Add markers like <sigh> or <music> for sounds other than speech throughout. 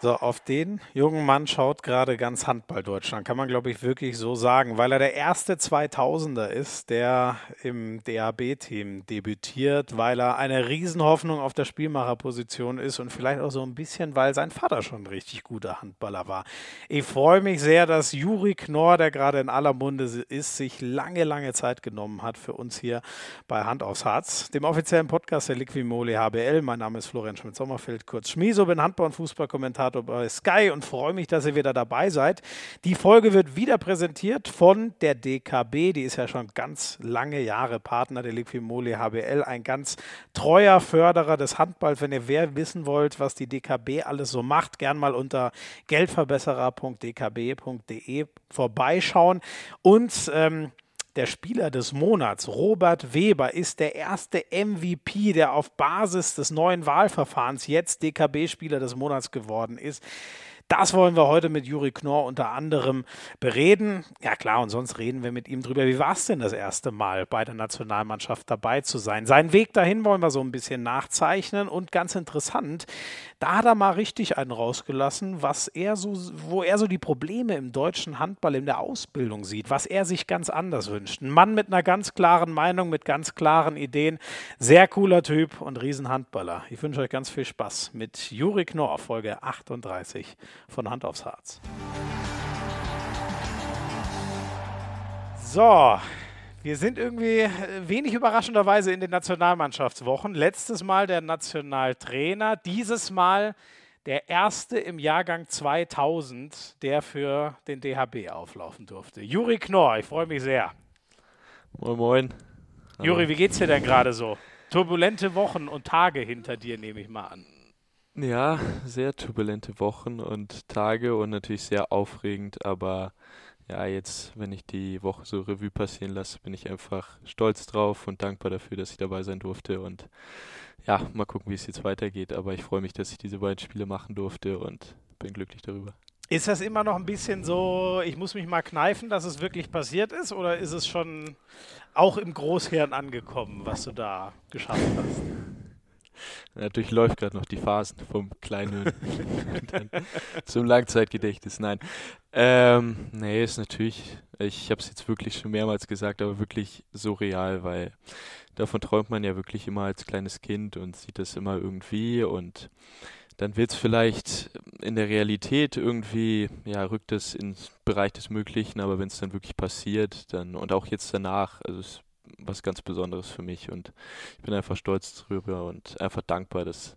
So, auf den jungen Mann schaut gerade ganz Handball Deutschland, kann man glaube ich wirklich so sagen, weil er der erste 2000er ist, der im DAB-Team debütiert, weil er eine Riesenhoffnung auf der Spielmacherposition ist und vielleicht auch so ein bisschen, weil sein Vater schon ein richtig guter Handballer war. Ich freue mich sehr, dass Juri Knorr, der gerade in aller Munde ist, sich lange, lange Zeit genommen hat für uns hier bei Hand aufs Harz, dem offiziellen Podcast der Liquimole HBL. Mein Name ist Florian Schmidt-Sommerfeld, kurz Schmieso, bin Handball- und Fußballkommentator Kommentator bei Sky und freue mich, dass ihr wieder dabei seid. Die Folge wird wieder präsentiert von der DKB. Die ist ja schon ganz lange Jahre Partner der Liquimole HBL, ein ganz treuer Förderer des Handballs. Wenn ihr wer wissen wollt, was die DKB alles so macht, gern mal unter geldverbesserer.dkb.de vorbeischauen. Und ähm, der Spieler des Monats, Robert Weber, ist der erste MVP, der auf Basis des neuen Wahlverfahrens jetzt DKB-Spieler des Monats geworden ist. Das wollen wir heute mit Juri Knorr unter anderem bereden. Ja klar, und sonst reden wir mit ihm drüber. Wie war es denn das erste Mal bei der Nationalmannschaft dabei zu sein? Seinen Weg dahin wollen wir so ein bisschen nachzeichnen und ganz interessant, da hat er mal richtig einen rausgelassen, was er so, wo er so die Probleme im deutschen Handball in der Ausbildung sieht, was er sich ganz anders wünscht. Ein Mann mit einer ganz klaren Meinung, mit ganz klaren Ideen. Sehr cooler Typ und Riesenhandballer. Ich wünsche euch ganz viel Spaß mit Juri Knorr, Folge 38 von Hand aufs Harz. So, wir sind irgendwie äh, wenig überraschenderweise in den Nationalmannschaftswochen. Letztes Mal der Nationaltrainer, dieses Mal der erste im Jahrgang 2000, der für den DHB auflaufen durfte. Juri Knorr, ich freue mich sehr. Moin, moin. Juri, wie geht's dir denn gerade so? Turbulente Wochen und Tage hinter dir, nehme ich mal an. Ja, sehr turbulente Wochen und Tage und natürlich sehr aufregend, aber ja, jetzt, wenn ich die Woche so Revue passieren lasse, bin ich einfach stolz drauf und dankbar dafür, dass ich dabei sein durfte und ja, mal gucken, wie es jetzt weitergeht, aber ich freue mich, dass ich diese beiden Spiele machen durfte und bin glücklich darüber. Ist das immer noch ein bisschen so, ich muss mich mal kneifen, dass es wirklich passiert ist oder ist es schon auch im Großhirn angekommen, was du da geschafft hast? Er durchläuft gerade noch die Phasen vom kleinen <laughs> <laughs> zum Langzeitgedächtnis. Nein. Ähm, nee, ist natürlich, ich habe es jetzt wirklich schon mehrmals gesagt, aber wirklich so real, weil davon träumt man ja wirklich immer als kleines Kind und sieht das immer irgendwie und dann wird es vielleicht in der Realität irgendwie, ja, rückt es ins Bereich des Möglichen, aber wenn es dann wirklich passiert, dann und auch jetzt danach, also es was ganz Besonderes für mich und ich bin einfach stolz darüber und einfach dankbar, dass,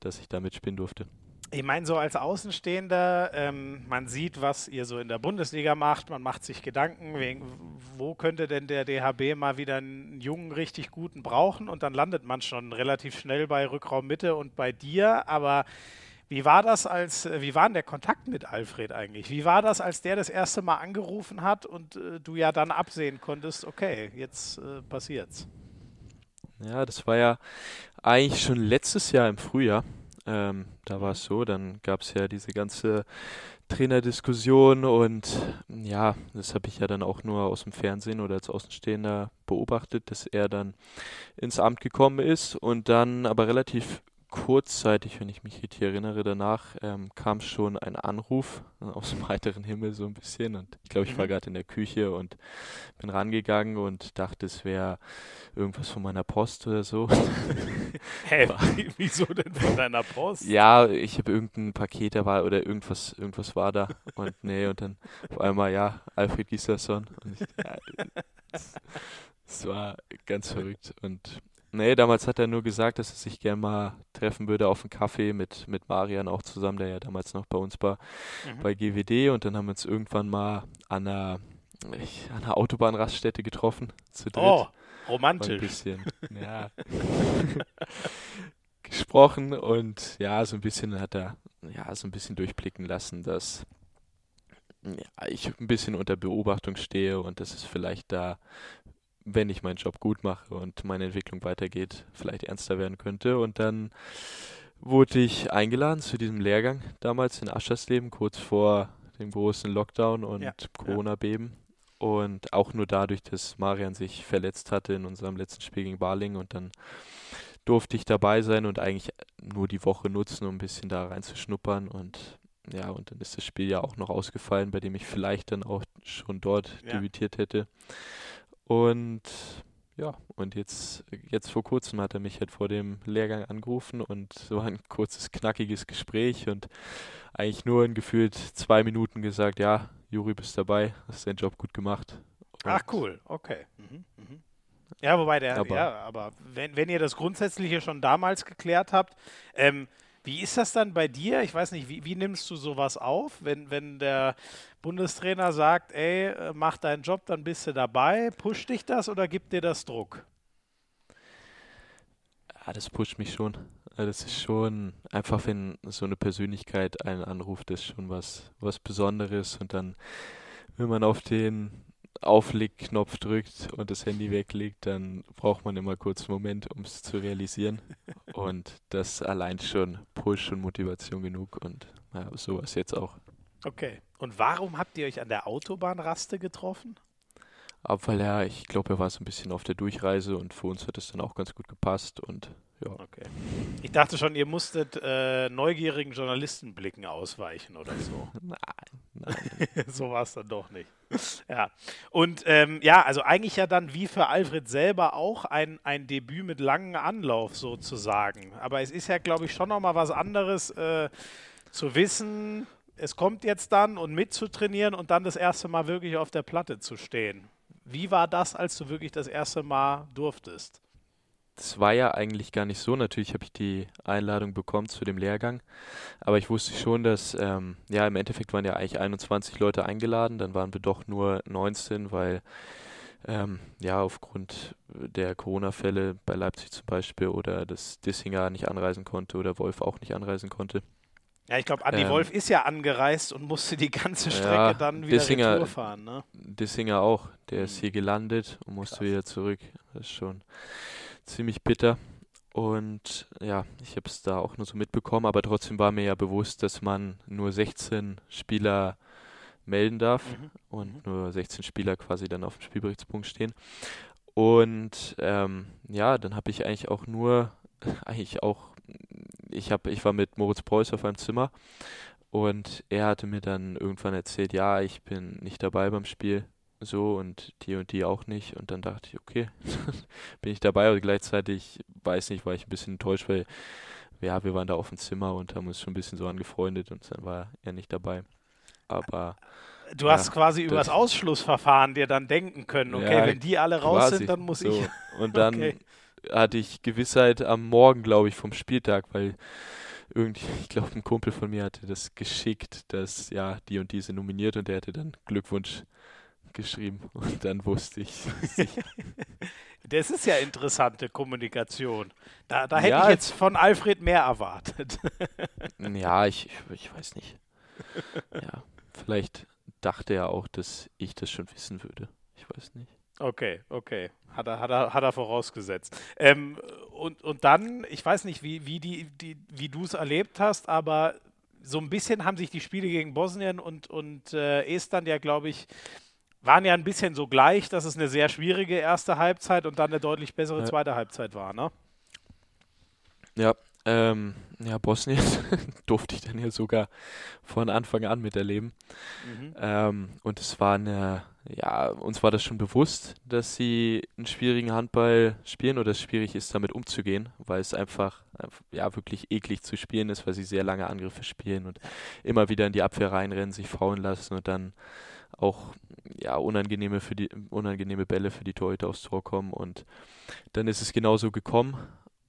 dass ich da mitspielen durfte. Ich meine, so als Außenstehender, ähm, man sieht, was ihr so in der Bundesliga macht, man macht sich Gedanken, wegen, wo könnte denn der DHB mal wieder einen jungen, richtig guten brauchen und dann landet man schon relativ schnell bei Rückraum Mitte und bei dir, aber wie war das als, äh, wie war denn der Kontakt mit Alfred eigentlich? Wie war das, als der das erste Mal angerufen hat und äh, du ja dann absehen konntest, okay, jetzt äh, passiert's? Ja, das war ja eigentlich schon letztes Jahr im Frühjahr. Ähm, da war es so, dann gab es ja diese ganze Trainerdiskussion und ja, das habe ich ja dann auch nur aus dem Fernsehen oder als Außenstehender beobachtet, dass er dann ins Amt gekommen ist und dann aber relativ kurzzeitig, wenn ich mich richtig erinnere, danach ähm, kam schon ein Anruf äh, aus dem heiteren Himmel so ein bisschen und ich glaube, ich war mhm. gerade in der Küche und bin rangegangen und dachte, es wäre irgendwas von meiner Post oder so. <laughs> Hä, <laughs> wieso denn von deiner Post? Ja, ich habe irgendein Paket da war oder irgendwas, irgendwas war da und <laughs> nee und dann auf einmal ja Alfred Gislason und ich, ja, es war ganz verrückt und Nee, damals hat er nur gesagt, dass er sich gerne mal treffen würde auf einen Kaffee mit, mit Marian auch zusammen, der ja damals noch bei uns war, mhm. bei GWD. Und dann haben wir uns irgendwann mal an einer, ich, an einer Autobahnraststätte getroffen, zu dritt. Oh, romantisch. ein bisschen, ja, <laughs> gesprochen und ja, so ein bisschen hat er, ja, so ein bisschen durchblicken lassen, dass ja, ich ein bisschen unter Beobachtung stehe und dass es vielleicht da wenn ich meinen Job gut mache und meine Entwicklung weitergeht, vielleicht ernster werden könnte. Und dann wurde ich eingeladen zu diesem Lehrgang damals in Aschersleben, kurz vor dem großen Lockdown und ja, Corona-Beben. Und auch nur dadurch, dass Marian sich verletzt hatte in unserem letzten Spiel gegen Barling und dann durfte ich dabei sein und eigentlich nur die Woche nutzen, um ein bisschen da reinzuschnuppern und ja, und dann ist das Spiel ja auch noch ausgefallen, bei dem ich vielleicht dann auch schon dort ja. debütiert hätte. Und ja, und jetzt, jetzt vor kurzem hat er mich halt vor dem Lehrgang angerufen und so ein kurzes, knackiges Gespräch und eigentlich nur in gefühlt zwei Minuten gesagt, ja, Juri, bist dabei, hast deinen Job gut gemacht. Und Ach cool, okay. Mhm, mh. Ja, wobei der, aber, ja, aber wenn, wenn ihr das Grundsätzliche schon damals geklärt habt, ähm, wie ist das dann bei dir? Ich weiß nicht, wie, wie nimmst du sowas auf, wenn, wenn der Bundestrainer sagt, ey, äh, mach deinen Job, dann bist du dabei. Pusht dich das oder gibt dir das Druck? Ja, das pusht mich schon. Das ist schon einfach, wenn so eine Persönlichkeit einen anruft, ist schon was, was Besonderes. Und dann, wenn man auf den Auflegknopf drückt und das Handy weglegt, dann braucht man immer kurz einen Moment, um es zu realisieren. <laughs> und das allein schon Push und Motivation genug und ja, sowas jetzt auch. Okay. Und warum habt ihr euch an der Autobahnraste getroffen? Ab, weil er, ich glaube, er war so ein bisschen auf der Durchreise und für uns hat es dann auch ganz gut gepasst und ja. Okay. Ich dachte schon, ihr musstet äh, neugierigen Journalistenblicken ausweichen oder so. <laughs> Nein, nein. <laughs> so war es dann doch nicht. ja. Und ähm, ja, also eigentlich ja dann wie für Alfred selber auch ein, ein Debüt mit langem Anlauf sozusagen. Aber es ist ja, glaube ich, schon nochmal was anderes äh, zu wissen, es kommt jetzt dann und mitzutrainieren und dann das erste Mal wirklich auf der Platte zu stehen. Wie war das, als du wirklich das erste Mal durftest? Das war ja eigentlich gar nicht so. Natürlich habe ich die Einladung bekommen zu dem Lehrgang, aber ich wusste schon, dass, ähm, ja, im Endeffekt waren ja eigentlich 21 Leute eingeladen, dann waren wir doch nur 19, weil, ähm, ja, aufgrund der Corona-Fälle bei Leipzig zum Beispiel oder dass Dissinger nicht anreisen konnte oder Wolf auch nicht anreisen konnte. Ja, ich glaube, Andi ähm, Wolf ist ja angereist und musste die ganze Strecke ja, dann wieder Dissinger, Retour fahren. Ne? Dissinger auch. Der ist mhm. hier gelandet und musste Krass. wieder zurück. Das ist schon ziemlich bitter. Und ja, ich habe es da auch nur so mitbekommen, aber trotzdem war mir ja bewusst, dass man nur 16 Spieler melden darf mhm. und mhm. nur 16 Spieler quasi dann auf dem Spielberichtspunkt stehen. Und ähm, ja, dann habe ich eigentlich auch nur, <laughs> eigentlich auch, ich habe, ich war mit Moritz Preuß auf einem Zimmer und er hatte mir dann irgendwann erzählt, ja, ich bin nicht dabei beim Spiel, so und die und die auch nicht. Und dann dachte ich, okay, <laughs> bin ich dabei. Und gleichzeitig, weiß nicht, war ich ein bisschen enttäuscht, weil ja, wir waren da auf dem Zimmer und haben uns schon ein bisschen so angefreundet und dann war er nicht dabei. Aber. Du ja, hast quasi über das Ausschlussverfahren dir dann denken können, okay, ja, wenn die alle raus quasi, sind, dann muss so. ich. Und <laughs> dann okay. hatte ich Gewissheit am Morgen, glaube ich, vom Spieltag, weil irgendwie, <laughs> ich glaube, ein Kumpel von mir hatte das geschickt, dass ja, die und die sind nominiert und der hatte dann Glückwunsch geschrieben <laughs> und dann wusste ich. <laughs> das ist ja interessante Kommunikation. Da, da hätte ja, ich jetzt von Alfred mehr erwartet. <laughs> ja, ich, ich weiß nicht. Ja, vielleicht dachte er auch, dass ich das schon wissen würde. Ich weiß nicht. Okay, okay. Hat er, hat er, hat er vorausgesetzt. Ähm, und, und dann, ich weiß nicht, wie, wie, die, die, wie du es erlebt hast, aber so ein bisschen haben sich die Spiele gegen Bosnien und, und äh, Estland ja, glaube ich, waren ja ein bisschen so gleich, dass es eine sehr schwierige erste Halbzeit und dann eine deutlich bessere ja. zweite Halbzeit war, ne? Ja, ähm, ja, Bosnien <laughs> durfte ich dann ja sogar von Anfang an miterleben. Mhm. Ähm, und es war eine, ja, uns war das schon bewusst, dass sie einen schwierigen Handball spielen oder es schwierig ist, damit umzugehen, weil es einfach, ja, wirklich eklig zu spielen ist, weil sie sehr lange Angriffe spielen und immer wieder in die Abwehr reinrennen, sich faulen lassen und dann auch ja, unangenehme, für die, unangenehme Bälle für die Torhüter aufs Tor kommen. Und dann ist es genauso gekommen.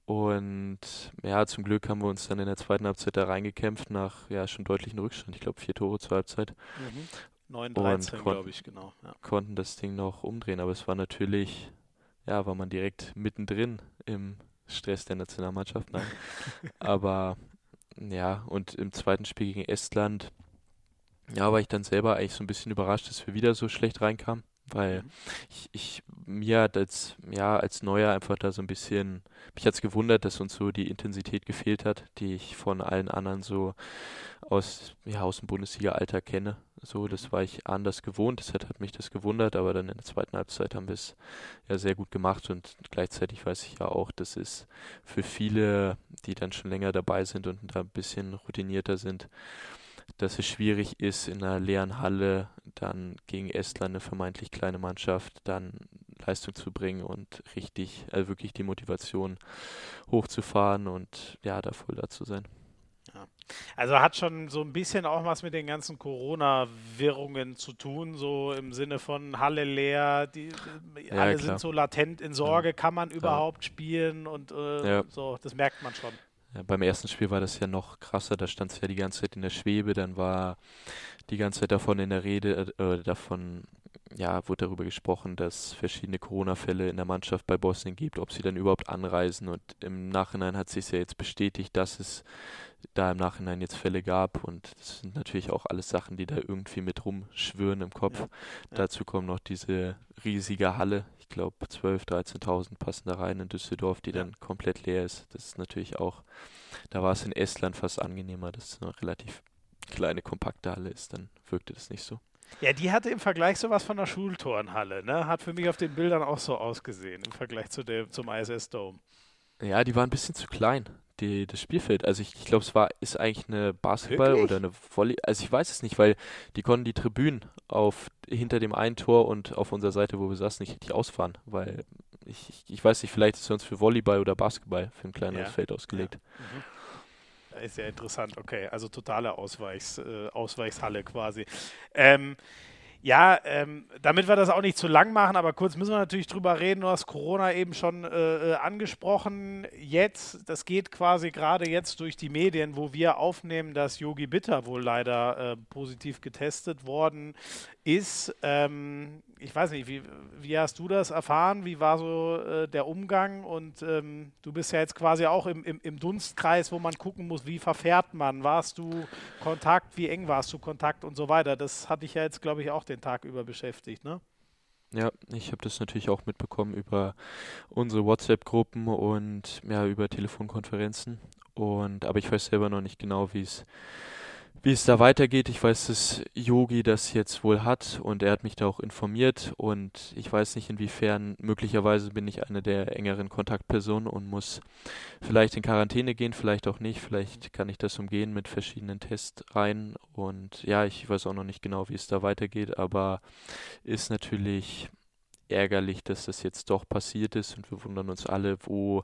Und ja, zum Glück haben wir uns dann in der zweiten Halbzeit da reingekämpft nach ja schon deutlichen Rückstand. Ich glaube, vier Tore zur Halbzeit. Mhm. 9-13, glaube ich, genau. Ja. Konnten das Ding noch umdrehen. Aber es war natürlich, ja, war man direkt mittendrin im Stress der Nationalmannschaft. Nein. <laughs> aber ja, und im zweiten Spiel gegen Estland ja, war ich dann selber eigentlich so ein bisschen überrascht, dass wir wieder so schlecht reinkamen, weil mhm. ich, ich mir hat als, ja, als Neuer einfach da so ein bisschen, mich hat es gewundert, dass uns so die Intensität gefehlt hat, die ich von allen anderen so aus, ja, aus dem Bundesliga-Alter kenne. So, das war ich anders gewohnt. Deshalb hat mich das gewundert, aber dann in der zweiten Halbzeit haben wir es ja sehr gut gemacht und gleichzeitig weiß ich ja auch, dass es für viele, die dann schon länger dabei sind und da ein bisschen routinierter sind, dass es schwierig ist, in einer leeren Halle dann gegen Estland, eine vermeintlich kleine Mannschaft, dann Leistung zu bringen und richtig, also wirklich die Motivation hochzufahren und ja, da voll da zu sein. Ja. Also hat schon so ein bisschen auch was mit den ganzen Corona-Wirrungen zu tun, so im Sinne von Halle leer, die ja, alle klar. sind so latent in Sorge, kann man überhaupt spielen und äh, so, das merkt man schon. Ja, beim ersten Spiel war das ja noch krasser, da stand es ja die ganze Zeit in der Schwebe, dann war die ganze Zeit davon in der Rede, äh, davon, ja, wurde darüber gesprochen, dass verschiedene Corona-Fälle in der Mannschaft bei Bosnien gibt, ob sie dann überhaupt anreisen und im Nachhinein hat sich ja jetzt bestätigt, dass es da im Nachhinein jetzt Fälle gab und das sind natürlich auch alles Sachen, die da irgendwie mit rumschwören im Kopf. Ja. Dazu kommt noch diese riesige Halle, ich glaube 12.000, 13.000 passen da rein in Düsseldorf, die dann komplett leer ist. Das ist natürlich auch, da war es in Estland fast angenehmer, dass es eine relativ kleine, kompakte Halle ist, dann wirkte das nicht so. Ja, die hatte im Vergleich sowas von der Schulturnhalle, ne? Hat für mich auf den Bildern auch so ausgesehen, im Vergleich zu dem, zum ISS Dome. Ja, die war ein bisschen zu klein die, das Spielfeld. Also ich, ich glaube, es war ist eigentlich eine Basketball Wirklich? oder eine Volley. Also ich weiß es nicht, weil die konnten die Tribünen auf hinter dem einen Tor und auf unserer Seite, wo wir saßen, nicht richtig ausfahren, weil ich, ich, ich weiß nicht, vielleicht ist es uns für Volleyball oder Basketball für ein kleineres ja. Feld ausgelegt. Ja. Mhm. Ist ja interessant, okay. Also totale Ausweichs, äh, Ausweichshalle quasi. Ähm, ja, ähm, damit wir das auch nicht zu lang machen, aber kurz müssen wir natürlich drüber reden. Du hast Corona eben schon äh, äh angesprochen. Jetzt, das geht quasi gerade jetzt durch die Medien, wo wir aufnehmen, dass Yogi Bitter wohl leider äh, positiv getestet worden ist. Ähm, ich weiß nicht, wie, wie, hast du das erfahren? Wie war so äh, der Umgang? Und ähm, du bist ja jetzt quasi auch im, im, im, Dunstkreis, wo man gucken muss, wie verfährt man? Warst du Kontakt? Wie eng warst du Kontakt und so weiter? Das hatte ich ja jetzt, glaube ich, auch den Tag über beschäftigt, ne? Ja, ich habe das natürlich auch mitbekommen über unsere WhatsApp-Gruppen und ja, über Telefonkonferenzen. Und aber ich weiß selber noch nicht genau, wie es wie es da weitergeht. Ich weiß, dass Yogi das jetzt wohl hat und er hat mich da auch informiert und ich weiß nicht inwiefern, möglicherweise bin ich eine der engeren Kontaktpersonen und muss vielleicht in Quarantäne gehen, vielleicht auch nicht, vielleicht kann ich das umgehen mit verschiedenen Testreihen und ja, ich weiß auch noch nicht genau, wie es da weitergeht, aber ist natürlich ärgerlich, dass das jetzt doch passiert ist und wir wundern uns alle, wo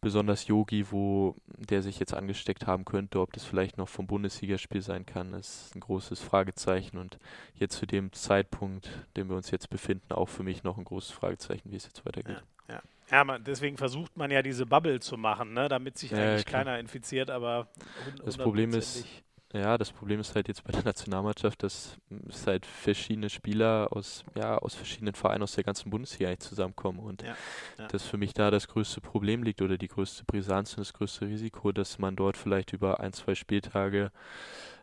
besonders Yogi, wo der sich jetzt angesteckt haben könnte, ob das vielleicht noch vom Bundesligaspiel sein kann, ist ein großes Fragezeichen und jetzt zu dem Zeitpunkt, dem wir uns jetzt befinden, auch für mich noch ein großes Fragezeichen, wie es jetzt weitergeht. Ja, ja. ja man, deswegen versucht man ja diese Bubble zu machen, ne, damit sich ja, eigentlich keiner infiziert, aber das Problem ist, ja, das Problem ist halt jetzt bei der <laughs> Nationalmannschaft, dass es halt verschiedene Spieler aus, ja, aus verschiedenen Vereinen aus der ganzen Bundesliga zusammenkommen und ja, ja. dass für mich da das größte Problem liegt oder die größte Brisanz und das größte Risiko, dass man dort vielleicht über ein, zwei Spieltage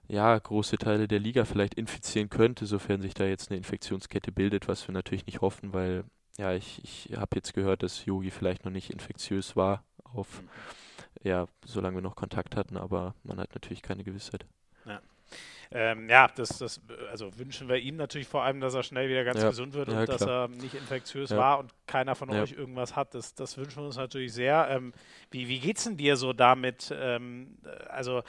ja, große Teile der Liga vielleicht infizieren könnte, sofern sich da jetzt eine Infektionskette bildet, was wir natürlich nicht hoffen, weil ja, ich, ich habe jetzt gehört, dass Yogi vielleicht noch nicht infektiös war auf, mhm. ja, solange wir noch Kontakt hatten, aber man hat natürlich keine Gewissheit. Ja. Ähm, ja, das, das, also wünschen wir ihm natürlich vor allem, dass er schnell wieder ganz ja. gesund wird ja, und klar. dass er nicht infektiös ja. war und keiner von euch irgendwas hat. Das, das wünschen wir uns natürlich sehr. Ähm, wie wie geht es denn dir so damit? Ähm, also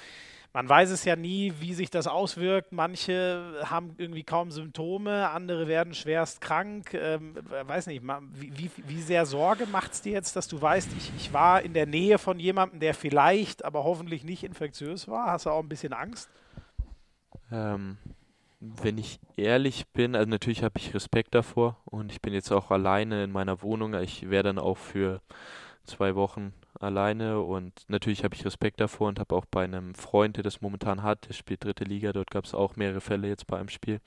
man weiß es ja nie, wie sich das auswirkt. Manche haben irgendwie kaum Symptome, andere werden schwerst krank. Ähm, weiß nicht, wie, wie, wie sehr Sorge macht es dir jetzt, dass du weißt, ich, ich war in der Nähe von jemandem, der vielleicht, aber hoffentlich nicht infektiös war? Hast du auch ein bisschen Angst? Ähm, wenn ich ehrlich bin, also natürlich habe ich Respekt davor und ich bin jetzt auch alleine in meiner Wohnung. Ich wäre dann auch für zwei Wochen alleine und natürlich habe ich Respekt davor und habe auch bei einem Freund, der das momentan hat, der spielt dritte Liga, dort gab es auch mehrere Fälle jetzt bei einem Spiel. Mhm.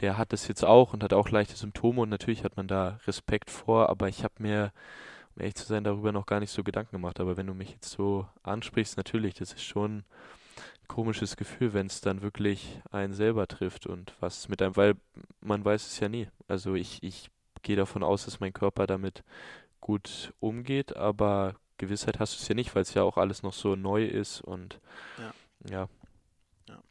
Der hat das jetzt auch und hat auch leichte Symptome und natürlich hat man da Respekt vor, aber ich habe mir, um ehrlich zu sein, darüber noch gar nicht so Gedanken gemacht. Aber wenn du mich jetzt so ansprichst, natürlich, das ist schon komisches Gefühl, wenn es dann wirklich einen selber trifft und was mit einem, weil man weiß es ja nie. Also ich, ich gehe davon aus, dass mein Körper damit gut umgeht, aber Gewissheit hast du es ja nicht, weil es ja auch alles noch so neu ist und ja. ja. ja.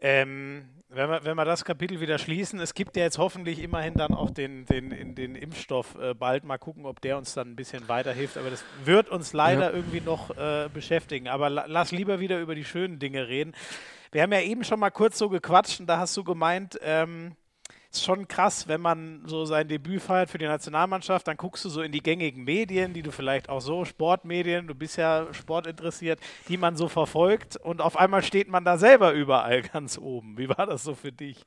Ähm, wenn wir, wenn wir das Kapitel wieder schließen, es gibt ja jetzt hoffentlich immerhin dann auch den, den, den Impfstoff äh, bald. Mal gucken, ob der uns dann ein bisschen weiterhilft. Aber das wird uns leider ja. irgendwie noch äh, beschäftigen. Aber la lass lieber wieder über die schönen Dinge reden. Wir haben ja eben schon mal kurz so gequatscht und da hast du gemeint, ähm, ist schon krass, wenn man so sein Debüt feiert für die Nationalmannschaft, dann guckst du so in die gängigen Medien, die du vielleicht auch so, Sportmedien, du bist ja sportinteressiert, die man so verfolgt und auf einmal steht man da selber überall <laughs> ganz oben. Wie war das so für dich?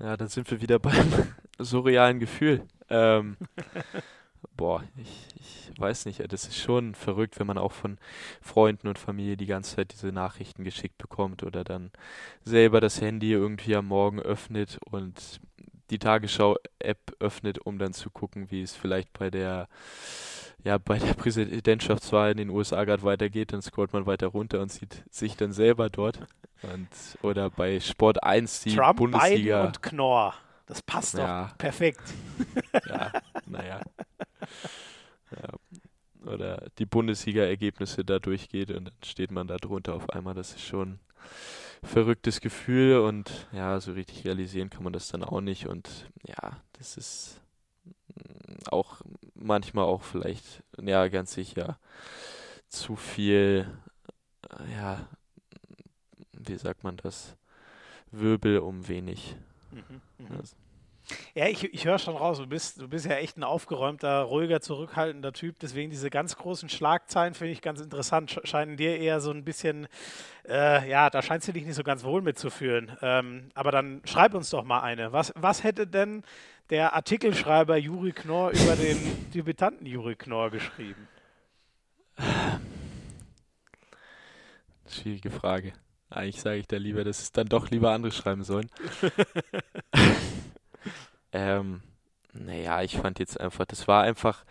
Ja, dann sind wir wieder <laughs> beim surrealen Gefühl. Ähm, <laughs> boah, ich, ich weiß nicht, das ist schon verrückt, wenn man auch von Freunden und Familie die ganze Zeit diese Nachrichten geschickt bekommt oder dann selber das Handy irgendwie am Morgen öffnet und die Tagesschau-App öffnet, um dann zu gucken, wie es vielleicht bei der ja, bei der Präsidentschaftswahl in den USA gerade weitergeht, dann scrollt man weiter runter und sieht sich dann selber dort. Und, oder bei Sport 1 die Trump, Bundesliga. Biden und Knorr. Das passt ja. doch perfekt. Ja, naja. <laughs> Ja. Oder die Bundesliga-Ergebnisse da durchgeht und dann steht man da drunter auf einmal. Das ist schon ein verrücktes Gefühl und ja, so richtig realisieren kann man das dann auch nicht. Und ja, das ist mm, auch manchmal auch vielleicht, ja, ganz sicher zu viel, ja, wie sagt man das? Wirbel um wenig. Mhm, mh. also, ja, ich, ich höre schon raus, du bist, du bist ja echt ein aufgeräumter, ruhiger, zurückhaltender Typ. Deswegen diese ganz großen Schlagzeilen finde ich ganz interessant. Scheinen dir eher so ein bisschen, äh, ja, da scheinst du dich nicht so ganz wohl mitzuführen. Ähm, aber dann schreib uns doch mal eine. Was, was hätte denn der Artikelschreiber Juri Knorr über den Debütanten Juri Knorr geschrieben? Schwierige Frage. Eigentlich sage ich da lieber, dass es dann doch lieber andere schreiben sollen. <laughs> Ähm, naja, ich fand jetzt einfach, das war einfach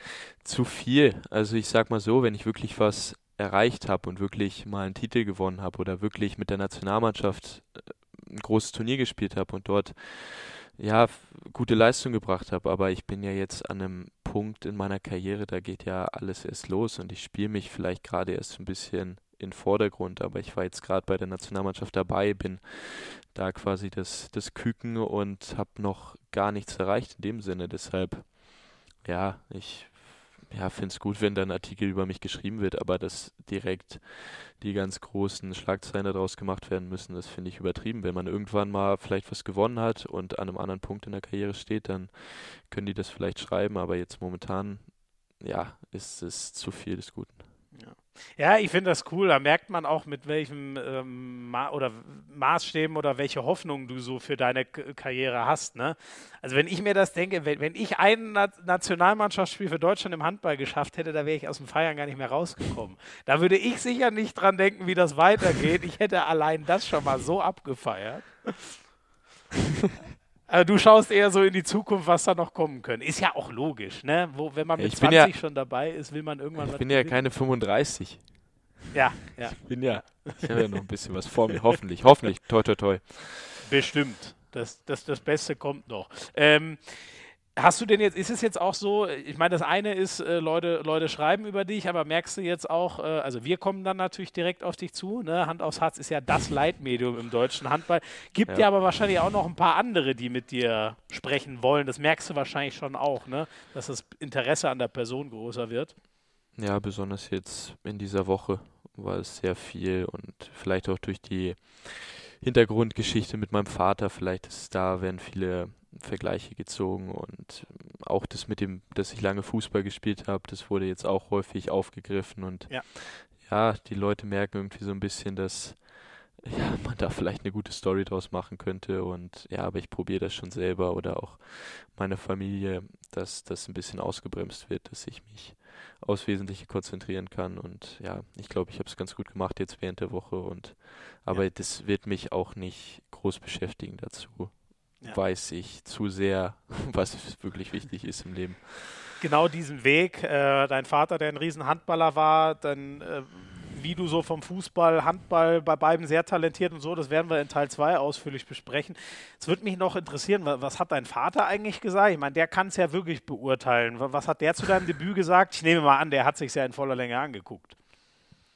zu viel. Also ich sag mal so, wenn ich wirklich was erreicht habe und wirklich mal einen Titel gewonnen habe oder wirklich mit der Nationalmannschaft äh, ein großes Turnier gespielt habe und dort ja gute Leistung gebracht habe, aber ich bin ja jetzt an einem Punkt in meiner Karriere, da geht ja alles erst los und ich spiele mich vielleicht gerade erst ein bisschen in Vordergrund, aber ich war jetzt gerade bei der Nationalmannschaft dabei, bin da quasi das, das Küken und habe noch gar nichts erreicht in dem Sinne. Deshalb, ja, ich ja, finde es gut, wenn da ein Artikel über mich geschrieben wird, aber dass direkt die ganz großen Schlagzeilen daraus gemacht werden müssen, das finde ich übertrieben. Wenn man irgendwann mal vielleicht was gewonnen hat und an einem anderen Punkt in der Karriere steht, dann können die das vielleicht schreiben, aber jetzt momentan, ja, ist es zu viel des Guten. Ja. Ja, ich finde das cool. Da merkt man auch, mit welchem ähm, Ma oder Maßstäben oder welche Hoffnungen du so für deine K Karriere hast. Ne? Also wenn ich mir das denke, wenn, wenn ich ein Na Nationalmannschaftsspiel für Deutschland im Handball geschafft hätte, da wäre ich aus dem Feiern gar nicht mehr rausgekommen. Da würde ich sicher nicht dran denken, wie das weitergeht. Ich hätte allein das schon mal so abgefeiert. <laughs> Also du schaust eher so in die Zukunft, was da noch kommen könnte. Ist ja auch logisch, ne? Wo, wenn man mit ich 20 ja, schon dabei ist, will man irgendwann Ich bin ja keine 35. Ja, ja. Ich bin ja, ich habe ja noch ein bisschen was vor mir, hoffentlich, hoffentlich, toi, toi, toi. Bestimmt. Das, das, das Beste kommt noch. Ähm, Hast du denn jetzt, ist es jetzt auch so, ich meine, das eine ist, äh, Leute, Leute schreiben über dich, aber merkst du jetzt auch, äh, also wir kommen dann natürlich direkt auf dich zu, ne? Hand aufs Herz ist ja das Leitmedium im deutschen Handball. Gibt ja. ja aber wahrscheinlich auch noch ein paar andere, die mit dir sprechen wollen. Das merkst du wahrscheinlich schon auch, ne? Dass das Interesse an der Person größer wird. Ja, besonders jetzt in dieser Woche war es sehr viel und vielleicht auch durch die Hintergrundgeschichte mit meinem Vater, vielleicht ist da, werden viele Vergleiche gezogen und auch das mit dem, dass ich lange Fußball gespielt habe, das wurde jetzt auch häufig aufgegriffen und ja. ja, die Leute merken irgendwie so ein bisschen, dass ja, man da vielleicht eine gute Story draus machen könnte und ja, aber ich probiere das schon selber oder auch meine Familie, dass das ein bisschen ausgebremst wird, dass ich mich aufs Wesentliche konzentrieren kann und ja, ich glaube, ich habe es ganz gut gemacht jetzt während der Woche und aber ja. das wird mich auch nicht groß beschäftigen dazu ja. weiß ich zu sehr, <laughs> was wirklich wichtig ist im Leben. Genau diesen Weg, äh, dein Vater, der ein riesen Handballer war, dann äh, wie du so vom Fußball, Handball bei beiden sehr talentiert und so, das werden wir in Teil 2 ausführlich besprechen. Es würde mich noch interessieren, was hat dein Vater eigentlich gesagt? Ich meine, der kann es ja wirklich beurteilen. Was hat der zu deinem Debüt gesagt? Ich nehme mal an, der hat sich ja in voller Länge angeguckt.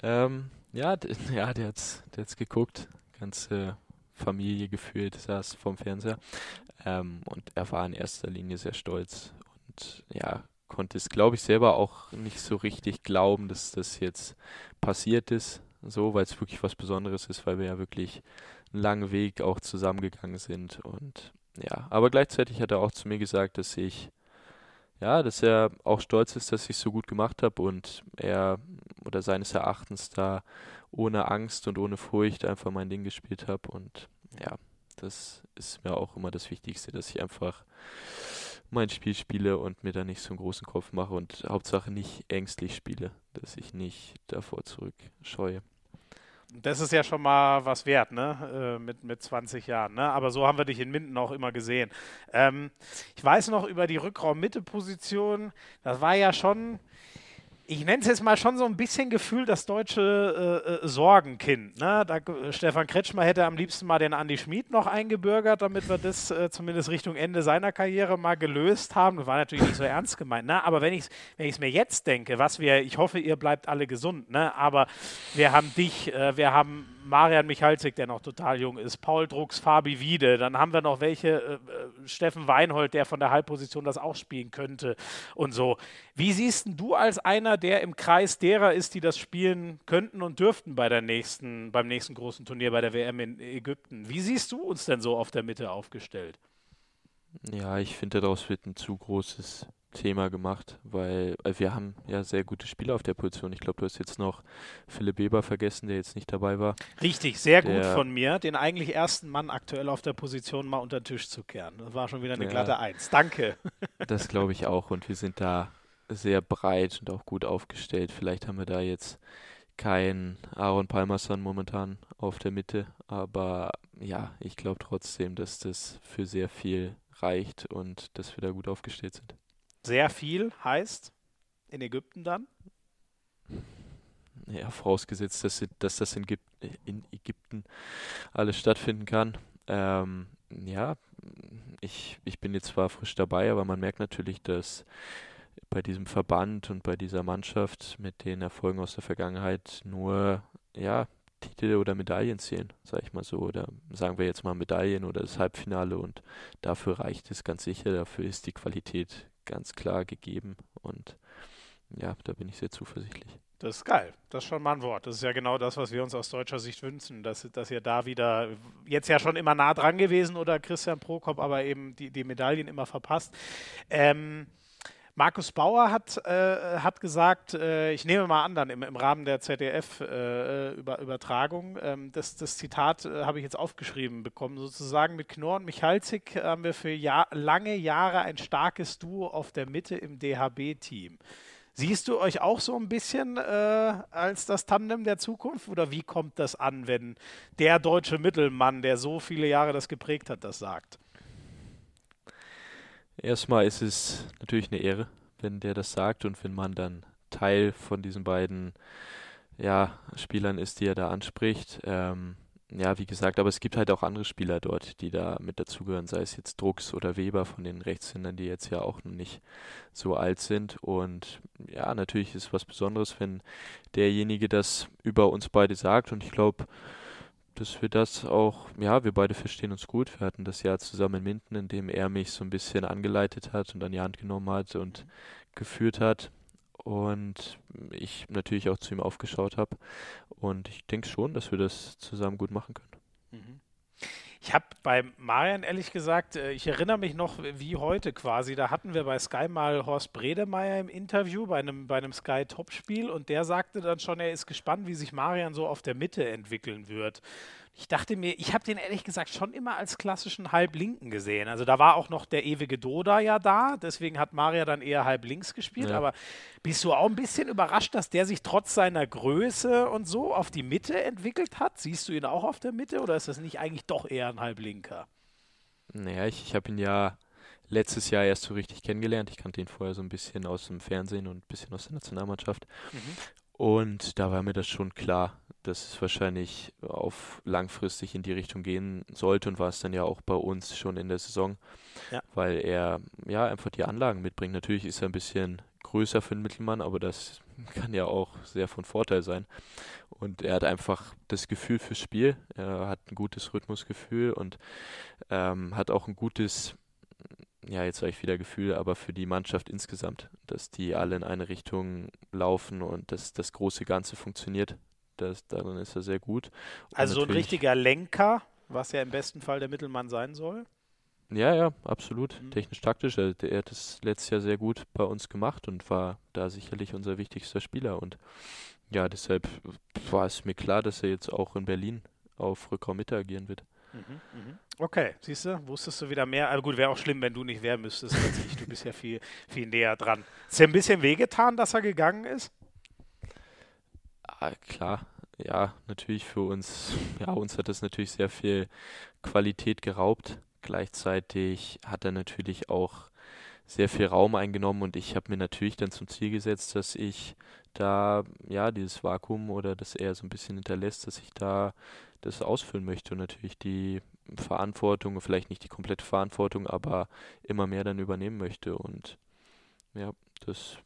Ähm, ja, <laughs> ja, der hat es geguckt. Ganz äh, Familie gefühlt saß vom Fernseher. Ähm, und er war in erster Linie sehr stolz und ja, konnte es, glaube ich, selber auch nicht so richtig glauben, dass das jetzt passiert ist, so, weil es wirklich was Besonderes ist, weil wir ja wirklich einen langen Weg auch zusammengegangen sind und ja, aber gleichzeitig hat er auch zu mir gesagt, dass ich ja, dass er auch stolz ist, dass ich es so gut gemacht habe und er oder seines Erachtens da ohne Angst und ohne Furcht einfach mein Ding gespielt habe und ja, das ist mir auch immer das Wichtigste, dass ich einfach mein Spiel spiele und mir da nicht so einen großen Kopf mache und Hauptsache nicht ängstlich spiele, dass ich nicht davor zurückscheue. Das ist ja schon mal was wert, ne? Äh, mit, mit 20 Jahren, ne? Aber so haben wir dich in Minden auch immer gesehen. Ähm, ich weiß noch über die Rückraum-Mitte-Position, das war ja schon ich nenne es jetzt mal schon so ein bisschen Gefühl das deutsche äh, äh, Sorgenkind. Ne? Da, Stefan Kretschmer hätte am liebsten mal den Andi Schmid noch eingebürgert, damit wir das äh, zumindest Richtung Ende seiner Karriere mal gelöst haben. Das war natürlich nicht so ernst gemeint. Ne? Aber wenn ich es wenn mir jetzt denke, was wir, ich hoffe, ihr bleibt alle gesund, ne? aber wir haben dich, äh, wir haben Marian Michalzik, der noch total jung ist, Paul Drucks, Fabi Wiede, dann haben wir noch welche, äh, äh, Steffen Weinhold, der von der Halbposition das auch spielen könnte und so. Wie siehst du als einer, der im Kreis derer ist, die das spielen könnten und dürften bei der nächsten, beim nächsten großen Turnier bei der WM in Ägypten, wie siehst du uns denn so auf der Mitte aufgestellt? Ja, ich finde, daraus wird ein zu großes Thema gemacht, weil, wir haben ja sehr gute Spieler auf der Position. Ich glaube, du hast jetzt noch Philipp Weber vergessen, der jetzt nicht dabei war. Richtig, sehr der, gut von mir, den eigentlich ersten Mann aktuell auf der Position mal unter den Tisch zu kehren. Das war schon wieder eine ja, glatte Eins. Danke. <laughs> Das glaube ich auch und wir sind da sehr breit und auch gut aufgestellt. Vielleicht haben wir da jetzt keinen Aaron Palmerson momentan auf der Mitte, aber ja, ich glaube trotzdem, dass das für sehr viel reicht und dass wir da gut aufgestellt sind. Sehr viel heißt in Ägypten dann? Ja, vorausgesetzt, dass, dass das in, in, Ägypten alles stattfinden kann. Ähm, ja, ich, ich bin jetzt zwar frisch dabei, aber man merkt natürlich, dass bei diesem Verband und bei dieser Mannschaft mit den Erfolgen aus der Vergangenheit nur ja, Titel oder Medaillen zählen, sage ich mal so. Oder sagen wir jetzt mal Medaillen oder das Halbfinale und dafür reicht es ganz sicher, dafür ist die Qualität ganz klar gegeben und ja, da bin ich sehr zuversichtlich. Das ist geil. Das ist schon mal ein Wort. Das ist ja genau das, was wir uns aus deutscher Sicht wünschen, dass, dass ihr da wieder jetzt ja schon immer nah dran gewesen oder Christian Prokop, aber eben die, die Medaillen immer verpasst. Ähm, Markus Bauer hat, äh, hat gesagt, äh, ich nehme mal an, dann im, im Rahmen der ZDF-Übertragung, äh, ähm, das, das, Zitat äh, habe ich jetzt aufgeschrieben bekommen, sozusagen mit Knorr und Michalzik haben wir für Jahr, lange Jahre ein starkes Duo auf der Mitte im DHB-Team. Siehst du euch auch so ein bisschen äh, als das Tandem der Zukunft oder wie kommt das an, wenn der deutsche Mittelmann, der so viele Jahre das geprägt hat, das sagt? Erstmal ist es natürlich eine Ehre, wenn der das sagt und wenn man dann Teil von diesen beiden ja, Spielern ist, die er da anspricht. Ähm, ja, wie gesagt, aber es gibt halt auch andere Spieler dort, die da mit dazugehören, sei es jetzt Drucks oder Weber von den Rechtshändern, die jetzt ja auch noch nicht so alt sind. Und ja, natürlich ist es was Besonderes, wenn derjenige das über uns beide sagt. Und ich glaube, dass wir das auch, ja, wir beide verstehen uns gut. Wir hatten das Jahr zusammen in Minden, in dem er mich so ein bisschen angeleitet hat und an die Hand genommen hat und geführt hat. Und ich natürlich auch zu ihm aufgeschaut habe. Und ich denke schon, dass wir das zusammen gut machen können. Mhm. Ich habe bei Marian ehrlich gesagt, äh, ich erinnere mich noch wie heute quasi, da hatten wir bei Sky mal Horst Bredemeier im Interview bei einem, bei einem Sky-Topspiel und der sagte dann schon, er ist gespannt, wie sich Marian so auf der Mitte entwickeln wird. Ich dachte mir, ich habe den ehrlich gesagt schon immer als klassischen Halblinken gesehen. Also da war auch noch der ewige Doda ja da, deswegen hat Maria dann eher halb links gespielt. Ja. Aber bist du auch ein bisschen überrascht, dass der sich trotz seiner Größe und so auf die Mitte entwickelt hat? Siehst du ihn auch auf der Mitte oder ist das nicht eigentlich doch eher ein Halblinker? Naja, ich, ich habe ihn ja letztes Jahr erst so richtig kennengelernt. Ich kannte ihn vorher so ein bisschen aus dem Fernsehen und ein bisschen aus der Nationalmannschaft. Mhm. Und da war mir das schon klar, dass es wahrscheinlich auf langfristig in die Richtung gehen sollte und war es dann ja auch bei uns schon in der Saison, ja. weil er ja einfach die Anlagen mitbringt. Natürlich ist er ein bisschen größer für einen Mittelmann, aber das <laughs> kann ja auch sehr von Vorteil sein. Und er hat einfach das Gefühl fürs Spiel. Er hat ein gutes Rhythmusgefühl und ähm, hat auch ein gutes, ja, jetzt ich wieder Gefühl, aber für die Mannschaft insgesamt, dass die alle in eine Richtung laufen und dass das große Ganze funktioniert. Das, darin ist er sehr gut. Und also so ein richtiger Lenker, was ja im besten Fall der Mittelmann sein soll. Ja, ja, absolut. Mhm. Technisch-taktisch. Er, er, hat das letztes Jahr sehr gut bei uns gemacht und war da sicherlich unser wichtigster Spieler. Und ja, deshalb war es mir klar, dass er jetzt auch in Berlin auf Rückraum-Mitte agieren wird. Okay, siehst du, wusstest du wieder mehr. Aber gut, wäre auch schlimm, wenn du nicht wer müsstest als ich. Du bist ja viel, viel näher dran. Ist dir ein bisschen wehgetan, dass er gegangen ist? Ah, klar, ja, natürlich für uns, ja, uns hat das natürlich sehr viel Qualität geraubt. Gleichzeitig hat er natürlich auch sehr viel Raum eingenommen und ich habe mir natürlich dann zum Ziel gesetzt, dass ich da, ja, dieses Vakuum oder das er so ein bisschen hinterlässt, dass ich da das ausfüllen möchte und natürlich die Verantwortung, vielleicht nicht die komplette Verantwortung, aber immer mehr dann übernehmen möchte und ja, das,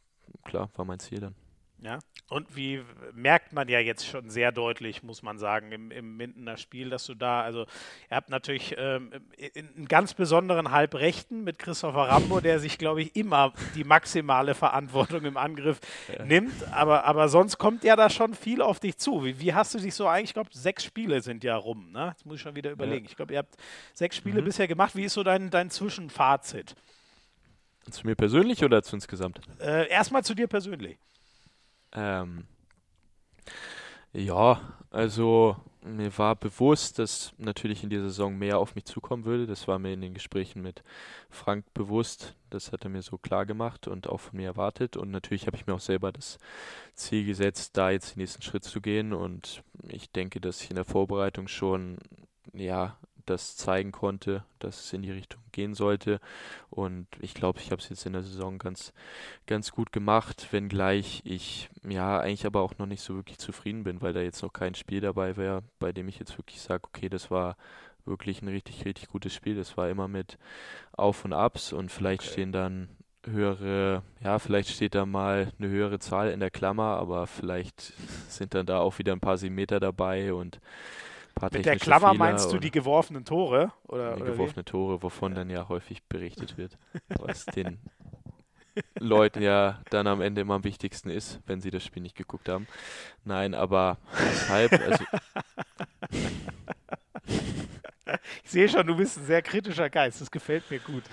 klar, war mein Ziel dann. Ja. Und wie merkt man ja jetzt schon sehr deutlich, muss man sagen, im, im Mindener Spiel, dass du da, also ihr habt natürlich ähm, einen ganz besonderen Halbrechten mit Christopher Rambo, der sich, glaube ich, immer die maximale Verantwortung im Angriff ja. nimmt. Aber, aber sonst kommt ja da schon viel auf dich zu. Wie, wie hast du dich so eigentlich, ich glaube, sechs Spiele sind ja rum, ne? Jetzt muss ich schon wieder überlegen. Ja. Ich glaube, ihr habt sechs Spiele mhm. bisher gemacht. Wie ist so dein, dein Zwischenfazit? Zu mir persönlich oder zu insgesamt? Äh, erstmal zu dir persönlich. Ähm, ja, also mir war bewusst, dass natürlich in dieser Saison mehr auf mich zukommen würde. Das war mir in den Gesprächen mit Frank bewusst. Das hat er mir so klar gemacht und auch von mir erwartet. Und natürlich habe ich mir auch selber das Ziel gesetzt, da jetzt den nächsten Schritt zu gehen. Und ich denke, dass ich in der Vorbereitung schon ja das zeigen konnte, dass es in die Richtung gehen sollte. Und ich glaube, ich habe es jetzt in der Saison ganz, ganz gut gemacht, wenngleich ich ja eigentlich aber auch noch nicht so wirklich zufrieden bin, weil da jetzt noch kein Spiel dabei wäre, bei dem ich jetzt wirklich sage, okay, das war wirklich ein richtig, richtig gutes Spiel. Das war immer mit Auf und Abs und vielleicht okay. stehen dann höhere, ja, vielleicht steht da mal eine höhere Zahl in der Klammer, aber vielleicht <laughs> sind dann da auch wieder ein paar Meter dabei und mit der Klammer Fehler meinst du die geworfenen Tore? Oder, die oder geworfene wie? Tore, wovon ja. dann ja häufig berichtet wird, <laughs> was den Leuten ja dann am Ende immer am wichtigsten ist, wenn sie das Spiel nicht geguckt haben. Nein, aber deshalb, also <laughs> ich sehe schon, du bist ein sehr kritischer Geist. Das gefällt mir gut.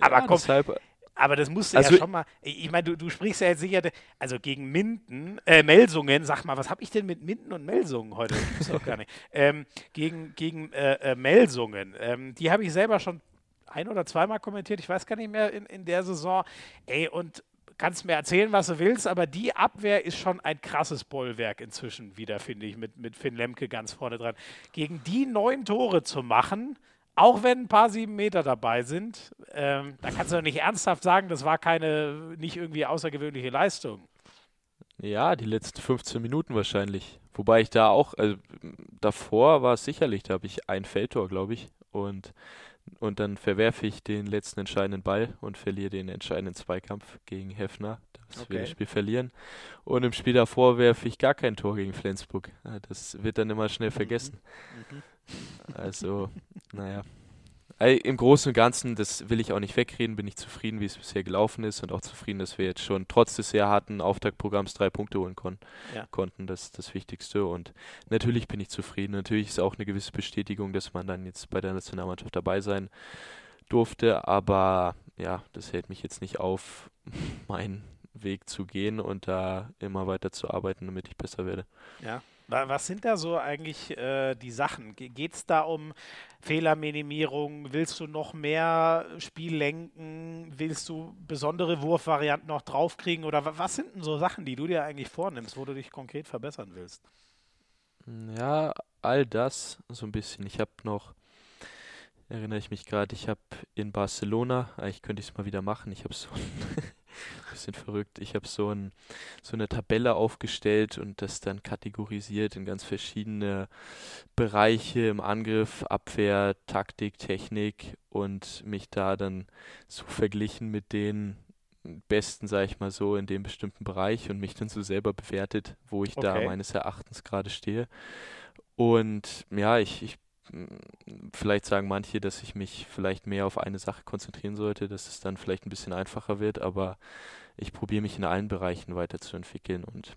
aber ja, komm, deshalb, aber das musst du also, ja schon mal. Ich meine, du, du sprichst ja jetzt sicher, also gegen Minden, äh, Melsungen, sag mal, was habe ich denn mit Minden und Melsungen heute? Das gibt's doch gar nicht. <laughs> Ähm, gegen gegen äh, äh, Melsungen, ähm, die habe ich selber schon ein oder zweimal kommentiert, ich weiß gar nicht mehr in, in der Saison. Ey, und kannst mir erzählen, was du willst, aber die Abwehr ist schon ein krasses Bollwerk inzwischen wieder, finde ich, mit, mit Finn Lemke ganz vorne dran. Gegen die neun Tore zu machen, auch wenn ein paar sieben Meter dabei sind, ähm, da kannst du doch nicht ernsthaft sagen, das war keine, nicht irgendwie außergewöhnliche Leistung. Ja, die letzten 15 Minuten wahrscheinlich. Wobei ich da auch, also davor war es sicherlich, da habe ich ein Feldtor, glaube ich. Und, und dann verwerfe ich den letzten entscheidenden Ball und verliere den entscheidenden Zweikampf gegen Hefner. Das okay. wir das Spiel verlieren. Und im Spiel davor werfe ich gar kein Tor gegen Flensburg. Das wird dann immer schnell vergessen. Mhm. Mhm. Also, naja. Im Großen und Ganzen, das will ich auch nicht wegreden, bin ich zufrieden, wie es bisher gelaufen ist und auch zufrieden, dass wir jetzt schon trotz des sehr harten Auftaktprogramms drei Punkte holen kon ja. konnten. Das ist das Wichtigste. Und natürlich bin ich zufrieden. Natürlich ist auch eine gewisse Bestätigung, dass man dann jetzt bei der Nationalmannschaft dabei sein durfte. Aber ja, das hält mich jetzt nicht auf, <laughs> meinen Weg zu gehen und da immer weiter zu arbeiten, damit ich besser werde. Ja, was sind da so eigentlich äh, die Sachen? Geht es da um Fehlerminimierung? Willst du noch mehr Spiel lenken? Willst du besondere Wurfvarianten noch draufkriegen? Oder was sind denn so Sachen, die du dir eigentlich vornimmst, wo du dich konkret verbessern willst? Ja, all das so ein bisschen. Ich habe noch, erinnere ich mich gerade, ich habe in Barcelona, eigentlich könnte ich es mal wieder machen, ich habe so <laughs> bisschen verrückt. Ich habe so, ein, so eine Tabelle aufgestellt und das dann kategorisiert in ganz verschiedene Bereiche im Angriff, Abwehr, Taktik, Technik und mich da dann so verglichen mit den Besten, sage ich mal so, in dem bestimmten Bereich und mich dann so selber bewertet, wo ich da Okay. meines Erachtens gerade stehe. Und ja, ich, ich mm, vielleicht sagen manche, dass ich mich vielleicht mehr auf eine Sache konzentrieren sollte, dass es dann vielleicht ein bisschen einfacher wird, aber ich probiere mich in allen Bereichen weiterzuentwickeln und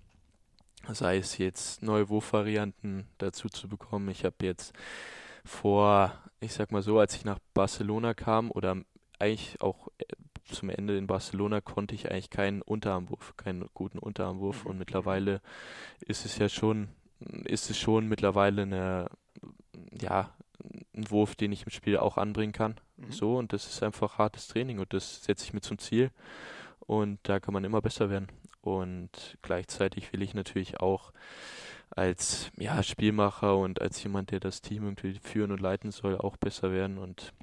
sei es jetzt neue Wurfvarianten dazu zu bekommen. Ich habe jetzt vor, ich sag mal so, als ich nach Barcelona kam oder eigentlich auch äh, zum Ende in Barcelona konnte ich eigentlich keinen Unterarmwurf, keinen guten Unterarmwurf Mhm. und mittlerweile ist es ja schon, ist es schon mittlerweile eine, ja, ein Wurf, den ich im Spiel auch anbringen kann. Mhm. So, und das ist einfach hartes Training und das setze ich mir zum Ziel. Und da kann man immer besser werden. Und gleichzeitig will ich natürlich auch als ja, Spielmacher und als jemand, der das Team irgendwie führen und leiten soll, auch besser werden. Und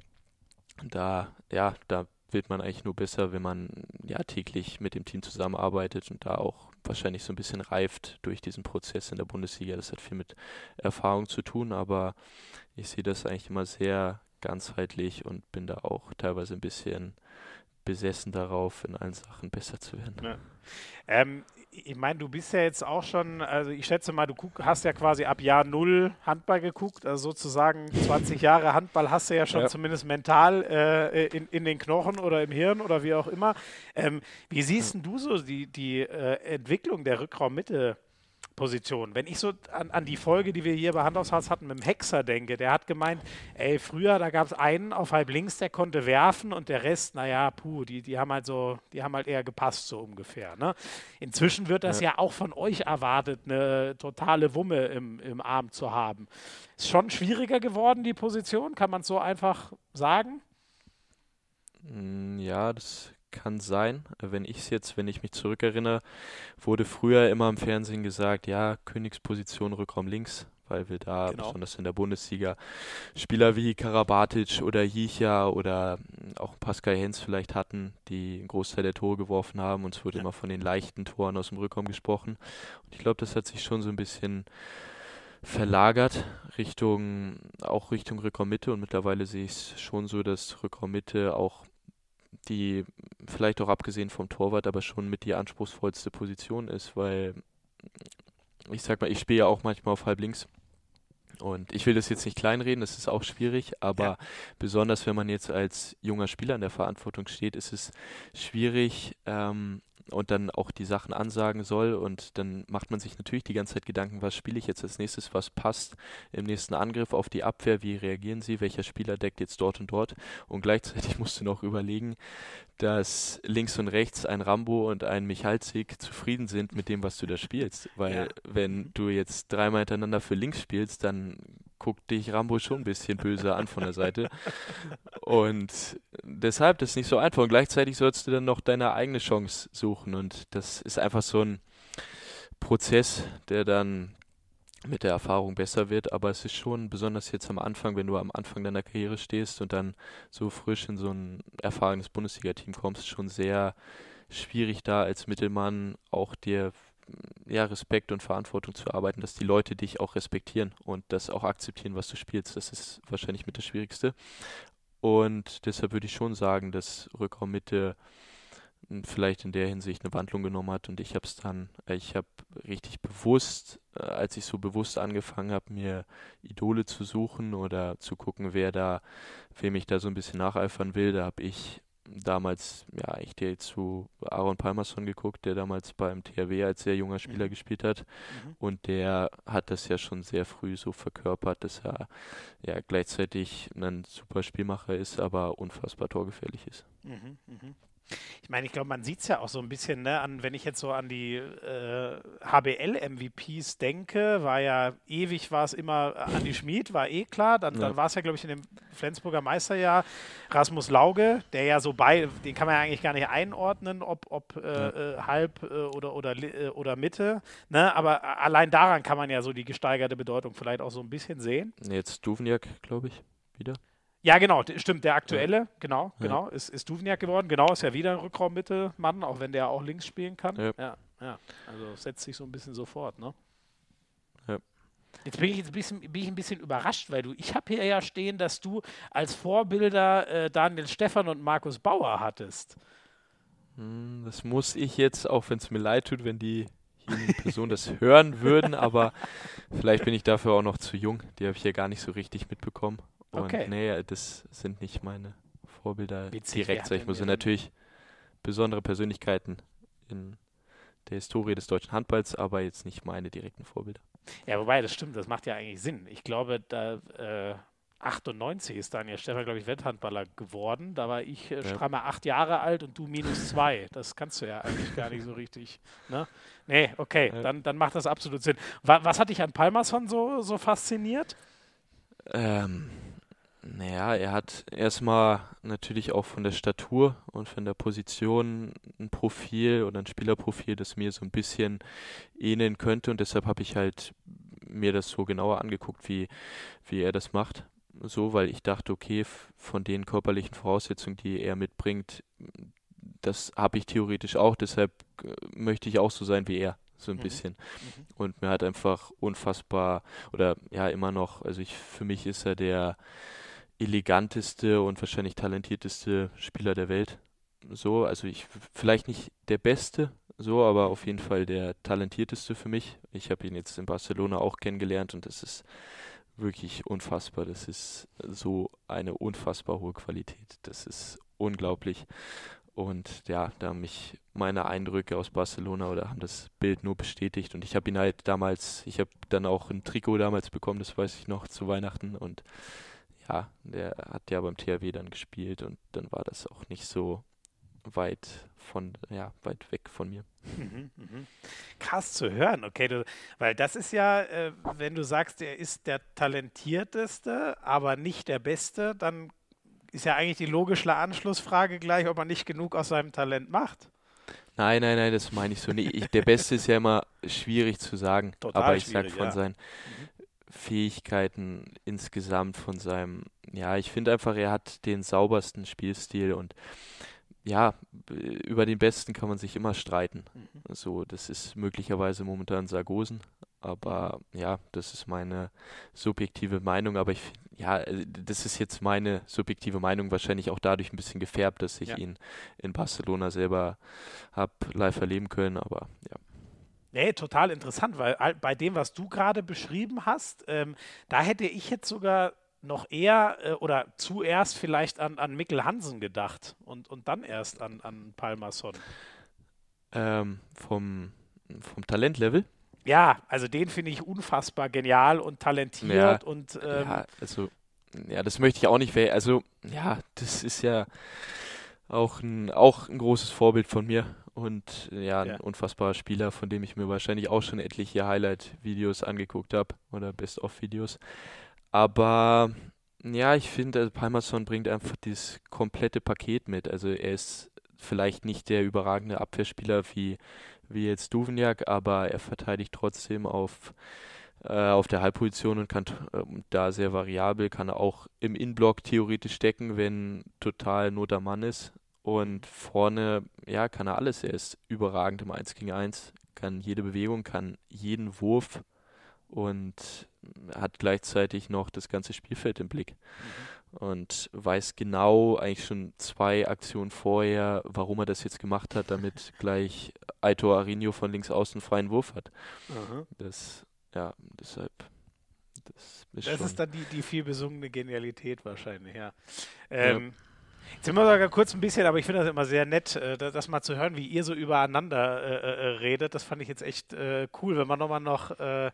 da, ja, da wird man eigentlich nur besser, wenn man ja täglich mit dem Team zusammenarbeitet und da auch wahrscheinlich so ein bisschen reift durch diesen Prozess in der Bundesliga. Das hat viel mit Erfahrung zu tun, aber ich sehe das eigentlich immer sehr ganzheitlich und bin da auch teilweise ein bisschen besessen darauf, in allen Sachen besser zu werden. Ja. Ähm, ich meine, du bist ja jetzt auch schon, also ich schätze mal, du guck, hast ja quasi ab Jahr Null Handball geguckt, also sozusagen <laughs> 20 Jahre Handball hast du ja schon Ja. zumindest mental äh, in, in den Knochen oder im Hirn oder wie auch immer. Ähm, wie siehst denn du so die, die äh, Entwicklung der Rückraummitte? Position. Wenn ich so an, an die Folge, die wir hier bei Handaufshaus hatten, mit dem Hexer denke, der hat gemeint, ey, früher, da gab es einen auf halb links, der konnte werfen und der Rest, naja, puh, die, die haben halt so, die haben halt eher gepasst, so ungefähr. Ne? Inzwischen wird das ja. auch von euch erwartet, eine totale Wumme im, im Arm zu haben. Ist schon schwieriger geworden, die Position, kann man es so einfach sagen? Mm, Ja, das kann sein. Wenn ich es jetzt, wenn ich mich zurückerinnere, wurde früher immer im Fernsehen gesagt, ja, Königsposition Rückraum links, weil wir da Genau. besonders in der Bundesliga Spieler wie Karabatic oder Jicha oder auch Pascal Hens vielleicht hatten, die einen Großteil der Tore geworfen haben. Und es wurde Ja. immer von den leichten Toren aus dem Rückraum gesprochen. Und ich glaube, das hat sich schon so ein bisschen verlagert Richtung, auch Richtung Rückraummitte und mittlerweile sehe ich es schon so, dass Rückraummitte auch die, vielleicht auch abgesehen vom Torwart, aber schon mit die anspruchsvollste Position ist, weil ich sag mal, ich spiele ja auch manchmal auf halb links und ich will das jetzt nicht kleinreden, das ist auch schwierig, aber Ja. besonders wenn man jetzt als junger Spieler in der Verantwortung steht, ist es schwierig ähm, und dann auch die Sachen ansagen soll und dann macht man sich natürlich die ganze Zeit Gedanken, was spiele ich jetzt als nächstes, was passt im nächsten Angriff auf die Abwehr, wie reagieren sie, welcher Spieler deckt jetzt dort und dort und gleichzeitig <laughs> musst du noch überlegen, dass links und rechts ein Rambo und ein Michalzik zufrieden sind mit dem, was du da spielst. Weil Ja. wenn du jetzt dreimal hintereinander für links spielst, dann guckt dich Rambo schon ein bisschen böse an von der Seite. Und deshalb das ist nicht so einfach. Und gleichzeitig sollst du dann noch deine eigene Chance suchen. Und das ist einfach so ein Prozess, der dann mit der Erfahrung besser wird, aber es ist schon besonders jetzt am Anfang, wenn du am Anfang deiner Karriere stehst und dann so frisch in so ein erfahrenes Bundesliga-Team kommst, schon sehr schwierig da als Mittelmann auch dir ja, Respekt und Verantwortung zu arbeiten, dass die Leute dich auch respektieren und das auch akzeptieren, was du spielst. Das ist wahrscheinlich mit das Schwierigste. Und deshalb würde ich schon sagen, dass Rückraummitte m, vielleicht in der Hinsicht eine Wandlung genommen hat und ich habe es dann, äh, ich habe richtig bewusst, äh, als ich so bewusst angefangen habe, mir Idole zu suchen oder zu gucken, wer da, wem ich da so ein bisschen nacheifern will, da habe ich damals, ja, ich dir zu Aaron Palmerson geguckt, der damals beim THW als sehr junger Spieler Mhm. gespielt hat. Mhm. Und der hat das ja schon sehr früh so verkörpert, dass er ja gleichzeitig ein super Spielmacher ist, aber unfassbar torgefährlich ist. Mhm, mhm. Ich meine, ich glaube, man sieht es ja auch so ein bisschen, ne, an, wenn ich jetzt so an die äh, HBL-MVPs denke, war ja ewig, war es immer Andi Schmid, war eh klar. Dann, Ja. dann war es ja, glaube ich, in dem Flensburger Meisterjahr Rasmus Lauge, der ja so bei, den kann man ja eigentlich gar nicht einordnen, ob, ob äh, Ja. äh, halb äh, oder, oder, äh, oder Mitte. Ne? Aber allein daran kann man ja so die gesteigerte Bedeutung vielleicht auch so ein bisschen sehen. Jetzt Duvniak, glaube ich, wieder. Ja, genau, stimmt, der aktuelle, genau, Ja. genau, ist, ist Duvniak geworden. Genau, ist ja wieder ein Rückraummitte-Mann, auch wenn der auch links spielen kann. Ja. ja, ja. Also setzt sich so ein bisschen sofort, ne? Ja. Jetzt bin ich, jetzt ein bisschen, bin ich ein bisschen überrascht, weil du, ich habe hier ja stehen, dass du als Vorbilder äh, Daniel Stephan und Markus Bauer hattest. Hm, das muss ich jetzt, auch wenn es mir leid tut, wenn die Person das hören würden, aber <laughs> vielleicht bin ich dafür auch noch zu jung. Die habe ich ja gar nicht so richtig mitbekommen. Und okay. nee, das sind nicht meine Vorbilder Witzig, direkt, ich. Sind natürlich besondere Persönlichkeiten in der Historie des deutschen Handballs, aber jetzt nicht meine direkten Vorbilder. Ja, wobei, das stimmt, das macht ja eigentlich Sinn. Ich glaube, da äh, 98 ist Daniel Stefan, glaube ich, Wetthandballer geworden. Da war ich äh, ja. stramme acht Jahre alt und du minus zwei. Das kannst du ja eigentlich gar nicht so richtig. Ne? Nee, okay, ja. dann, dann macht das absolut Sinn. Was, was hat dich an Palmerson so, so fasziniert? Ähm, naja, er hat erstmal natürlich auch von der Statur und von der Position ein Profil oder ein Spielerprofil, das mir so ein bisschen ähneln könnte und deshalb habe ich halt mir das so genauer angeguckt, wie, wie er das macht so, weil ich dachte, okay, von den körperlichen Voraussetzungen, die er mitbringt, das habe ich theoretisch auch, deshalb äh, möchte ich auch so sein wie er, so ein mhm. bisschen. Mhm. Und mir hat einfach unfassbar, oder ja, immer noch, also ich, für mich ist er der eleganteste und wahrscheinlich talentierteste Spieler der Welt. So, also ich, vielleicht nicht der beste, so, aber auf jeden Fall der talentierteste für mich. Ich habe ihn jetzt in Barcelona auch kennengelernt und das ist wirklich unfassbar. Das ist so eine unfassbar hohe Qualität. Das ist unglaublich. Und ja, da haben mich meine Eindrücke aus Barcelona oder haben das Bild nur bestätigt. Und ich habe ihn halt damals, ich habe dann auch ein Trikot damals bekommen, das weiß ich noch, zu Weihnachten. Und ja, der hat ja beim THW dann gespielt und dann war das auch nicht so weit von, ja, weit weg von mir. Mhm, mhm. Krass zu hören, okay, du, weil das ist ja, äh, wenn du sagst, er ist der talentierteste, aber nicht der Beste, dann ist ja eigentlich die logische Anschlussfrage gleich, ob er nicht genug aus seinem Talent macht. Nein, nein, nein, das meine ich so nicht. Ich, der Beste ist ja immer schwierig zu sagen, Total aber ich sage von ja. seinen mhm. Fähigkeiten insgesamt, von seinem, ja, ich finde einfach, er hat den saubersten Spielstil und ja, über den Besten kann man sich immer streiten. Mhm. So, das ist möglicherweise momentan Sargosen, aber ja, das ist meine subjektive Meinung. Aber ich, ja, das ist jetzt meine subjektive Meinung, wahrscheinlich auch dadurch ein bisschen gefärbt, dass ich ja. ihn in Barcelona selber habe live erleben können. Aber ja. Nee, total interessant, weil bei dem, was du gerade beschrieben hast, ähm, da hätte ich jetzt sogar noch eher äh, oder zuerst vielleicht an, an Mikkel Hansen gedacht und, und dann erst an, an Palmerson. Ähm, vom, vom Talentlevel? Ja, also den finde ich unfassbar genial und talentiert ja, und ähm, ja, also ja, das möchte ich auch nicht. Also ja, das ist ja auch ein, auch ein großes Vorbild von mir und ja, ein ja. unfassbarer Spieler, von dem ich mir wahrscheinlich auch schon etliche Highlight-Videos angeguckt habe oder Best-of-Videos. Aber ja, ich finde, also Palmerson bringt einfach dieses komplette Paket mit. Also er ist vielleicht nicht der überragende Abwehrspieler wie, wie jetzt Duvniak, aber er verteidigt trotzdem auf, äh, auf der Halbposition und kann äh, da sehr variabel, kann auch im Inblock theoretisch stecken, wenn total Not am Mann ist. Und vorne, ja, kann er alles. Er ist überragend im 1 gegen 1, kann jede Bewegung, kann jeden Wurf und hat gleichzeitig noch das ganze Spielfeld im Blick mhm. und weiß genau eigentlich schon zwei Aktionen vorher, warum er das jetzt gemacht hat, damit <laughs> gleich Aitor Arinho von links außen freien Wurf hat. Mhm. Das, ja, deshalb. Das ist, das ist dann die, die viel besungene Genialität wahrscheinlich, ja. Ähm, ja. Jetzt sind wir sogar kurz ein bisschen, aber ich finde das immer sehr nett, äh, das mal zu hören, wie ihr so übereinander äh, äh, redet. Das fand ich jetzt echt äh, cool, wenn man nochmal noch äh,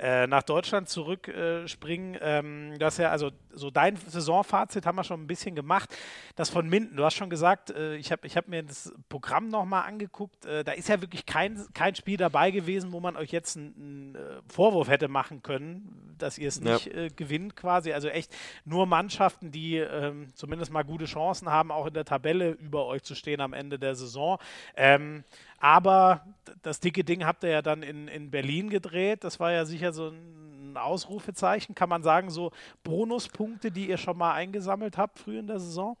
äh, nach Deutschland zurückspringen. Ähm, du hast ja, also so dein Saisonfazit haben wir schon ein bisschen gemacht. Das von Minden, du hast schon gesagt, äh, ich habe ich hab mir das Programm nochmal angeguckt. Äh, da ist ja wirklich kein, kein Spiel dabei gewesen, wo man euch jetzt einen, einen äh, Vorwurf hätte machen können, dass ihr es nicht ja. Äh, gewinnt quasi. Also echt nur Mannschaften, die ähm, zumindest mal gute Chancen haben, auch in der Tabelle über euch zu stehen am Ende der Saison. Ähm, aber das dicke Ding habt ihr ja dann in, in Berlin gedreht. Das war ja sicher so ein Ausrufezeichen. Kann man sagen, so Bonuspunkte, die ihr schon mal eingesammelt habt früh in der Saison?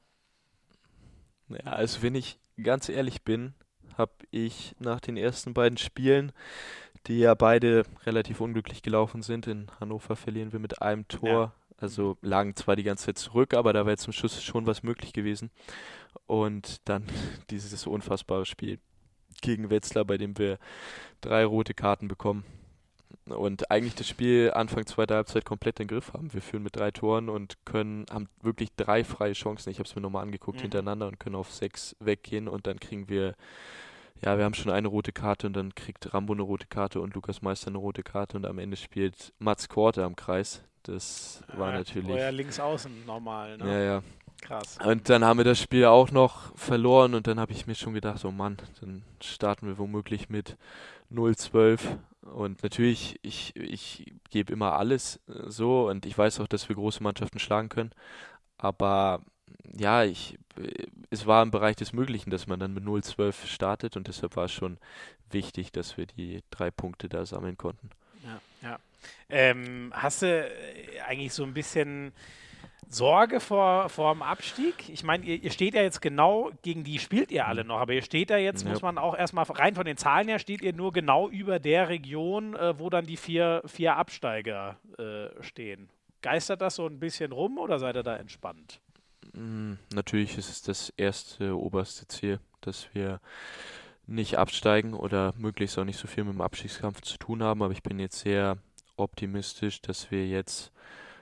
Ja, also wenn ich ganz ehrlich bin, habe ich nach den ersten beiden Spielen, die ja beide relativ unglücklich gelaufen sind, in Hannover verlieren wir mit einem Tor. Ja. Also lagen zwar die ganze Zeit zurück, aber da wäre zum Schluss schon was möglich gewesen. Und dann <laughs> dieses unfassbare Spiel gegen Wetzlar, bei dem wir drei rote Karten bekommen. Und eigentlich das Spiel Anfang zweiter Halbzeit komplett in den Griff haben. Wir führen mit drei Toren und können, haben wirklich drei freie Chancen. Ich habe es mir nochmal angeguckt mhm. hintereinander und können auf sechs weggehen und dann kriegen wir ja, wir haben schon eine rote Karte und dann kriegt Rambo eine rote Karte und Lukas Meister eine rote Karte und am Ende spielt Mats Korte am Kreis. Das war ja, natürlich. Vorher links außen normal, ne? Ja, ja. Krass. Und dann haben wir das Spiel auch noch verloren und dann habe ich mir schon gedacht, oh Mann, dann starten wir womöglich mit 0-12. Und natürlich, ich, ich gebe immer alles äh, so und ich weiß auch, dass wir große Mannschaften schlagen können. Aber ja, ich, äh, es war im Bereich des Möglichen, dass man dann mit 0-12 startet und deshalb war es schon wichtig, dass wir die drei Punkte da sammeln konnten. Ja, ja. Ähm, hast du äh, eigentlich so ein bisschen Sorge vor, vor dem Abstieg? Ich meine, ihr, ihr, steht ja jetzt genau, gegen die spielt ihr alle mhm. noch, aber ihr steht da jetzt, ja. muss man auch erstmal rein von den Zahlen her, steht ihr nur genau über der Region, äh, wo dann die vier, vier Absteiger äh, stehen. Geistert das so ein bisschen rum oder seid ihr da entspannt? Mm, natürlich ist es das erste oberste Ziel, dass wir nicht absteigen oder möglichst auch nicht so viel mit dem Abstiegskampf zu tun haben, aber ich bin jetzt sehr optimistisch, dass wir jetzt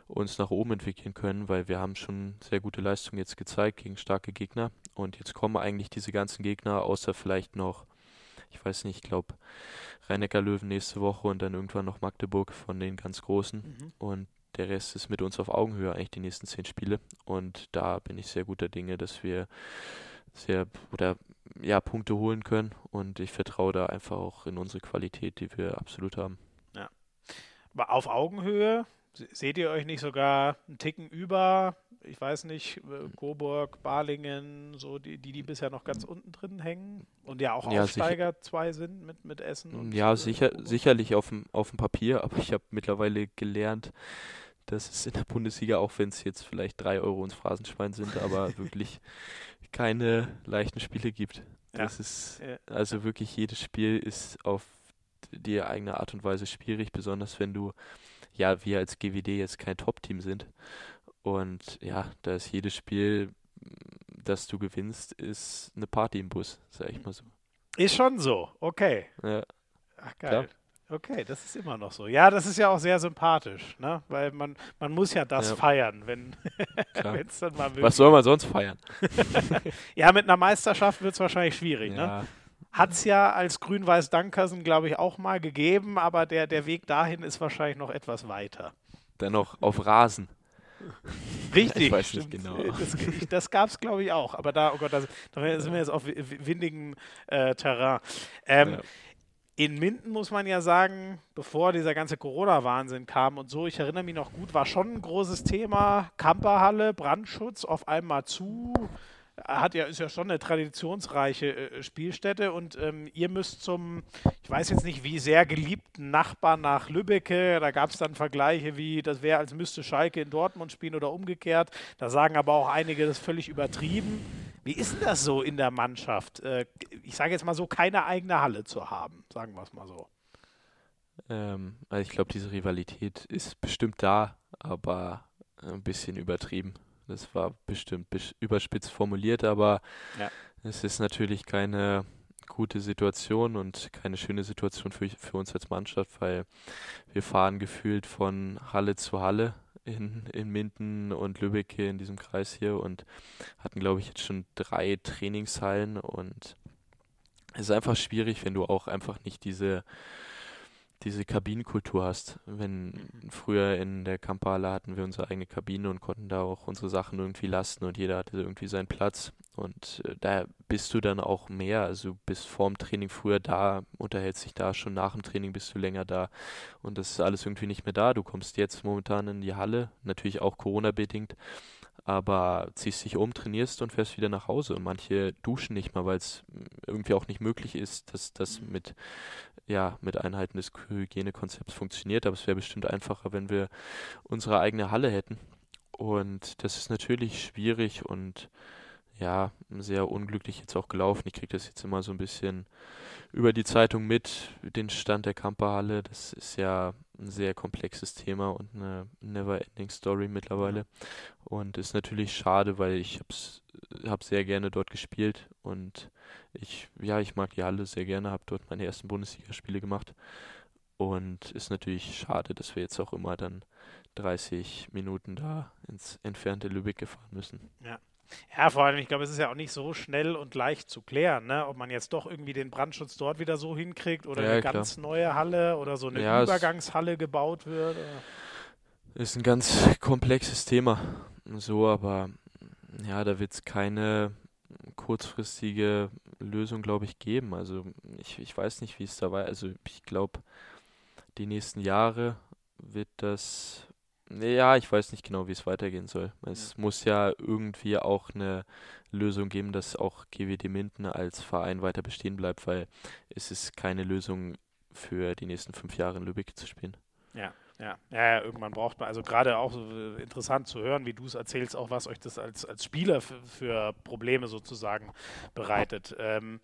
uns nach oben entwickeln können, weil wir haben schon sehr gute Leistungen jetzt gezeigt gegen starke Gegner und jetzt kommen eigentlich diese ganzen Gegner, außer vielleicht noch, ich weiß nicht, ich glaube rhein löwen nächste Woche und dann irgendwann noch Magdeburg von den ganz Großen mhm. und der Rest ist mit uns auf Augenhöhe eigentlich die nächsten zehn Spiele und da bin ich sehr guter Dinge, dass wir sehr oder ja Punkte holen können und ich vertraue da einfach auch in unsere Qualität, die wir absolut haben. Ja. Aber auf Augenhöhe Seht ihr euch nicht sogar einen Ticken über, ich weiß nicht, äh, Coburg, Balingen, so die, die, die bisher noch ganz unten drin hängen und ja auch ja, Aufsteiger sicher. zwei sind mit, mit Essen und Ja, sicher, sicherlich auf dem, auf dem Papier, aber ich habe mittlerweile gelernt, dass es in der Bundesliga, auch wenn es jetzt vielleicht drei Euro ins Phrasenschwein sind, aber <laughs> wirklich keine leichten Spiele gibt. Das ja. ist, also wirklich jedes Spiel ist auf die eigene Art und Weise schwierig, besonders wenn du ja, wir als GWD jetzt kein Top-Team sind. Und ja, da ist jedes Spiel, das du gewinnst, ist eine Party im Bus, sag ich mal so. Ist schon so, okay. Ja. Ach geil. Klar. Okay, das ist immer noch so. Ja, das ist ja auch sehr sympathisch, ne? Weil man, man muss ja das ja. feiern, wenn <laughs> es dann mal möglich Was soll man sonst feiern? <laughs> ja, mit einer Meisterschaft wird es wahrscheinlich schwierig, ne? ja. ne? Hat es ja als Grün-Weiß-Dankersen, glaube ich, auch mal gegeben, aber der, der Weg dahin ist wahrscheinlich noch etwas weiter. Dennoch auf Rasen. Richtig. Ich weiß nicht genau. Das, das gab es, glaube ich, auch. Aber da, oh Gott, da sind wir jetzt auf windigem äh, Terrain. Ähm, ja. In Minden muss man ja sagen, bevor dieser ganze Corona-Wahnsinn kam und so, ich erinnere mich noch gut, war schon ein großes Thema. Kamperhalle, Brandschutz auf einmal zu hat ja, ist ja schon eine traditionsreiche äh, Spielstätte und ähm, ihr müsst zum, ich weiß jetzt nicht, wie sehr geliebten Nachbarn nach Lübbecke, da gab es dann Vergleiche wie, das wäre, als müsste Schalke in Dortmund spielen oder umgekehrt. Da sagen aber auch einige, das ist völlig übertrieben. Wie ist denn das so in der Mannschaft? Äh, ich sage jetzt mal so, keine eigene Halle zu haben, sagen wir es mal so. Ähm, also ich glaube, diese Rivalität ist bestimmt da, aber ein bisschen übertrieben. Das war bestimmt überspitzt formuliert, aber ja. es ist natürlich keine gute Situation und keine schöne Situation für, für uns als Mannschaft, weil wir fahren gefühlt von Halle zu Halle in, in Minden und Lübeck hier in diesem Kreis hier und hatten, glaube ich, jetzt schon drei Trainingshallen und es ist einfach schwierig, wenn du auch einfach nicht diese diese Kabinenkultur hast. Wenn früher in der Kampala hatten wir unsere eigene Kabine und konnten da auch unsere Sachen irgendwie lassen und jeder hatte irgendwie seinen Platz. Und äh, da bist du dann auch mehr. Also bist vorm Training früher da, unterhältst dich da, schon nach dem Training bist du länger da. Und das ist alles irgendwie nicht mehr da. Du kommst jetzt momentan in die Halle, natürlich auch Corona-bedingt aber ziehst dich um, trainierst und fährst wieder nach Hause. Und manche duschen nicht mal, weil es irgendwie auch nicht möglich ist, dass das mit, ja, mit Einhalten des Hygienekonzepts funktioniert. Aber es wäre bestimmt einfacher, wenn wir unsere eigene Halle hätten. Und das ist natürlich schwierig und ja, sehr unglücklich jetzt auch gelaufen. Ich kriege das jetzt immer so ein bisschen über die Zeitung mit, den Stand der Kamperhalle. Das ist ja ein sehr komplexes Thema und eine never-ending Story mittlerweile. Und ist natürlich schade, weil ich hab's, hab sehr gerne dort gespielt und ich, ja, ich mag die Halle sehr gerne, habe dort meine ersten Bundesligaspiele gemacht. Und ist natürlich schade, dass wir jetzt auch immer dann 30 Minuten da ins entfernte Lübeck gefahren müssen. Ja. Ja, vor allem, ich glaube, es ist ja auch nicht so schnell und leicht zu klären, ne? ob man jetzt doch irgendwie den Brandschutz dort wieder so hinkriegt oder ja, eine klar. ganz neue Halle oder so eine ja, Übergangshalle gebaut wird. Ist ein ganz komplexes Thema. So, aber ja, da wird es keine kurzfristige Lösung, glaube ich, geben. Also ich, ich weiß nicht, wie es da war. Also ich glaube, die nächsten Jahre wird das ja, ich weiß nicht genau, wie es weitergehen soll. Es ja. muss ja irgendwie auch eine Lösung geben, dass auch GWD Minden als Verein weiter bestehen bleibt, weil es ist keine Lösung für die nächsten fünf Jahre in Lübeck zu spielen. Ja. Ja, ja, irgendwann braucht man, also gerade auch so äh, interessant zu hören, wie du es erzählst, auch was euch das als, als Spieler für Probleme sozusagen bereitet. Ähm,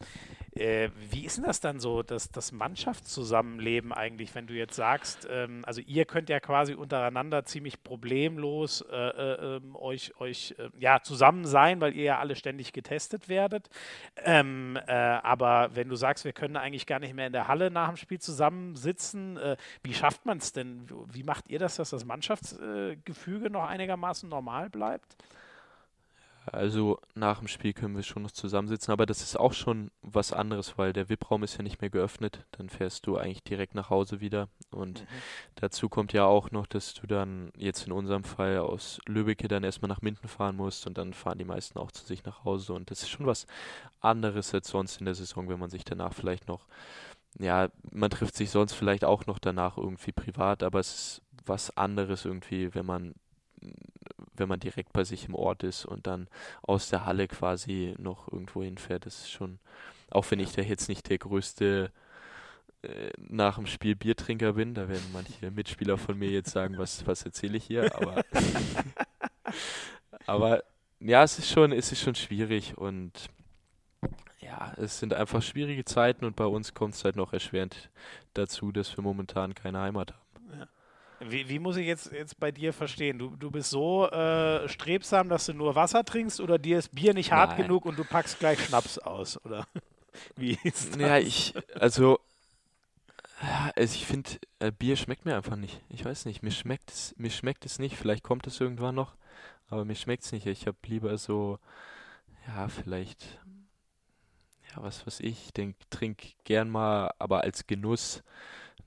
äh, wie ist denn das dann so, dass das Mannschaftszusammenleben eigentlich, wenn du jetzt sagst, ähm, also ihr könnt ja quasi untereinander ziemlich problemlos äh, äh, ähm, euch, euch äh, ja, zusammen sein, weil ihr ja alle ständig getestet werdet. Ähm, äh, aber wenn du sagst, wir können eigentlich gar nicht mehr in der Halle nach dem Spiel zusammensitzen, wie schafft man es denn? Wie macht ihr das, dass das Mannschaftsgefüge noch einigermaßen normal bleibt? Also nach dem Spiel können wir schon noch zusammensitzen, aber das ist auch schon was anderes, weil der VIP-Raum ist ja nicht mehr geöffnet. Dann fährst du eigentlich direkt nach Hause wieder. Und mhm. dazu kommt ja auch noch, dass du dann jetzt in unserem Fall aus Lübeck dann erstmal nach Minden fahren musst und dann fahren die meisten auch zu sich nach Hause. Und das ist schon was anderes als sonst in der Saison, wenn man sich danach vielleicht noch ja, man trifft sich sonst vielleicht auch noch danach irgendwie privat, aber es ist was anderes irgendwie, wenn man wenn man direkt bei sich im Ort ist und dann aus der Halle quasi noch irgendwo hinfährt, das ist schon, auch wenn ich da jetzt nicht der größte äh, nach dem Spiel Biertrinker bin, da werden manche Mitspieler von mir jetzt sagen, was, was erzähle ich hier, aber, <laughs> <laughs> aber ja, es ist schon, es ist schon schwierig und ja, es sind einfach schwierige Zeiten und bei uns kommt es halt noch erschwerend dazu, dass wir momentan keine Heimat haben. Ja. Wie, wie, muss ich jetzt, jetzt bei dir verstehen? Du, du bist so äh, strebsam, dass du nur Wasser trinkst oder dir ist Bier nicht hart Nein. genug und du packst gleich Schnaps aus, oder? <laughs> wie ist das? Ja, ich, also, also ich finde, äh, Bier schmeckt mir einfach nicht. Ich weiß nicht, mir schmeckt es, mir schmeckt es nicht. Vielleicht kommt es irgendwann noch, aber mir schmeckt es nicht. Ich habe lieber so, ja, vielleicht ja, was weiß ich, denk, trink gern mal, aber als Genuss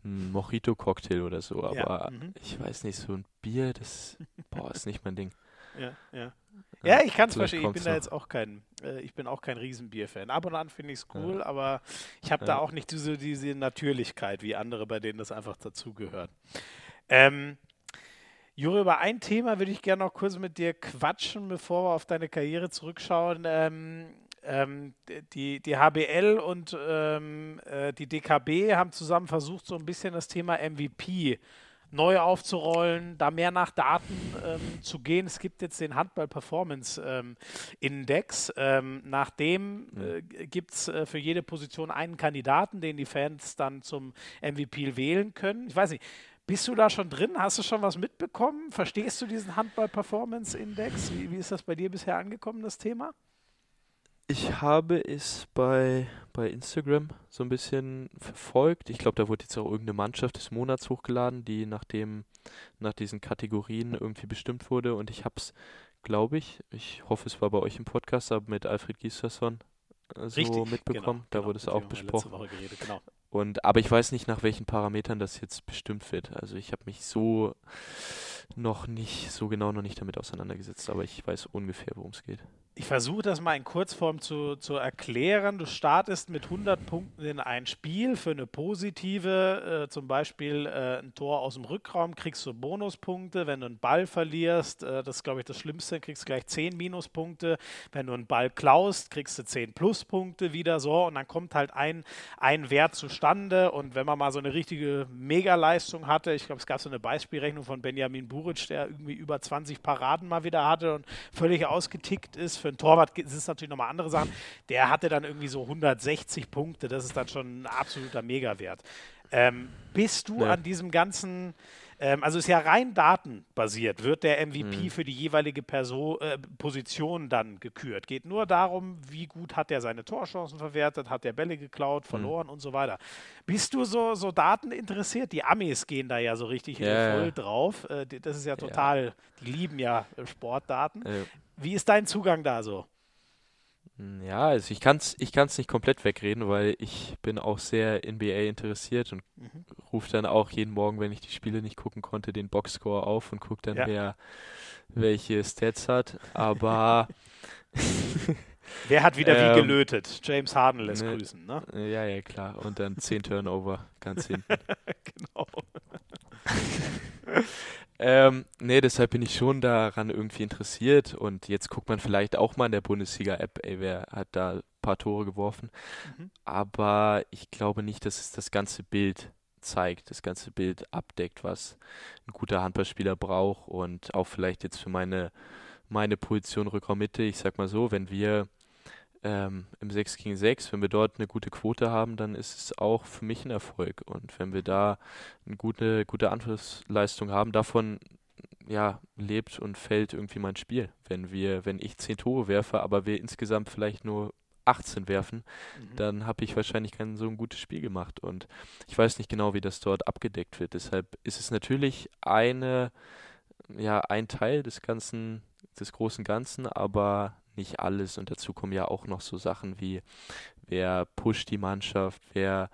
ein Mojito-Cocktail oder so. Aber ja, mhm. ich weiß nicht, so ein Bier, das boah, ist nicht mein Ding. <laughs> Ja, ja. Ja, ich kann es verstehen. Ich bin da jetzt auch kein, äh, ich bin auch kein Riesenbier-Fan. Ab und an finde ich es cool, ja. aber ich habe ja. da auch nicht diese, diese Natürlichkeit wie andere, bei denen das einfach dazugehört. Ähm, Juri, über ein Thema würde ich gerne noch kurz mit dir quatschen, bevor wir auf deine Karriere zurückschauen. Ähm, ähm, die, die HBL und ähm, äh, die DKB haben zusammen versucht, so ein bisschen das Thema MVP neu aufzurollen, da mehr nach Daten ähm, zu gehen. Es gibt jetzt den Handball Performance ähm, Index. Ähm, nach dem äh, gibt es äh, für jede Position einen Kandidaten, den die Fans dann zum MVP wählen können. Ich weiß nicht, bist du da schon drin? Hast du schon was mitbekommen? Verstehst du diesen Handball Performance Index? Wie, wie ist das bei dir bisher angekommen, das Thema? Ich habe es bei, bei Instagram so ein bisschen verfolgt. Ich glaube, da wurde jetzt auch irgendeine Mannschaft des Monats hochgeladen, die nach, dem, nach diesen Kategorien irgendwie bestimmt wurde. Und ich habe es, glaube ich, ich hoffe, es war bei euch im Podcast, aber mit Alfred Gislason äh, so Richtig, mitbekommen. Genau, da genau, wurde es auch besprochen. Geredet, genau. Und, aber ich weiß nicht, nach welchen Parametern das jetzt bestimmt wird. Also ich habe mich so noch nicht, so genau noch nicht damit auseinandergesetzt, aber ich weiß ungefähr, worum es geht. Ich versuche das mal in Kurzform zu, zu erklären. Du startest mit 100 Punkten in ein Spiel für eine positive, äh, zum Beispiel äh, ein Tor aus dem Rückraum, kriegst du Bonuspunkte. Wenn du einen Ball verlierst, äh, das ist glaube ich das Schlimmste, kriegst du gleich 10 Minuspunkte. Wenn du einen Ball klaust, kriegst du 10 Pluspunkte wieder so und dann kommt halt ein, ein Wert zustande. Und wenn man mal so eine richtige Megaleistung hatte, ich glaube, es gab so eine Beispielrechnung von Benjamin Buric, der irgendwie über 20 Paraden mal wieder hatte und völlig ausgetickt ist Für einen Torwart ist es natürlich nochmal andere Sachen. Der hatte dann irgendwie so 160 Punkte. Das ist dann schon ein absoluter Megawert. Ähm, bist du ja. an diesem ganzen ähm, also ist ja rein datenbasiert, wird der MVP mhm. für die jeweilige Person, äh, Position dann gekürt. Geht nur darum, wie gut hat er seine Torchancen verwertet, hat er Bälle geklaut, mhm. verloren mhm. und so weiter. Bist du so, so Daten interessiert? Die Amis gehen da ja so richtig yeah. voll drauf. Äh, das ist ja total, ja. die lieben ja Sportdaten. Wie ist dein Zugang da so? Ja, also ich kann es ich kann's nicht komplett wegreden, weil ich bin auch sehr NBA interessiert und mhm. rufe dann auch jeden Morgen, wenn ich die Spiele nicht gucken konnte, den Boxscore auf und gucke dann, ja. wer welche Stats hat. Aber <laughs> Wer hat wieder ähm, wie gelötet? James Harden lässt ne, grüßen, ne? Ja, ja, klar. Und dann 10 <laughs> Turnover ganz hinten. genau. <laughs> Ähm, nee, deshalb bin ich schon daran irgendwie interessiert und jetzt guckt man vielleicht auch mal in der Bundesliga-App, ey, wer hat da ein paar Tore geworfen. Mhm. Aber ich glaube nicht, dass es das ganze Bild zeigt, das ganze Bild abdeckt, was ein guter Handballspieler braucht und auch vielleicht jetzt für meine, meine Position Rückraummitte. Ich sag mal so, wenn wir ähm, im 6 gegen 6, wenn wir dort eine gute Quote haben, dann ist es auch für mich ein Erfolg. Und wenn wir da eine gute, gute Anschlussleistung haben, davon ja, lebt und fällt irgendwie mein Spiel. Wenn wir, wenn ich 10 Tore werfe, aber wir insgesamt vielleicht nur 18 werfen, mhm. dann habe ich wahrscheinlich kein so ein gutes Spiel gemacht. Und ich weiß nicht genau, wie das dort abgedeckt wird. Deshalb ist es natürlich eine, ja, ein Teil des ganzen, des großen Ganzen, aber nicht alles. Und dazu kommen ja auch noch so Sachen wie, wer pusht die Mannschaft, wer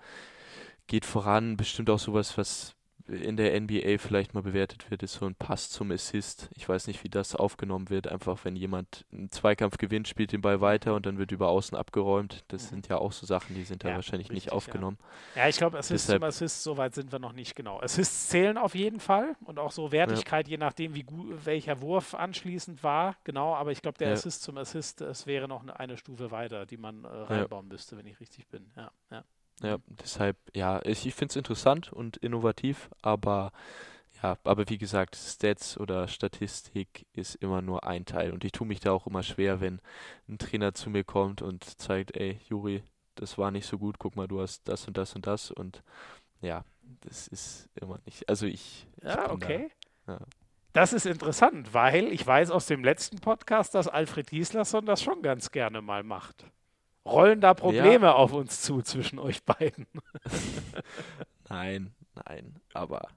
geht voran, bestimmt auch sowas, was in der NBA vielleicht mal bewertet wird, ist so ein Pass zum Assist. Ich weiß nicht, wie das aufgenommen wird. Einfach, wenn jemand einen Zweikampf gewinnt, spielt den Ball weiter und dann wird über außen abgeräumt. Das mhm. sind ja auch so Sachen, die sind da wahrscheinlich richtig, nicht aufgenommen. Ja, ja ich glaube, Assist Deshalb, zum Assist, so weit sind wir noch nicht genau. Assists zählen auf jeden Fall und auch so Wertigkeit, ja. je nachdem, wie gut, welcher Wurf anschließend war. Genau, aber ich glaube, der ja. Assist zum Assist, es wäre noch eine, eine, Stufe weiter, die man äh, reinbauen müsste, wenn ich richtig bin. Ja, ja. Deshalb, ja, ich, ich finde es interessant und innovativ, aber ja, aber wie gesagt, Stats oder Statistik ist immer nur ein Teil und ich tue mich da auch immer schwer, wenn ein Trainer zu mir kommt und zeigt, ey, Juri, das war nicht so gut, guck mal, du hast das und das und das und ja, das ist immer nicht, also ich. ich ja, okay. Da, ja. Das ist interessant, weil ich weiß aus dem letzten Podcast, dass Alfred Gislason das schon ganz gerne mal macht. Rollen da Probleme ja. auf uns zu zwischen euch beiden? <laughs> nein, nein, aber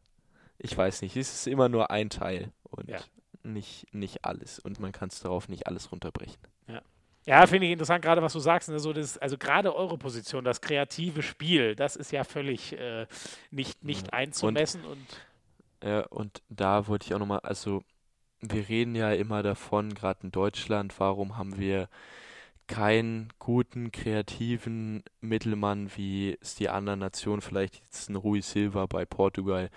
ich weiß nicht, es ist immer nur ein Teil und ja. nicht, nicht alles und man kann es darauf nicht alles runterbrechen. Ja. Ja, finde ich interessant, gerade was du sagst. Ne, so das, also gerade eure Position, das kreative Spiel, das ist ja völlig äh, nicht, nicht einzumessen. Und, und, ja, und da wollte ich auch nochmal, also wir reden ja immer davon, gerade in Deutschland, warum haben wir keinen guten, kreativen Mittelmann, wie es die anderen Nationen, vielleicht jetzt ein Rui Silva bei Portugal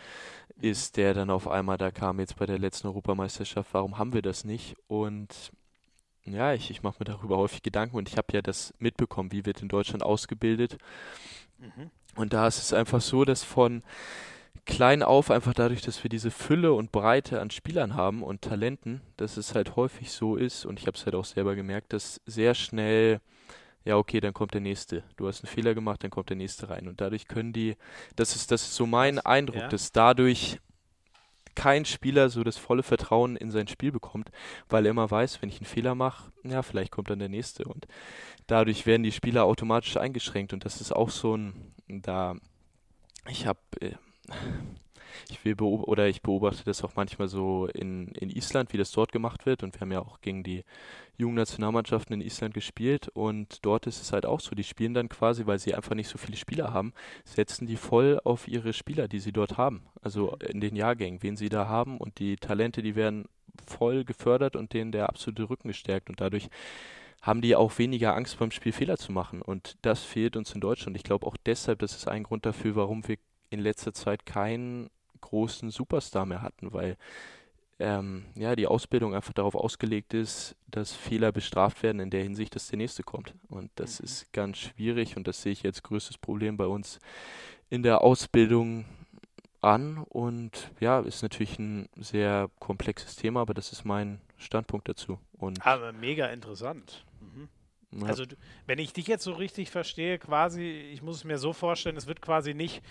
ist, der dann auf einmal da kam, jetzt bei der letzten Europameisterschaft. Warum haben wir das nicht? Und ja, ich, ich mache mir darüber häufig Gedanken und ich habe ja das mitbekommen, wie wird in Deutschland ausgebildet. Mhm. Und da ist es einfach so, dass von klein auf, einfach dadurch, dass wir diese Fülle und Breite an Spielern haben und Talenten, dass es halt häufig so ist, und ich habe es halt auch selber gemerkt, dass sehr schnell, ja, okay, dann kommt der nächste. Du hast einen Fehler gemacht, dann kommt der nächste rein. Und dadurch können die, das ist, das ist so mein Eindruck, ja. dass dadurch kein Spieler so das volle Vertrauen in sein Spiel bekommt, weil er immer weiß, wenn ich einen Fehler mache, ja, vielleicht kommt dann der nächste. Und dadurch werden die Spieler automatisch eingeschränkt. Und das ist auch so ein, da, ich habe äh, ich will oder ich beobachte das auch manchmal so in, in Island, wie das dort gemacht wird. Und wir haben ja auch gegen die jungen Nationalmannschaften in Island gespielt. Und dort ist es halt auch so, die spielen dann quasi, weil sie einfach nicht so viele Spieler haben, setzen die voll auf ihre Spieler, die sie dort haben. Also in den Jahrgängen, wen sie da haben. Und die Talente, die werden voll gefördert und denen der absolute Rücken gestärkt. Und dadurch haben die auch weniger Angst beim Spiel Fehler zu machen. Und das fehlt uns in Deutschland. Ich glaube auch deshalb, das ist ein Grund dafür, warum wir in letzter Zeit keinen großen Superstar mehr hatten, weil ähm, ja, die Ausbildung einfach darauf ausgelegt ist, dass Fehler bestraft werden in der Hinsicht, dass der nächste kommt. Und das mhm. ist ganz schwierig und das sehe ich jetzt größtes Problem bei uns in der Ausbildung an. Und ja, ist natürlich ein sehr komplexes Thema, aber das ist mein Standpunkt dazu. Und Aber mega interessant. Mhm. Ja, Also, wenn ich dich jetzt so richtig verstehe, quasi, ich muss es mir so vorstellen, es wird quasi nicht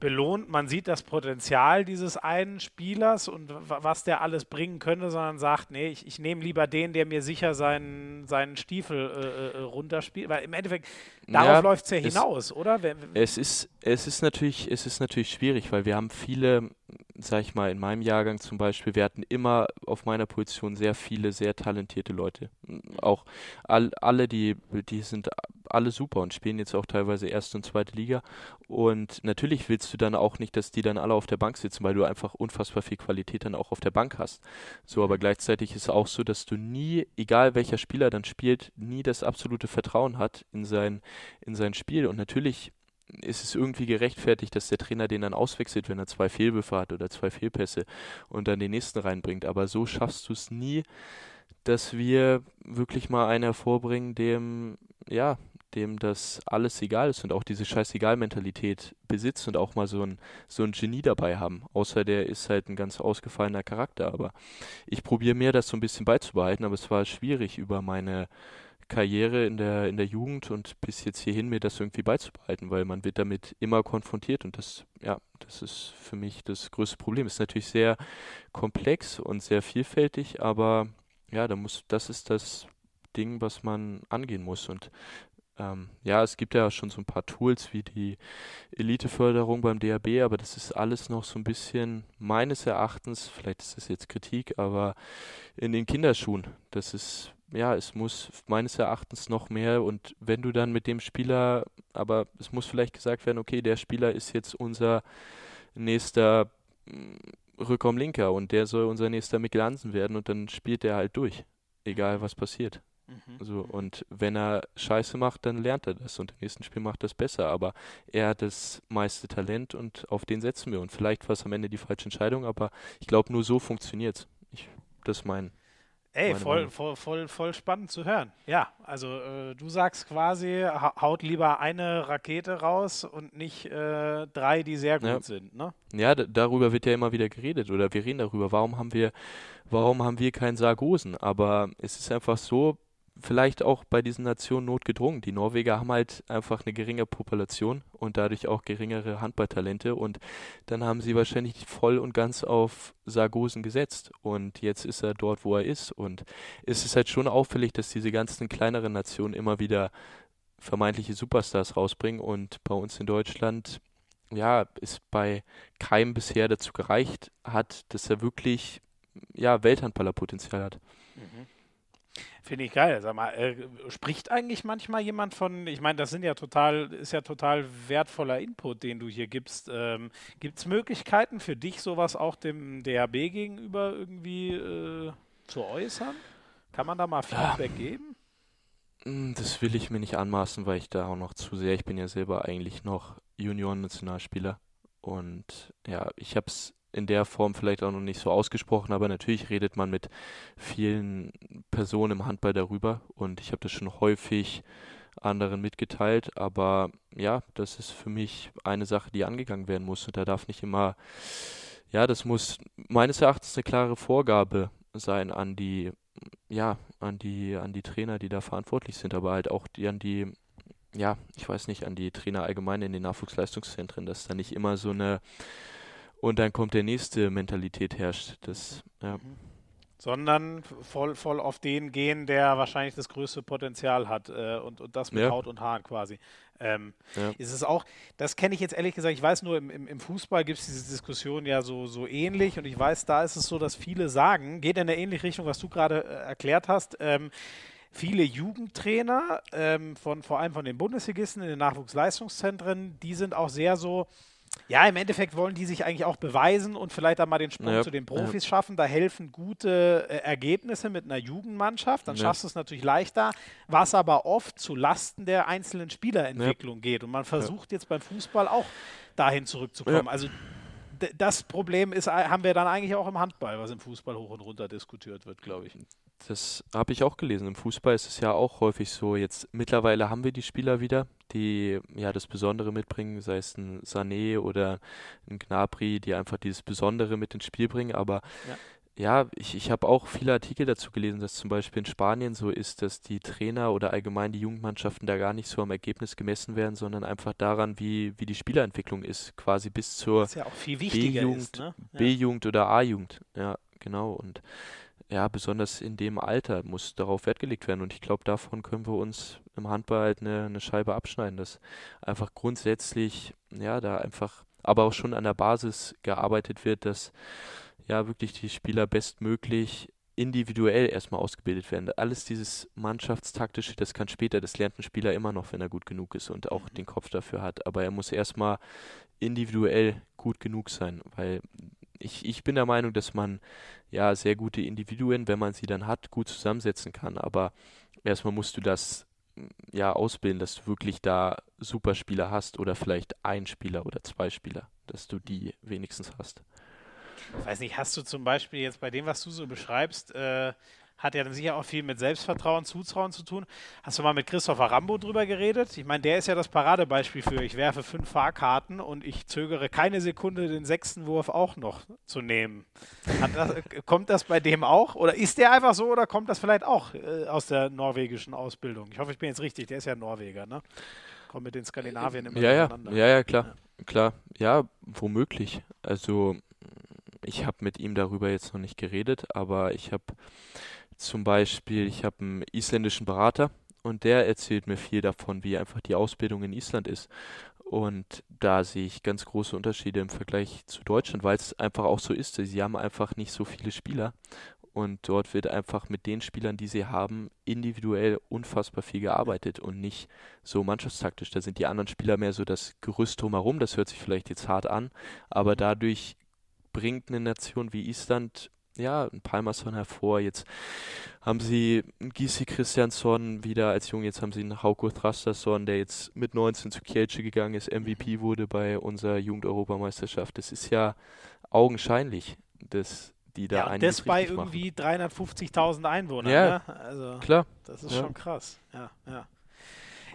belohnt. Man sieht das Potenzial dieses einen Spielers und wa- was der alles bringen könnte, sondern sagt, nee, ich, ich nehme lieber den, der mir sicher seinen, seinen Stiefel äh, äh, runterspielt. Weil im Endeffekt, darauf Ja, läuft es ja hinaus, oder? Es ist, es ist natürlich, es ist natürlich schwierig, weil wir haben viele, sag ich mal, in meinem Jahrgang zum Beispiel, wir hatten immer auf meiner Position sehr viele, sehr talentierte Leute. Auch all, alle, die, die sind alle super und spielen jetzt auch teilweise erste und zweite Liga. Und natürlich willst du dann auch nicht, dass die dann alle auf der Bank sitzen, weil du einfach unfassbar viel Qualität dann auch auf der Bank hast. So, aber gleichzeitig ist es auch so, dass du nie, egal welcher Spieler dann spielt, nie das absolute Vertrauen hat in sein, in sein Spiel. Und natürlich ist es irgendwie gerechtfertigt, dass der Trainer den dann auswechselt, wenn er zwei Fehlwürfe hat oder zwei Fehlpässe und dann den nächsten reinbringt. Aber so schaffst du es nie, dass wir wirklich mal einen hervorbringen, dem, ja, dem das alles egal ist und auch diese Scheißegal-Mentalität besitzt und auch mal so ein, so ein Genie dabei haben. Außer der ist halt ein ganz ausgefallener Charakter. Aber ich probiere mir das so ein bisschen beizubehalten, aber es war schwierig über meine Karriere in der, in der Jugend und bis jetzt hierhin mir das irgendwie beizubehalten, weil man wird damit immer konfrontiert und das, ja, das ist für mich das größte Problem. Ist natürlich sehr komplex und sehr vielfältig, aber ja, da muss, das ist das Ding, was man angehen muss und ähm, ja, es gibt ja schon so ein paar Tools wie die Eliteförderung beim DAB, aber das ist alles noch so ein bisschen meines Erachtens, vielleicht ist das jetzt Kritik, aber in den Kinderschuhen. Das ist, ja, es muss meines Erachtens noch mehr und wenn du dann mit dem Spieler, aber es muss vielleicht gesagt werden, okay, der Spieler ist jetzt unser nächster mm, Rückraumlinker und der soll unser nächster Mikkel Hansen werden und dann spielt der halt durch, egal was passiert. Mhm. So, und wenn er Scheiße macht, dann lernt er das und im nächsten Spiel macht er das besser. Aber er hat das meiste Talent und auf den setzen wir. Und vielleicht war es am Ende die falsche Entscheidung, aber ich glaube, nur so funktioniert es. Das ist mein. Ey, voll, voll, voll, voll spannend zu hören. Ja, also äh, du sagst quasi, ha haut lieber eine Rakete raus und nicht äh, drei, die sehr gut Ja. sind, ne? Ja, darüber wird ja immer wieder geredet oder wir reden darüber. Warum haben wir, warum haben wir keinen Sargosen? Aber es ist einfach so, vielleicht auch bei diesen Nationen notgedrungen. Die Norweger haben halt einfach eine geringe Population und dadurch auch geringere Handballtalente und dann haben sie wahrscheinlich voll und ganz auf Sargosen gesetzt und jetzt ist er dort, wo er ist und es ist halt schon auffällig, dass diese ganzen kleineren Nationen immer wieder vermeintliche Superstars rausbringen und bei uns in Deutschland ja, ist bei keinem bisher dazu gereicht hat, dass er wirklich ja, Welthandballerpotenzial hat. Finde ich geil. Sag mal, äh, spricht eigentlich manchmal jemand von, ich meine, das sind ja total, ist ja total wertvoller Input, den du hier gibst. Ähm, Gibt es Möglichkeiten für dich, sowas auch dem DHB gegenüber irgendwie äh, zu äußern? Kann man da mal Feedback geben? Mm, Das will ich mir nicht anmaßen, weil ich da auch noch zu sehr, ich bin ja selber eigentlich noch Junioren-Nationalspieler und ja, ich habe es in der Form vielleicht auch noch nicht so ausgesprochen, aber natürlich redet man mit vielen Personen im Handball darüber und ich habe das schon häufig anderen mitgeteilt, aber ja, das ist für mich eine Sache, die angegangen werden muss und da darf nicht immer, ja, das muss meines Erachtens eine klare Vorgabe sein an die, ja, an die, an die Trainer, die da verantwortlich sind, aber halt auch die, an die, ja, ich weiß nicht, an die Trainer allgemein in den Nachwuchsleistungszentren, dass da nicht immer so eine und dann kommt der nächste Mentalität herrscht. Das, ja. Sondern voll, voll auf den gehen, der wahrscheinlich das größte Potenzial hat äh, und, und das mit Ja. Haut und Haaren quasi. Ähm, Ja. Ist es auch, das kenne ich jetzt ehrlich gesagt, ich weiß nur, im, im, im Fußball gibt es diese Diskussion ja so, so ähnlich und ich weiß, da ist es so, dass viele sagen, geht in der ähnliche Richtung, was du gerade äh, erklärt hast, ähm, viele Jugendtrainer, ähm, von, vor allem von den Bundesligisten in den Nachwuchsleistungszentren, die sind auch sehr so, ja, im Endeffekt wollen die sich eigentlich auch beweisen und vielleicht dann mal den Sprung Ja, zu den ja. Profis schaffen. Da helfen gute äh, Ergebnisse mit einer Jugendmannschaft. Dann Ja. schaffst du es natürlich leichter, was aber oft zu Lasten der einzelnen Spielerentwicklung geht. Und man versucht jetzt beim Fußball auch dahin zurückzukommen. Ja. Also das Problem ist, äh, haben wir dann eigentlich auch im Handball, was im Fußball hoch und runter diskutiert wird, glaube ich. Das habe ich auch gelesen. Im Fußball ist es ja auch häufig so. Jetzt mittlerweile haben wir die Spieler wieder, die ja das Besondere mitbringen, sei es ein Sané oder ein Gnabry, die einfach dieses Besondere mit ins Spiel bringen. Aber Ja. ja, ich, ich habe auch viele Artikel dazu gelesen, dass zum Beispiel in Spanien so ist, dass die Trainer oder allgemein die Jugendmannschaften da gar nicht so am Ergebnis gemessen werden, sondern einfach daran, wie, wie die Spielerentwicklung ist, quasi bis zur ja B-Jugend, ne? ja. B-Jugend oder A-Jugend. Ja, genau. Und ja, besonders in dem Alter muss darauf Wert gelegt werden. Und ich glaube, davon können wir uns im Handball halt eine, eine Scheibe abschneiden, dass einfach grundsätzlich, ja, da einfach, aber auch schon an der Basis gearbeitet wird, dass ja wirklich die Spieler bestmöglich individuell erstmal ausgebildet werden. Alles dieses Mannschaftstaktische, das kann später, das lernt ein Spieler immer noch, wenn er gut genug ist und auch mhm. den Kopf dafür hat. Aber er muss erstmal individuell gut genug sein, weil ich, ich bin der Meinung, dass man ja sehr gute Individuen, wenn man sie dann hat, gut zusammensetzen kann. Aber erstmal musst du das ja ausbilden, dass du wirklich da Superspieler hast oder vielleicht ein Spieler oder zwei Spieler, dass du die wenigstens hast. Ich weiß nicht, hast du zum Beispiel jetzt bei dem, was du so beschreibst, äh, hat ja dann sicher auch viel mit Selbstvertrauen, Zutrauen zu tun. Hast du mal mit Christopher Rambo drüber geredet? Ich meine, der ist ja das Paradebeispiel für, ich werfe fünf Fahrkarten und ich zögere keine Sekunde, den sechsten Wurf auch noch zu nehmen. Das, <laughs> kommt das bei dem auch? Oder ist der einfach so oder kommt das vielleicht auch äh, aus der norwegischen Ausbildung? Ich hoffe, ich bin jetzt richtig, der ist ja Norweger, ne? Kommt mit den Skandinavien immer ja, ja, ja, ja, klar. Ja. Klar, ja, womöglich. Also ich habe mit ihm darüber jetzt noch nicht geredet, aber ich habe zum Beispiel, ich habe einen isländischen Berater und der erzählt mir viel davon, wie einfach die Ausbildung in Island ist. Und da sehe ich ganz große Unterschiede im Vergleich zu Deutschland, weil es einfach auch so ist. Sie haben einfach nicht so viele Spieler. Und dort wird einfach mit den Spielern, die sie haben, individuell unfassbar viel gearbeitet und nicht so mannschaftstaktisch. Da sind die anderen Spieler mehr so das Gerüst drumherum. Das hört sich vielleicht jetzt hart an, aber dadurch bringt eine Nation wie Island ja, ein Palmerson hervor. Jetzt haben sie Gisi Christiansson wieder als Jung. Jetzt haben sie einen Hauko Thrastason, der jetzt mit 19 zu Kielce gegangen ist, MVP wurde bei unserer Jugendeuropameisterschaft. Das ist ja augenscheinlich, dass die da ja, einiges das bei irgendwie 350.000 Einwohnern. Ja, ne? also, klar. Das ist ja. schon krass. Ja, ja.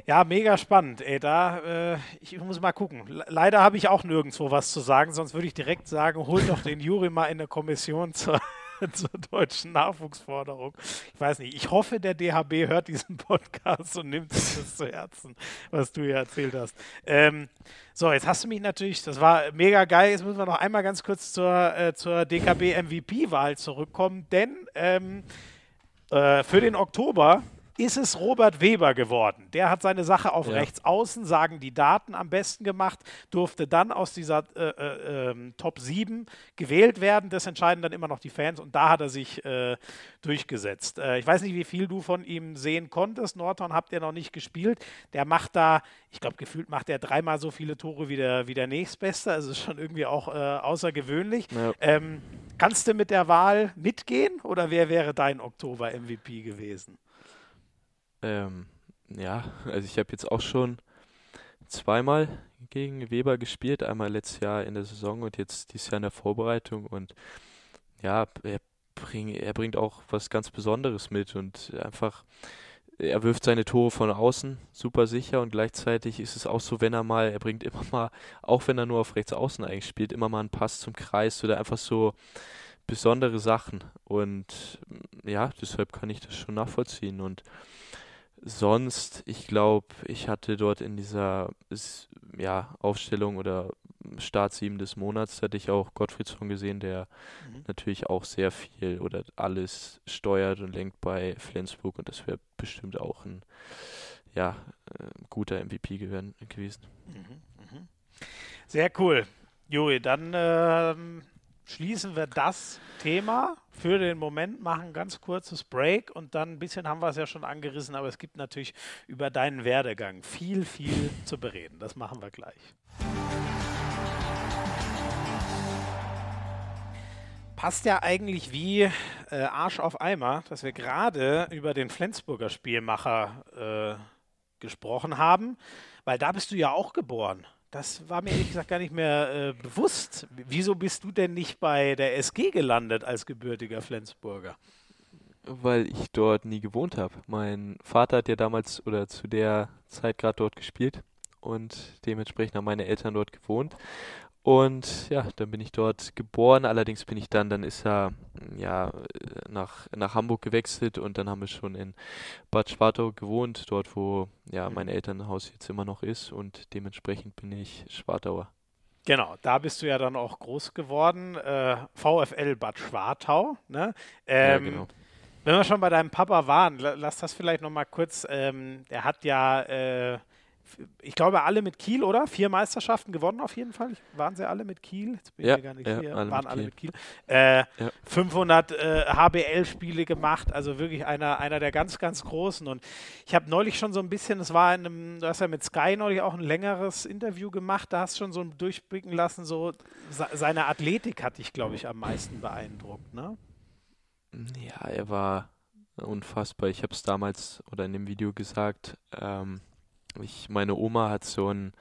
Ja, mega spannend, ey. Da, äh, ich muss mal gucken. Leider habe ich auch nirgendwo was zu sagen, sonst würde ich direkt sagen, hol doch den Juri mal in der Kommission zur, <laughs> zur deutschen Nachwuchsforderung. Ich weiß nicht. Ich hoffe, der DHB hört diesen Podcast und nimmt sich das zu Herzen, was du hier erzählt hast. Ähm, so, jetzt hast du mich natürlich, das war mega geil. Jetzt müssen wir noch einmal ganz kurz zur, äh, zur DKB MVP-Wahl zurückkommen, denn ähm, äh, für den Oktober ist es Robert Weber geworden. Der hat seine Sache auf ja. rechts außen, sagen die Daten am besten gemacht, durfte dann aus dieser äh, äh, ähm, Top 7 gewählt werden. Das entscheiden dann immer noch die Fans und da hat er sich äh, durchgesetzt. Äh, ich weiß nicht, wie viel du von ihm sehen konntest. Norton habt ihr noch nicht gespielt. Der macht da, ich glaube, gefühlt macht er dreimal so viele Tore wie der, wie der nächstbeste. Also ist schon irgendwie auch äh, außergewöhnlich. Ja. Ähm, kannst du mit der Wahl mitgehen oder wer wäre dein Oktober-MVP gewesen? Ähm, ja, also ich habe jetzt auch schon zweimal gegen Weber gespielt, einmal letztes Jahr in der Saison und jetzt dieses Jahr in der Vorbereitung. Und ja, er, bring, er bringt auch was ganz Besonderes mit und einfach, er wirft seine Tore von außen super sicher und gleichzeitig ist es auch so, wenn er mal, er bringt immer mal, auch wenn er nur auf rechts außen eigentlich spielt, immer mal einen Pass zum Kreis oder einfach so besondere Sachen. Und ja, deshalb kann ich das schon nachvollziehen. Und sonst, ich glaube, ich hatte dort in dieser ja, Aufstellung oder Start 7 des Monats, hatte ich auch Gottfriedsson gesehen, der mhm. natürlich auch sehr viel oder alles steuert und lenkt bei Flensburg und das wäre bestimmt auch ein ja, äh, guter MVP gewesen. Mhm, mh. Sehr cool. Juri, dann ähm, schließen wir das Thema für den Moment, machen ganz kurzes Break und dann ein bisschen haben wir es ja schon angerissen, aber es gibt natürlich über deinen Werdegang viel, viel zu bereden. Das machen wir gleich. Passt ja eigentlich wie äh, Arsch auf Eimer, dass wir gerade über den Flensburger Spielmacher äh, gesprochen haben, weil da bist du ja auch geboren. Das war mir ehrlich gesagt gar nicht mehr äh, bewusst. Wieso bist du denn nicht bei der SG gelandet als gebürtiger Flensburger? Weil ich dort nie gewohnt habe. Mein Vater hat ja damals oder zu der Zeit gerade dort gespielt und dementsprechend haben meine Eltern dort gewohnt. Und ja, dann bin ich dort geboren. Allerdings bin ich dann, dann ist er ja nach, nach Hamburg gewechselt und dann haben wir schon in Bad Schwartau gewohnt, dort wo ja mein Elternhaus jetzt immer noch ist und dementsprechend bin ich Schwartauer. Genau, da bist du ja dann auch groß geworden. Äh, VfL Bad Schwartau. Ne? Ähm, ja, genau. Wenn wir schon bei deinem Papa waren, lass das vielleicht nochmal kurz. Ähm, er hat ja äh, ich glaube, alle mit Kiel, oder? Vier Meisterschaften gewonnen auf jeden Fall. Waren sie alle mit Kiel? Jetzt bin ja, ich gar nicht ja, alle Waren mit alle mit Kiel. Äh, ja. 500 äh, HBL-Spiele gemacht, also wirklich einer, einer der ganz, ganz großen. Und ich habe neulich schon so ein bisschen, es war in einem, du hast ja mit Sky neulich auch ein längeres Interview gemacht, da hast du schon so durchblicken lassen, so seine Athletik hat dich, glaube ich, am meisten beeindruckt, ne? Ja, er war unfassbar. Ich habe es damals oder in dem Video gesagt, ähm, ich, meine Oma hat so ein,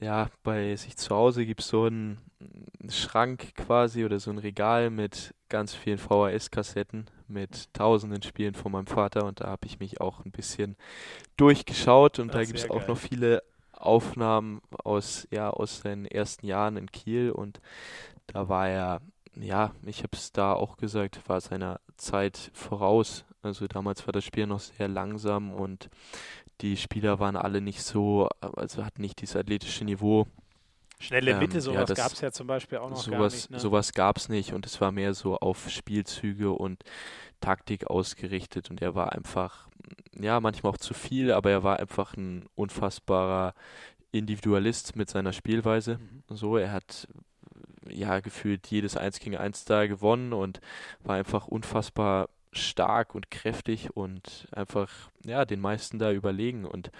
ja, bei sich zu Hause gibt es so einen Schrank quasi oder so ein Regal mit ganz vielen VHS-Kassetten mit tausenden Spielen von meinem Vater und da habe ich mich auch ein bisschen durchgeschaut und das da gibt es auch noch viele Aufnahmen aus, ja, aus seinen ersten Jahren in Kiel und da war er, ja, ich habe es da auch gesagt, war seiner Zeit voraus. Also damals war das Spiel noch sehr langsam und die Spieler waren alle nicht so, also hatten nicht dieses athletische Niveau. Schnelle Mitte, ähm, sowas ja, gab es ja zum Beispiel auch noch sowas, gar nicht. Ne? Sowas gab es nicht und es war mehr so auf Spielzüge und Taktik ausgerichtet und er war einfach, ja, manchmal auch zu viel, aber er war einfach ein unfassbarer Individualist mit seiner Spielweise. Mhm. So, er hat ja gefühlt jedes 1 gegen 1 da gewonnen und war einfach unfassbar stark und kräftig und einfach ja den meisten da überlegen und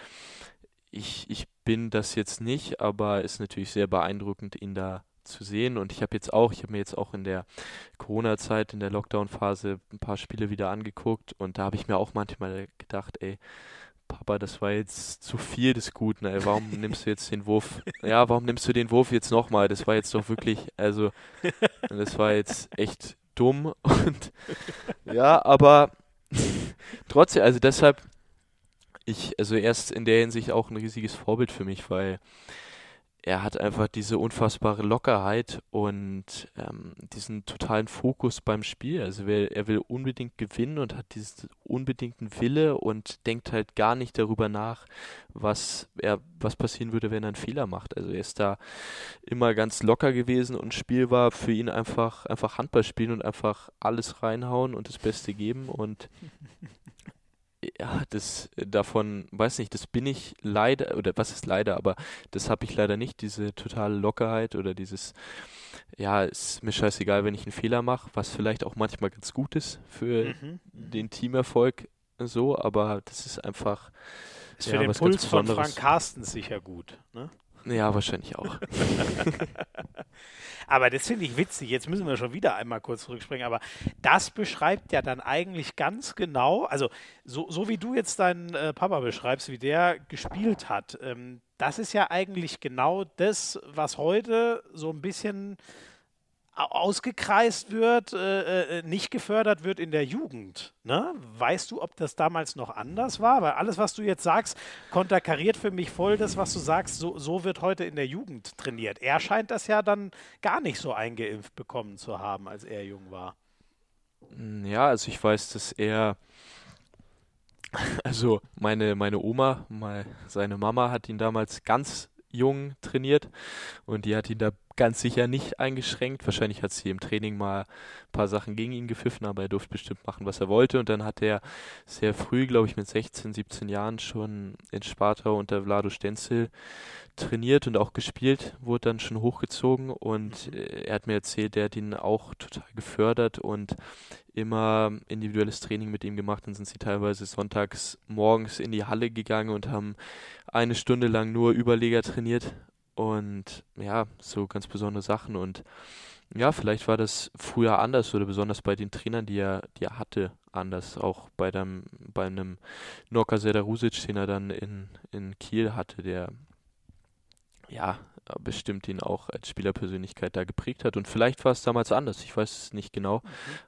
ich, ich bin das jetzt nicht, aber ist natürlich sehr beeindruckend, ihn da zu sehen. Und ich habe jetzt auch, ich habe mir jetzt auch in der Corona-Zeit, in der Lockdown-Phase ein paar Spiele wieder angeguckt und da habe ich mir auch manchmal gedacht, ey, Papa, das war jetzt zu viel des Guten, ey. Warum <laughs> nimmst du jetzt den Wurf? Ja, warum nimmst du den Wurf jetzt nochmal? Das war jetzt doch wirklich, also, <laughs> das war jetzt echt dumm und <laughs> ja, aber <laughs> trotzdem, also deshalb, ich, also erst in der Hinsicht auch ein riesiges Vorbild für mich, weil er hat einfach diese unfassbare Lockerheit und ähm, diesen totalen Fokus beim Spiel. Also er, will unbedingt gewinnen und hat diesen unbedingten Wille und denkt halt gar nicht darüber nach, was er, was passieren würde, wenn er einen Fehler macht. Also er ist da immer ganz locker gewesen und Spiel war für ihn einfach, einfach Handball spielen und einfach alles reinhauen und das Beste geben und <laughs> ja, das davon, weiß nicht, das bin ich leider, oder was ist leider, aber das habe ich leider nicht, diese totale Lockerheit oder dieses, ja, ist mir scheißegal, wenn ich einen Fehler mache, was vielleicht auch manchmal ganz gut ist für mhm. den Teamerfolg so, aber das ist einfach. Ist ja, für den Puls von Frank Carstens sicher gut, ne? Ja, wahrscheinlich auch. <laughs> aber das finde ich witzig. Jetzt müssen wir schon wieder einmal kurz zurückspringen. Aber das beschreibt ja dann eigentlich ganz genau, also so, so wie du jetzt deinen äh, Papa beschreibst, wie der gespielt hat, ähm, das ist ja eigentlich genau das, was heute so ein bisschen ausgekreist wird, äh, äh, nicht gefördert wird in der Jugend. Ne? Weißt du, ob das damals noch anders war? Weil alles, was du jetzt sagst, konterkariert für mich voll das, was du sagst, so, so wird heute in der Jugend trainiert. Er scheint das ja dann gar nicht so eingeimpft bekommen zu haben, als er jung war. Hm, ja, also ich weiß, dass er, also meine, meine Oma, meine, seine Mama hat ihn damals ganz jung trainiert und die hat ihn da ganz sicher nicht eingeschränkt. Wahrscheinlich hat sie im Training mal ein paar Sachen gegen ihn gepfiffen, aber er durfte bestimmt machen, was er wollte. Und dann hat er sehr früh, glaube ich, mit 16, 17 Jahren schon in Sparta unter Vlado Stenzel trainiert und auch gespielt, wurde dann schon hochgezogen und mhm. äh, er hat mir erzählt, der hat ihn auch total gefördert und immer individuelles Training mit ihm gemacht. Dann sind sie teilweise sonntags morgens in die Halle gegangen und haben eine Stunde lang nur Überleger trainiert und ja, so ganz besondere Sachen. Und ja, vielleicht war das früher anders oder besonders bei den Trainern, die er, die er hatte, anders. Auch bei, dem, bei einem Norka Sedarusic, den er dann in, in Kiel hatte, der ja bestimmt ihn auch als Spielerpersönlichkeit da geprägt hat. Und vielleicht war es damals anders, ich weiß es nicht genau.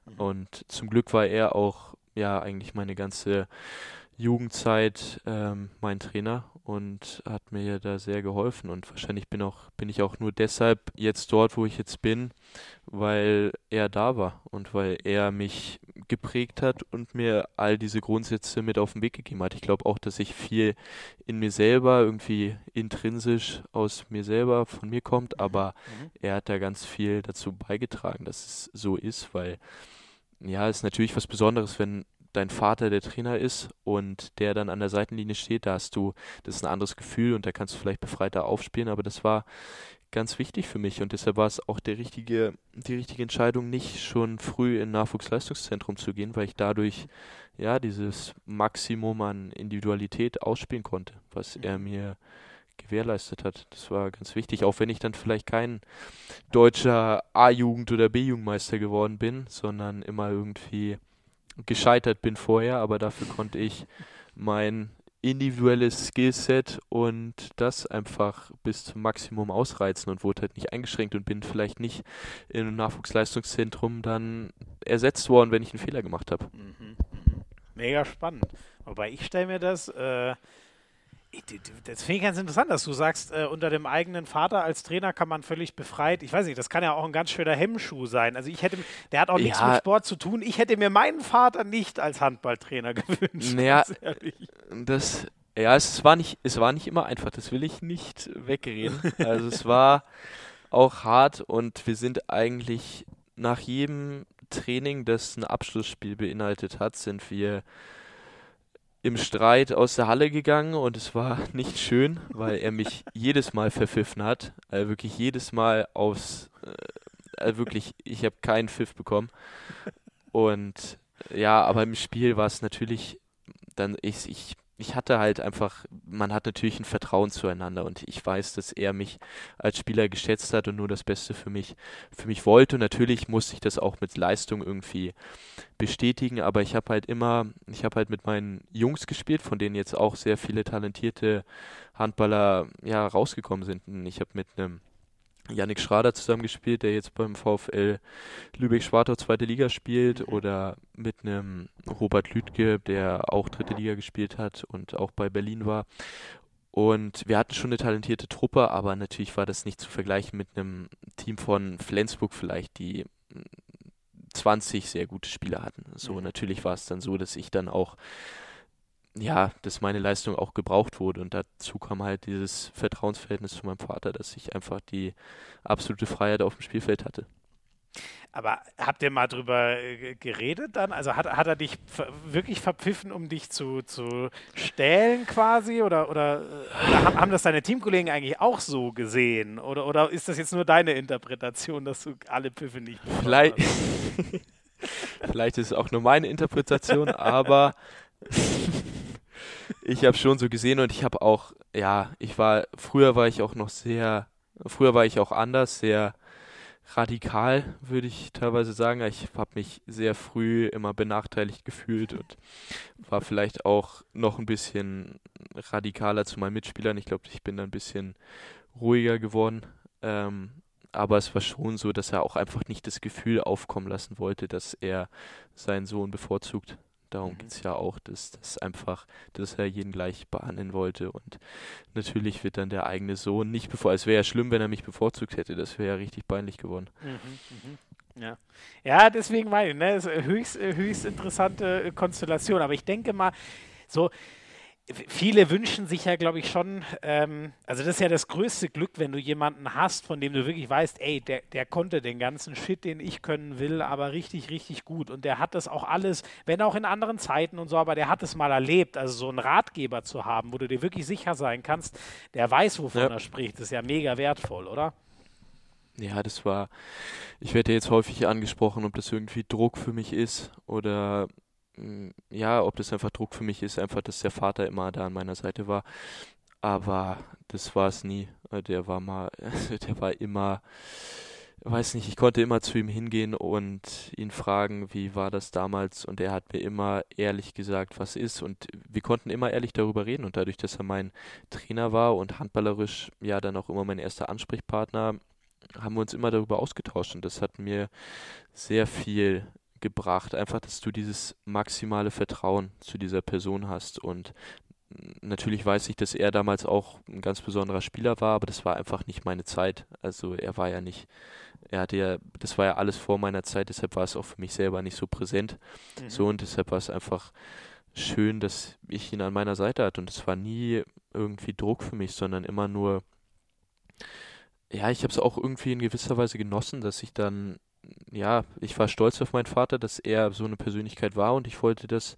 Mhm. Und zum Glück war er auch ja eigentlich meine ganze Jugendzeit ähm, mein Trainer und hat mir da sehr geholfen. Und wahrscheinlich bin, auch, bin ich auch nur deshalb jetzt dort, wo ich jetzt bin, weil er da war und weil er mich geprägt hat und mir all diese Grundsätze mit auf den Weg gegeben hat. Ich glaube auch, dass ich viel in mir selber, irgendwie intrinsisch aus mir selber, von mir kommt, aber mhm. er hat da ganz viel dazu beigetragen, dass es so ist, weil ja, es ist natürlich was Besonderes, wenn dein Vater der Trainer ist und der dann an der Seitenlinie steht, da hast du, das ist ein anderes Gefühl und da kannst du vielleicht befreiter aufspielen, aber das war ganz wichtig für mich und deshalb war es auch der richtige, die richtige Entscheidung, nicht schon früh in Nachwuchsleistungszentrum zu gehen, weil ich dadurch ja dieses Maximum an Individualität ausspielen konnte, was er mhm. mir gewährleistet hat. Das war ganz wichtig, auch wenn ich dann vielleicht kein deutscher A-Jugend- oder B-Jugendmeister geworden bin, sondern immer irgendwie gescheitert bin vorher, aber dafür konnte ich mein individuelles Skillset und das einfach bis zum Maximum ausreizen und wurde halt nicht eingeschränkt und bin vielleicht nicht im Nachwuchsleistungszentrum dann ersetzt worden, wenn ich einen Fehler gemacht habe. Mhm, mhm. Mega spannend. Wobei ich stelle mir das äh, das finde ich ganz interessant, dass du sagst, äh, unter dem eigenen Vater als Trainer kann man völlig befreit. Ich weiß nicht, das kann ja auch ein ganz schöner Hemmschuh sein. Also ich hätte, der hat auch ja. nichts mit Sport zu tun. Ich hätte mir meinen Vater nicht als Handballtrainer <laughs> gewünscht. Naja, das, ja, es war nicht, es war nicht immer einfach. Das will ich nicht wegreden. Also es war auch hart und wir sind eigentlich nach jedem Training, das ein Abschlussspiel beinhaltet hat, sind wir im Streit aus der Halle gegangen und es war <laughs> nicht schön, weil er mich jedes Mal verpfiffen hat. Also wirklich jedes Mal aufs. Äh, also wirklich, ich habe keinen Pfiff bekommen. Und ja, aber im Spiel war es natürlich dann, ich, ich ich hatte halt einfach, man hat natürlich ein Vertrauen zueinander und ich weiß, dass er mich als Spieler geschätzt hat und nur das Beste für mich, für mich wollte. Und natürlich musste ich das auch mit Leistung irgendwie bestätigen, aber ich habe halt immer, ich habe halt mit meinen Jungs gespielt, von denen jetzt auch sehr viele talentierte Handballer ja rausgekommen sind. Und ich habe mit einem Yannick Schrader zusammengespielt, der jetzt beim VfL Lübeck-Schwartau zweite Liga spielt, mhm. oder mit einem Robert Lüdke, der auch dritte Liga gespielt hat und auch bei Berlin war. Und wir hatten schon eine talentierte Truppe, aber natürlich war das nicht zu vergleichen mit einem Team von Flensburg vielleicht, die 20 sehr gute Spieler hatten. So, mhm. natürlich war es dann so, dass ich dann auch ja, dass meine Leistung auch gebraucht wurde. Und dazu kam halt dieses Vertrauensverhältnis zu meinem Vater, dass ich einfach die absolute Freiheit auf dem Spielfeld hatte. Aber habt ihr mal drüber äh, geredet dann? Also hat, hat er dich wirklich verpfiffen, um dich zu, zu stellen quasi? Oder, oder, äh, oder haben das deine Teamkollegen eigentlich auch so gesehen? Oder, oder ist das jetzt nur deine Interpretation, dass du alle Pfiffe nicht Vielleicht, <laughs> Vielleicht ist es auch nur meine Interpretation, aber <laughs> ich habe schon so gesehen und ich habe auch, ja, ich war, früher war ich auch noch sehr, früher war ich auch anders, sehr radikal, würde ich teilweise sagen. Ich habe mich sehr früh immer benachteiligt gefühlt und war vielleicht auch noch ein bisschen radikaler zu meinen Mitspielern. Ich glaube, ich bin da ein bisschen ruhiger geworden. Ähm, aber es war schon so, dass er auch einfach nicht das Gefühl aufkommen lassen wollte, dass er seinen Sohn bevorzugt. Darum mhm. geht es ja auch, dass das einfach, dass er jeden gleich behandeln wollte. Und natürlich wird dann der eigene Sohn nicht bevor, es wäre ja schlimm, wenn er mich bevorzugt hätte. Das wäre ja richtig peinlich geworden. Mhm, mh. Ja. ja, deswegen meine ich, ne, ist höchst, höchst interessante Konstellation. Aber ich denke mal, so, viele wünschen sich ja, glaube ich, schon, ähm, also das ist ja das größte Glück, wenn du jemanden hast, von dem du wirklich weißt, ey, der, der konnte den ganzen Shit, den ich können will, aber richtig, richtig gut. Und der hat das auch alles, wenn auch in anderen Zeiten und so, aber der hat es mal erlebt. Also so einen Ratgeber zu haben, wo du dir wirklich sicher sein kannst, der weiß, wovon ja. er spricht, ist ja mega wertvoll, oder? Ja, das war, ich werde jetzt häufig angesprochen, ob das irgendwie Druck für mich ist oder ja, ob das einfach Druck für mich ist, einfach, dass der Vater immer da an meiner Seite war. Aber das war es nie. Äh, der war mal, <laughs> der war immer, weiß nicht, ich konnte immer zu ihm hingehen und ihn fragen, wie war das damals? Und er hat mir immer ehrlich gesagt, was ist. Und wir konnten immer ehrlich darüber reden. Und dadurch, dass er mein Trainer war und handballerisch ja dann auch immer mein erster Ansprechpartner, haben wir uns immer darüber ausgetauscht. Und das hat mir sehr viel gebracht. Einfach, dass du dieses maximale Vertrauen zu dieser Person hast. Und natürlich weiß ich, dass er damals auch ein ganz besonderer Spieler war, aber das war einfach nicht meine Zeit. Also er war ja nicht, er hatte ja, das war ja alles vor meiner Zeit, deshalb war es auch für mich selber nicht so präsent. Mhm. So und deshalb war es einfach schön, dass ich ihn an meiner Seite hatte und es war nie irgendwie Druck für mich, sondern immer nur, ja, ich habe es auch irgendwie in gewisser Weise genossen, dass ich dann ja, ich war stolz auf meinen Vater, dass er so eine Persönlichkeit war und ich wollte das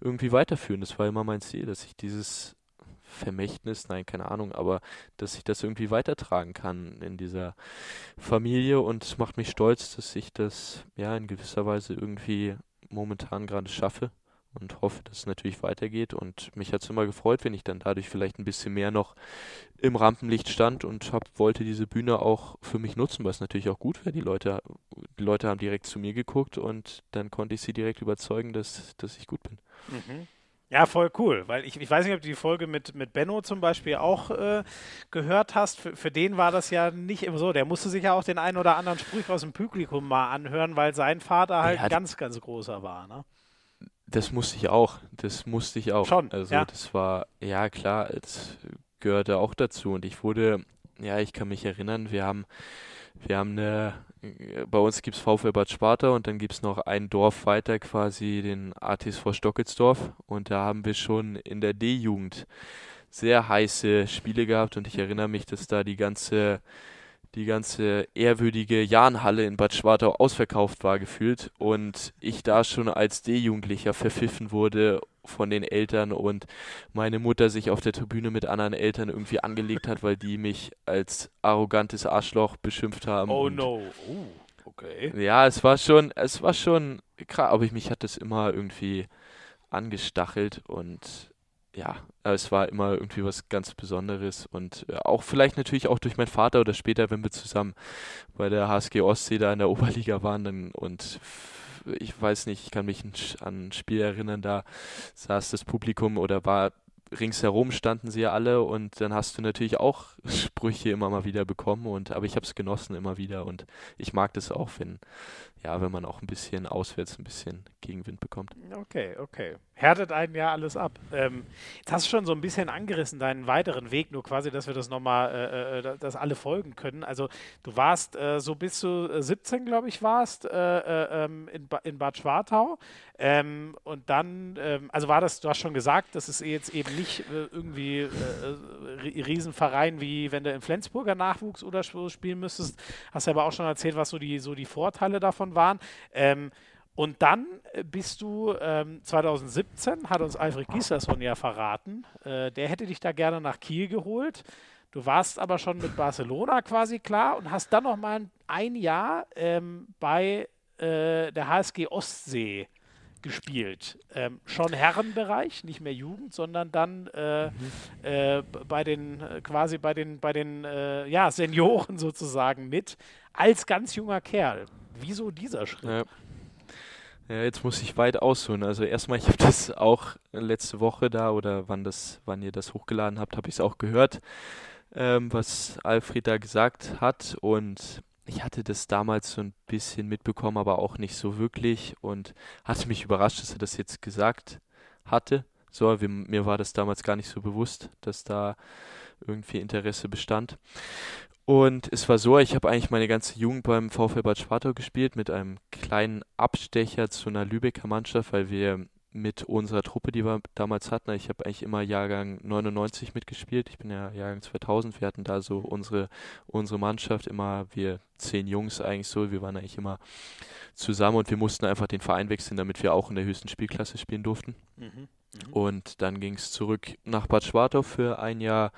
irgendwie weiterführen. Das war immer mein Ziel, dass ich dieses Vermächtnis, nein, keine Ahnung, aber dass ich das irgendwie weitertragen kann in dieser Familie und es macht mich stolz, dass ich das ja in gewisser Weise irgendwie momentan gerade schaffe und hoffe, dass es natürlich weitergeht. Und mich hat es immer gefreut, wenn ich dann dadurch vielleicht ein bisschen mehr noch im Rampenlicht stand und hab, wollte diese Bühne auch für mich nutzen, was natürlich auch gut wäre. Die Leute, die Leute haben direkt zu mir geguckt und dann konnte ich sie direkt überzeugen, dass, dass ich gut bin. Mhm. Ja, voll cool, weil ich, ich weiß nicht, ob du die Folge mit, mit Benno zum Beispiel auch äh, gehört hast. Für, für den war das ja nicht immer so. Der musste sich ja auch den einen oder anderen Spruch aus dem Publikum mal anhören, weil sein Vater halt ja, ganz, ganz großer war. Ne? Das musste ich auch. Das musste ich auch. Schon. Also ja. das war, ja klar, das gehörte auch dazu. Und ich wurde, ja, ich kann mich erinnern, wir haben, wir haben eine, bei uns gibt es VfL Bad Sparta und dann gibt es noch ein Dorf weiter, quasi den ATSV Stockelsdorf. Und da haben wir schon in der D-Jugend sehr heiße Spiele gehabt und ich erinnere mich, dass da die ganze die ganze ehrwürdige Jahnhalle in Bad Schwartau ausverkauft war gefühlt und ich da schon als D-Jugendlicher verpfiffen wurde von den Eltern und meine Mutter sich auf der Tribüne mit anderen Eltern irgendwie angelegt hat, weil die mich als arrogantes Arschloch beschimpft haben. Oh no. Oh, okay. Ja, es war schon, es war schon krass, aber ich, mich hat das immer irgendwie angestachelt und ja, es war immer irgendwie was ganz Besonderes und äh, auch vielleicht natürlich auch durch meinen Vater oder später, wenn wir zusammen bei der HSG Ostsee da in der <laughs> Oberliga waren dann und ich weiß nicht, ich kann mich an ein Spiel erinnern, da saß das Publikum oder war ringsherum standen sie ja alle und dann hast du natürlich auch <laughs> Sprüche immer mal wieder bekommen und aber ich habe es genossen immer wieder und ich mag das auch, wenn ja, wenn man auch ein bisschen auswärts ein bisschen Gegenwind bekommt. Okay, okay. Härtet einen ja alles ab. Ähm, jetzt hast du schon so ein bisschen angerissen, deinen weiteren Weg, nur quasi, dass wir das nochmal, äh, äh, dass alle folgen können. Also du warst äh, so bis zu 17, glaube ich, warst äh, äh, ähm, in, ba in Bad Schwartau. Ähm, und dann, ähm, also war das, du hast schon gesagt, das ist jetzt eben nicht äh, irgendwie Riesenverein, wie wenn du im Flensburger Nachwuchs oder so spielen müsstest. Hast ja aber auch schon erzählt, was so die, so die Vorteile davon waren. Ähm, und dann bist du ähm, 2017, hat uns Alfred Gislason ja verraten, äh, der hätte dich da gerne nach Kiel geholt. Du warst aber schon mit Barcelona quasi klar und hast dann noch mal ein Jahr ähm, bei äh, der HSG Ostsee gespielt. Ähm, schon Herrenbereich, nicht mehr Jugend, sondern dann äh, mhm. äh, bei den äh, quasi bei den bei den äh, ja, Senioren <laughs> sozusagen mit als ganz junger Kerl. Wieso dieser Schritt? Ja. Ja, jetzt muss ich weit ausholen. Also erstmal, ich habe das auch letzte Woche da oder wann das, wann ihr das hochgeladen habt, habe ich es auch gehört, ähm, was Alfred da gesagt hat. Und ich hatte das damals so ein bisschen mitbekommen, aber auch nicht so wirklich und hatte mich überrascht, dass er das jetzt gesagt hatte. So, wir, mir war das damals gar nicht so bewusst, dass da irgendwie Interesse bestand. Und es war so, ich habe eigentlich meine ganze Jugend beim VfL Bad Spartau gespielt mit einem kleinen Abstecher zu einer Lübecker Mannschaft, weil wir mit unserer Truppe, die wir damals hatten. Ich habe eigentlich immer Jahrgang 99 mitgespielt. Ich bin ja Jahrgang 2000. Wir hatten da so unsere, unsere Mannschaft, immer wir zehn Jungs eigentlich so. Wir waren eigentlich immer zusammen und wir mussten einfach den Verein wechseln, damit wir auch in der höchsten Spielklasse spielen durften. Mhm. Mhm. Und dann ging es zurück nach Bad Schwartau für ein Jahr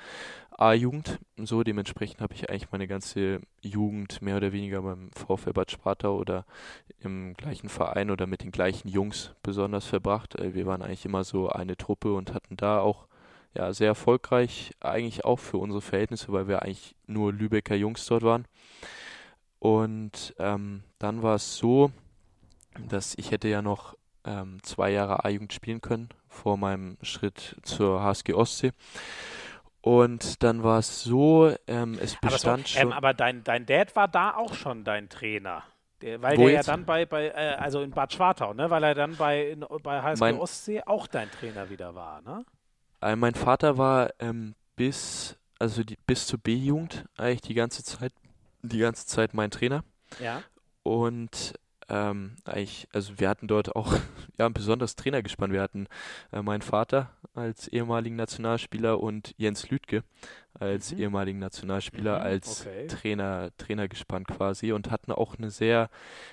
A-Jugend. So, dementsprechend habe ich eigentlich meine ganze Jugend mehr oder weniger beim VfL Bad Sparta oder im gleichen Verein oder mit den gleichen Jungs besonders verbracht. Äh, wir waren eigentlich immer so eine Truppe und hatten da auch ja, sehr erfolgreich, eigentlich auch für unsere Verhältnisse, weil wir eigentlich nur Lübecker Jungs dort waren. Und ähm, dann war es so, dass ich hätte ja noch ähm, zwei Jahre A-Jugend spielen können vor meinem Schritt zur HSG Ostsee. Und dann war es so, ähm, es bestand aber so, ähm, schon. aber dein, dein Dad war da auch schon dein Trainer. Der, weil Wo der jetzt? ja dann bei, bei äh, also in Bad Schwartau, ne? Weil er dann bei, in, bei HSG mein, Ostsee auch dein Trainer wieder war, ne? Äh, mein Vater war ähm, bis, also die, bis zur B-Jugend eigentlich die ganze Zeit, die ganze Zeit mein Trainer. Ja. Und ähm, eigentlich, also wir hatten dort auch <laughs> ja, ein besonderes Trainergespann. Wir hatten äh, meinen Vater als ehemaligen Nationalspieler und Jens Lüdke als mhm. ehemaligen Nationalspieler mhm, als okay. Trainer, Trainergespann quasi und hatten auch eine sehr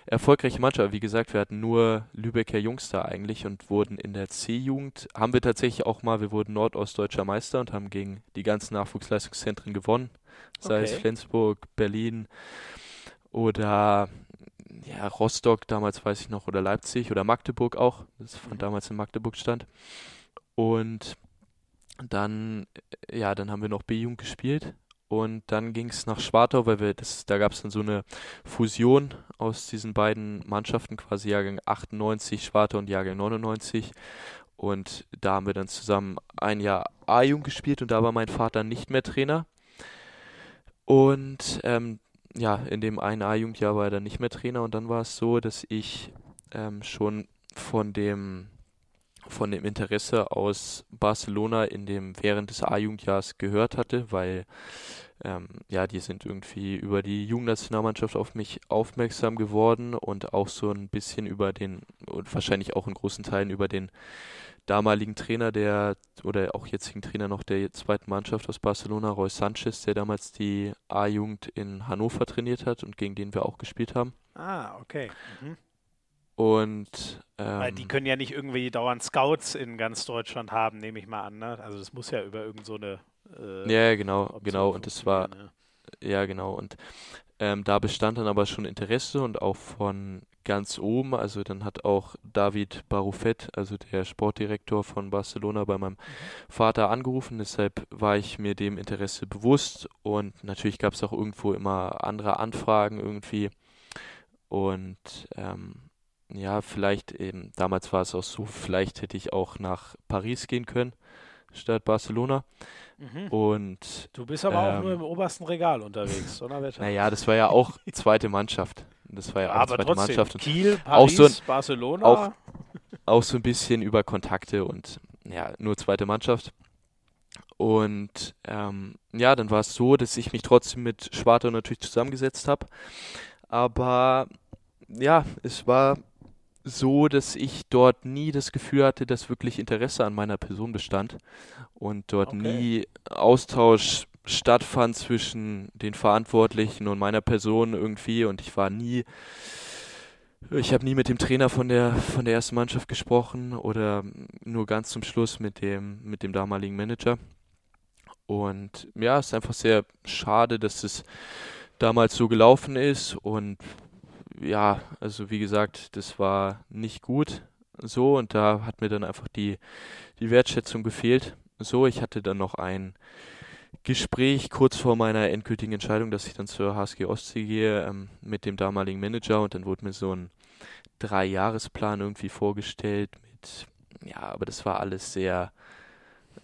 erfolgreiche Mannschaft. Wie gesagt, wir hatten nur Lübecker Jungs da eigentlich und wurden in der C-Jugend, haben wir tatsächlich auch mal, wir wurden nordostdeutscher Meister und haben gegen die ganzen Nachwuchsleistungszentren gewonnen. Sei okay. es Flensburg, Berlin oder ja, Rostock damals weiß ich noch oder Leipzig oder Magdeburg auch. Das fand mhm. damals in Magdeburg stand. Und dann, ja, dann haben wir noch B-Jugend gespielt und dann ging es nach Schwartau, weil wir das, da gab es dann so eine Fusion aus diesen beiden Mannschaften, quasi Jahrgang 98 Schwartau und Jahrgang 99. Und da haben wir dann zusammen ein Jahr A-Jugend gespielt und da war mein Vater nicht mehr Trainer. Und ähm, ja, in dem einen A-Jugendjahr war er dann nicht mehr Trainer und dann war es so, dass ich ähm, schon von dem von dem Interesse aus Barcelona in dem während des A-Jugendjahres gehört hatte, weil ähm, ja, die sind irgendwie über die Jugendnationalmannschaft auf mich aufmerksam geworden und auch so ein bisschen über den und wahrscheinlich auch in großen Teilen über den damaligen Trainer der oder auch jetzigen Trainer noch der zweiten Mannschaft aus Barcelona, Roy Sanchez, der damals die A-Jugend in Hannover trainiert hat und gegen den wir auch gespielt haben. Ah, okay. Mhm. Und ähm, Weil die ähm, können ja nicht irgendwie dauernd Scouts in ganz Deutschland haben, nehme ich mal an. Ne? Also das muss ja über irgend so eine äh, Ja, genau, Option genau. Und das war ja. Ja genau. Und ähm, da bestand dann aber schon Interesse und auch von ganz oben. Also dann hat auch David Barufet, also der Sportdirektor von Barcelona, bei meinem mhm. Vater angerufen. Deshalb war ich mir dem Interesse bewusst und natürlich gab es auch irgendwo immer andere Anfragen irgendwie. Und ähm, ja, vielleicht eben, damals war es auch so, vielleicht hätte ich auch nach Paris gehen können, statt Barcelona. Mhm. Und du bist aber ähm, auch nur im obersten Regal unterwegs, oder? Naja, das war ja auch <laughs> zweite Mannschaft. Das war ja, auch zweite trotzdem, Mannschaft. Und Kiel, Paris, auch so ein, Barcelona. Auch, auch so ein bisschen über Kontakte und ja, nur zweite Mannschaft. Und ähm, ja, dann war es so, dass ich mich trotzdem mit Schwartau natürlich zusammengesetzt habe. Aber ja, es war so, dass ich dort nie das Gefühl hatte, dass wirklich Interesse an meiner Person bestand und dort okay. nie Austausch stattfand zwischen den Verantwortlichen und meiner Person irgendwie und ich war nie ich habe nie mit dem Trainer von der von der ersten Mannschaft gesprochen oder nur ganz zum Schluss mit dem mit dem damaligen Manager. Und ja, es ist einfach sehr schade, dass es damals so gelaufen ist und ja, also wie gesagt, das war nicht gut so und da hat mir dann einfach die, die Wertschätzung gefehlt. So, ich hatte dann noch ein Gespräch kurz vor meiner endgültigen Entscheidung, dass ich dann zur HSG Ostsee gehe ähm, mit dem damaligen Manager und dann wurde mir so ein Dreijahresplan irgendwie vorgestellt mit, ja, aber das war alles sehr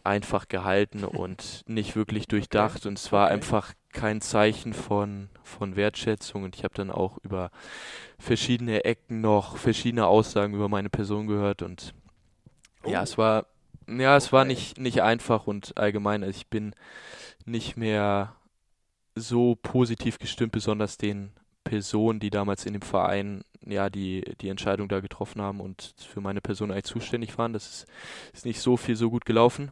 einfach gehalten und nicht wirklich durchdacht und es war okay. einfach kein Zeichen von, von Wertschätzung und ich habe dann auch über verschiedene Ecken noch verschiedene Aussagen über meine Person gehört und oh. ja, es war ja, es okay. war nicht, nicht einfach und allgemein, also ich bin nicht mehr so positiv gestimmt, besonders den Personen, die damals in dem Verein ja die, die Entscheidung da getroffen haben und für meine Person eigentlich zuständig waren. Das ist, ist nicht so viel so gut gelaufen.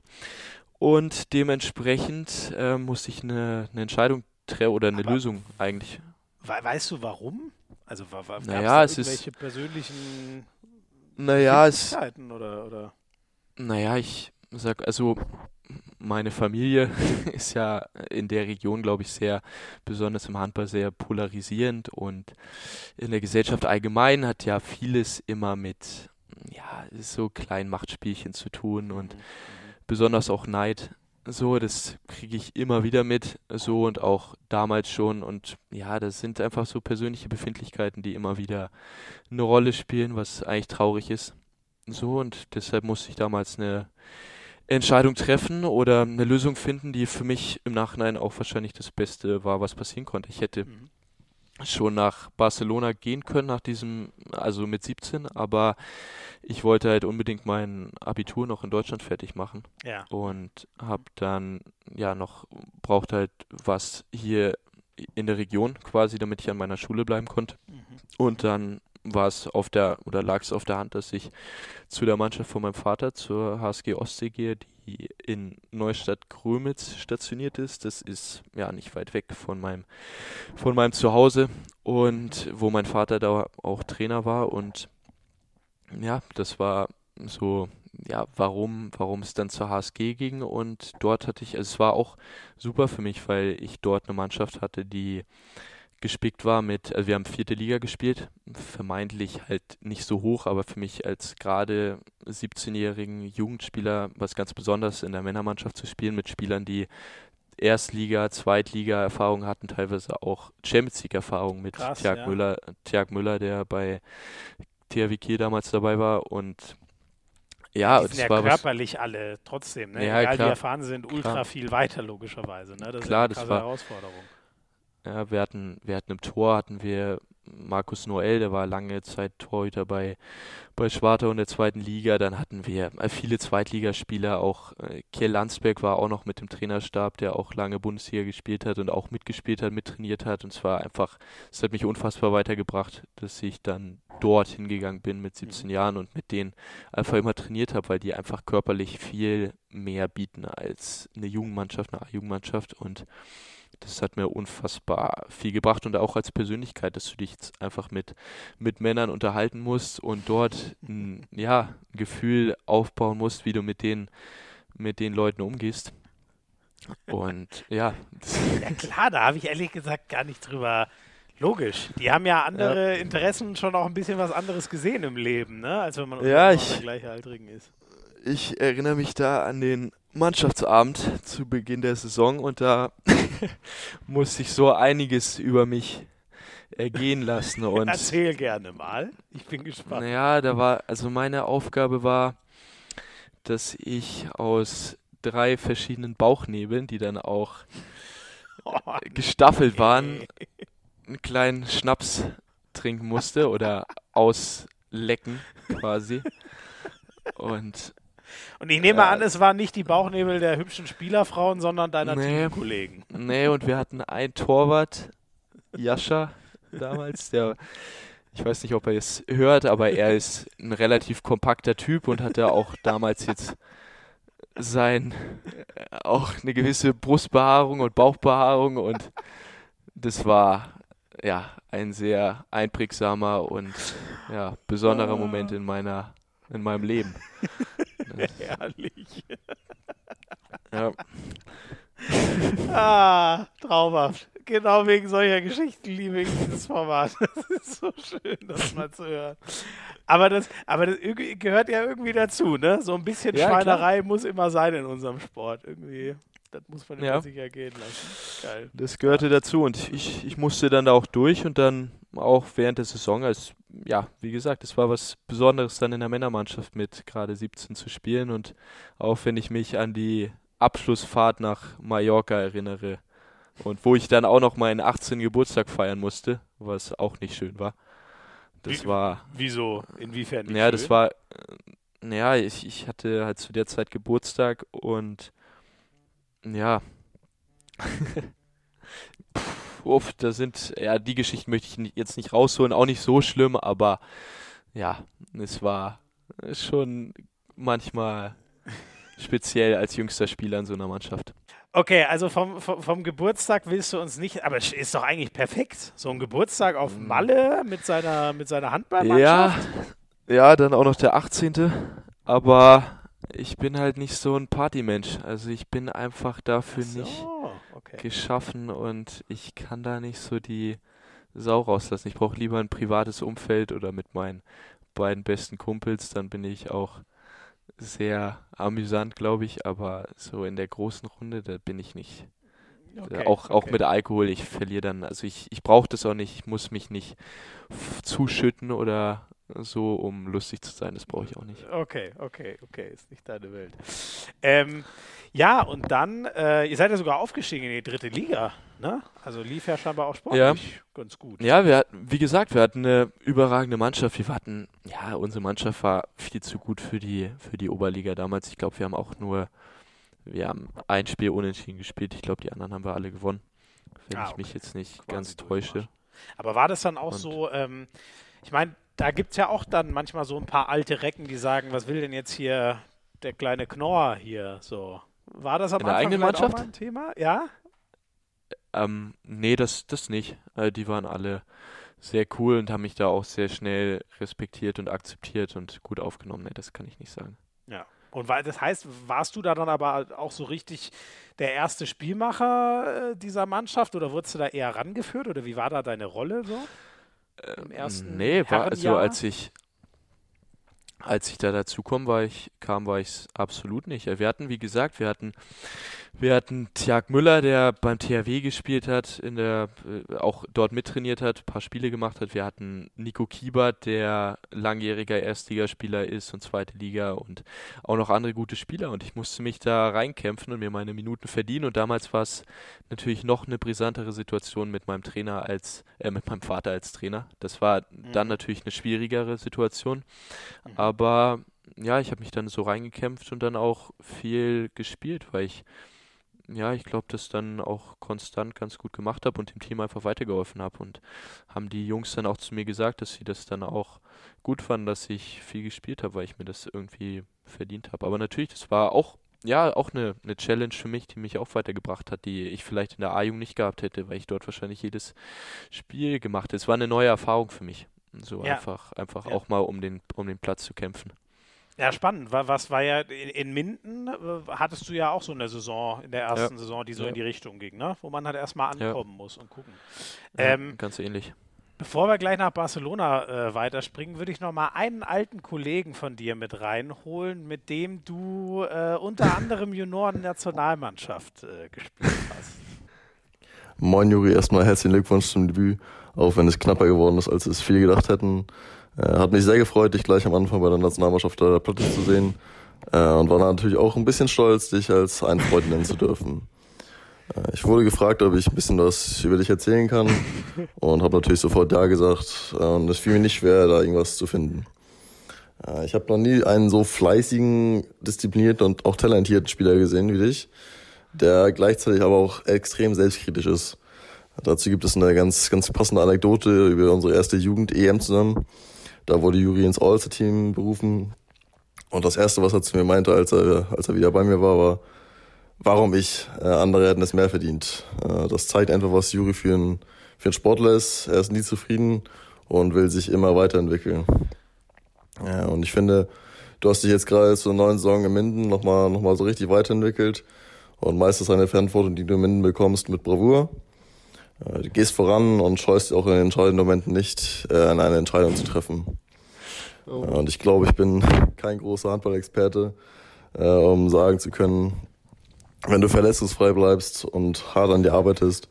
Und dementsprechend äh, musste ich eine, eine Entscheidung oder eine Aber Lösung eigentlich. Weißt du warum? Also war, war naja, es irgendwelche ist, persönlichen naja, es, oder, oder? Naja, ich sag, also meine Familie <laughs> ist ja in der Region, glaube ich, sehr, besonders im Handball, sehr polarisierend und in der Gesellschaft allgemein hat ja vieles immer mit, ja, so kleinen Machtspielchen zu tun und mhm. Besonders auch Neid. So, das kriege ich immer wieder mit, so und auch damals schon. Und ja, das sind einfach so persönliche Befindlichkeiten, die immer wieder eine Rolle spielen, was eigentlich traurig ist. So, und deshalb musste ich damals eine Entscheidung treffen oder eine Lösung finden, die für mich im Nachhinein auch wahrscheinlich das Beste war, was passieren konnte. Ich hätte mhm. Schon nach Barcelona gehen können, nach diesem, also mit 17, aber ich wollte halt unbedingt mein Abitur noch in Deutschland fertig machen. Ja. Und habe dann ja noch, braucht halt was hier in der Region quasi, damit ich an meiner Schule bleiben konnte. Mhm. Und dann war es auf der, oder lag es auf der Hand, dass ich zu der Mannschaft von meinem Vater, zur HSG Ostsee gehe, die in Neustadt Grömitz stationiert ist. Das ist ja nicht weit weg von meinem, von meinem Zuhause und wo mein Vater da auch Trainer war. Und ja, das war so, ja, warum, warum es dann zur HSG ging. Und dort hatte ich, also es war auch super für mich, weil ich dort eine Mannschaft hatte, die gespickt war mit, also wir haben vierte Liga gespielt, vermeintlich halt nicht so hoch, aber für mich als gerade 17-jährigen Jugendspieler was ganz Besonderes in der Männermannschaft zu spielen mit Spielern, die Erstliga, Zweitliga-Erfahrung hatten, teilweise auch Champions League-Erfahrung mit Krass, Tjag ja. Müller, Tjag Müller, der bei THW Kiel damals dabei war und ja, die das sind ja war was, körperlich alle trotzdem, ne? Ja, Egal klar. wie erfahren sind, ultra Klar. viel weiter logischerweise. Ne? Das Klar, ist das eine krasse war- Herausforderung. Ja, wir hatten, wir hatten im Tor hatten wir Markus Noel, der war lange Zeit Torhüter bei, bei Schwarte und der zweiten Liga. Dann hatten wir äh, viele Zweitligaspieler, auch äh, Kiel Landsberg war auch noch mit dem Trainerstab, der auch lange Bundesliga gespielt hat und auch mitgespielt hat, mittrainiert hat. Und zwar einfach, es hat mich unfassbar weitergebracht, dass ich dann dort hingegangen bin mit 17 Jahren und mit denen einfach immer trainiert habe, weil die einfach körperlich viel mehr bieten als eine Jugendmannschaft, eine A-Jugendmannschaft. Und das hat mir unfassbar viel gebracht und auch als Persönlichkeit, dass du dich jetzt einfach mit, mit Männern unterhalten musst und dort ein, ja, ein Gefühl aufbauen musst, wie du mit den, mit den Leuten umgehst. Und ja, Ja klar, da habe ich ehrlich gesagt gar nicht drüber. Logisch. Die haben ja andere Interessen schon auch ein bisschen was anderes gesehen im Leben, ne? Als wenn man Ja, unter ich- Gleichaltrigen ist. ich erinnere mich da an den Mannschaftsabend zu Beginn der Saison und da <laughs> musste ich so einiges über mich ergehen lassen und Erzähl gerne mal. Ich bin gespannt. Naja, da war, also meine Aufgabe war, dass ich aus drei verschiedenen Bauchnebeln, die dann auch Oh, gestaffelt waren, nee. einen kleinen Schnaps trinken musste oder auslecken quasi. <laughs> Und Und ich nehme Ja. an, es waren nicht die Bauchnebel der hübschen Spielerfrauen, sondern deiner Nee. Teamkollegen. nee, und wir hatten einen Torwart, Jascha damals, der ich weiß nicht, ob er es hört, aber er ist ein relativ kompakter Typ und hatte auch damals jetzt sein äh, auch eine gewisse Brustbehaarung und Bauchbehaarung und das war ja ein sehr einprägsamer und ja besonderer Moment in meiner in meinem Leben. Herrlich. ja, Ah, traumhaft. Genau wegen solcher Geschichten liebe ich dieses Format. <laughs> Das ist so schön, das mal zu hören. Aber das, aber das gehört ja irgendwie dazu, ne? So ein bisschen Ja, klar. Schweinerei muss immer sein in unserem Sport. Irgendwie, das muss man Ja. immer sich ergehen lassen. Geil. Das gehörte dazu und ich, ich musste dann da auch durch und dann auch während der Saison, als ja, wie gesagt, es war was Besonderes dann in der Männermannschaft mit gerade 17 zu spielen und auch wenn ich mich an die Abschlussfahrt nach Mallorca erinnere und wo ich dann auch noch meinen 18. Geburtstag feiern musste, was auch nicht schön war. Das Wie- war Wieso? Inwiefern? nicht ja, das schön? war, äh, ja, ich, ich hatte halt zu der Zeit Geburtstag und ja, <laughs> uff, da sind, ja, die Geschichten möchte ich jetzt nicht rausholen, auch nicht so schlimm, aber ja, es war schon manchmal speziell als jüngster Spieler in so einer Mannschaft. Okay, also vom, vom, vom Geburtstag willst du uns nicht, aber es ist doch eigentlich perfekt. So ein Geburtstag auf Malle mit seiner, mit seiner Handballmannschaft. Ja, ja, dann auch noch der 18. Aber ich bin halt nicht so ein Partymensch. Also ich bin einfach dafür so, nicht okay. geschaffen und ich kann da nicht so die Sau rauslassen. Ich brauche lieber ein privates Umfeld oder mit meinen beiden besten Kumpels, dann bin ich auch sehr amüsant, glaube ich, aber so in der großen Runde, da bin ich nicht, Okay, auch, okay. auch mit Alkohol, ich verliere dann, also ich, ich brauche das auch nicht, ich muss mich nicht zuschütten oder so, um lustig zu sein, das brauche ich auch nicht. Okay, okay, okay, ist nicht deine Welt. Ähm, ja, und dann, äh, ihr seid ja sogar aufgestiegen in die dritte Liga, ne? Also lief ja scheinbar auch sportlich ja. ganz gut. Ja, wir hatten, wie gesagt, wir hatten eine überragende Mannschaft. Wir hatten, ja, unsere Mannschaft war viel zu gut für die, für die Oberliga damals. Ich glaube, wir haben auch nur, wir haben ein Spiel unentschieden gespielt. Ich glaube, die anderen haben wir alle gewonnen. Wenn ah, ich mich jetzt nicht Quasi ganz täusche. Aber war das dann auch und so, ähm, ich meine, da gibt es ja auch dann manchmal so ein paar alte Recken, die sagen, was will denn jetzt hier der kleine Knorr hier so? War das am In der eigenen Mannschaft? ein Thema? Ja? Ähm, nee, das, das nicht. Äh, die waren alle sehr cool und haben mich da auch sehr schnell respektiert und akzeptiert und gut aufgenommen. Nee, das kann ich nicht sagen. Ja. Und weil, das heißt, warst du da dann aber auch so richtig der erste Spielmacher äh, dieser Mannschaft oder wurdest du da eher rangeführt oder wie war da deine Rolle so? Im ersten nee, war also als ich als ich da dazu kam, war ich kam, war ich es absolut nicht. Wir hatten, wie gesagt, wir hatten wir hatten Tjag Müller, der beim THW gespielt hat, in der, äh, auch dort mittrainiert hat, ein paar Spiele gemacht hat. Wir hatten Nico Kiebert, der langjähriger Erstligaspieler ist und zweite Liga und auch noch andere gute Spieler. Und ich musste mich da reinkämpfen und mir meine Minuten verdienen. Und damals war es natürlich noch eine brisantere Situation mit meinem Trainer als, äh, mit meinem Vater als Trainer. Das war mhm. dann natürlich eine schwierigere Situation. Mhm. Aber ja, ich habe mich dann so reingekämpft und dann auch viel gespielt, weil ich ja, ich glaube, das dann auch konstant ganz gut gemacht habe und dem Team einfach weitergeholfen habe. Und haben die Jungs dann auch zu mir gesagt, dass sie das dann auch gut fanden, dass ich viel gespielt habe, weil ich mir das irgendwie verdient habe. Aber natürlich, das war auch, ja, auch eine, eine Challenge für mich, die mich auch weitergebracht hat, die ich vielleicht in der A-Jugend nicht gehabt hätte, weil ich dort wahrscheinlich jedes Spiel gemacht hätte. Es war eine neue Erfahrung für mich. So ja. einfach, einfach ja. auch mal um den, um den Platz zu kämpfen. Ja, spannend. Was war ja in Minden, äh, hattest du ja auch so eine Saison, in der ersten ja. Saison, die so ja. in die Richtung ging, ne? wo man halt erstmal ankommen ja. muss und gucken. Ähm, ganz ähnlich. Bevor wir gleich nach Barcelona äh, weiterspringen, würde ich noch mal einen alten Kollegen von dir mit reinholen, mit dem du äh, unter <laughs> anderem Junioren-Nationalmannschaft äh, gespielt hast. Moin Juri, erstmal herzlichen Glückwunsch zum Debüt, auch wenn es knapper geworden ist, als es viele gedacht hätten. Äh, hat mich sehr gefreut, dich gleich am Anfang bei der Nationalmannschaft der Platte zu sehen. Äh, und war natürlich auch ein bisschen stolz, dich als einen Freund nennen zu dürfen. Äh, ich wurde gefragt, ob ich ein bisschen was über dich erzählen kann und habe natürlich sofort Ja gesagt. Und es fiel mir nicht schwer, da irgendwas zu finden. Ich habe noch nie einen so fleißigen, disziplinierten und auch talentierten Spieler gesehen wie dich, der gleichzeitig aber auch extrem selbstkritisch ist. Dazu gibt es eine ganz, ganz passende Anekdote über unsere erste Jugend-EM zusammen. Da wurde Juri ins All-Star-Team berufen. Und das Erste, was er zu mir meinte, als er, als er wieder bei mir war, war, warum ich, äh, andere hätten es mehr verdient. Äh, das zeigt einfach, was Juri für ein, für Sportler ist. Er ist nie zufrieden und will sich immer weiterentwickeln. Ja, und ich finde, du hast dich jetzt gerade zur neuen Saison in Minden nochmal noch mal so richtig weiterentwickelt und meisterst eine Verantwortung, die du in Minden bekommst, mit Bravour. Du gehst voran und scheust auch in den entscheidenden Momenten nicht, äh, eine Entscheidung zu treffen. Oh. Und ich glaube, ich bin kein großer Handballexperte, äh, um sagen zu können, wenn du verletzungsfrei bleibst und hart an dir arbeitest,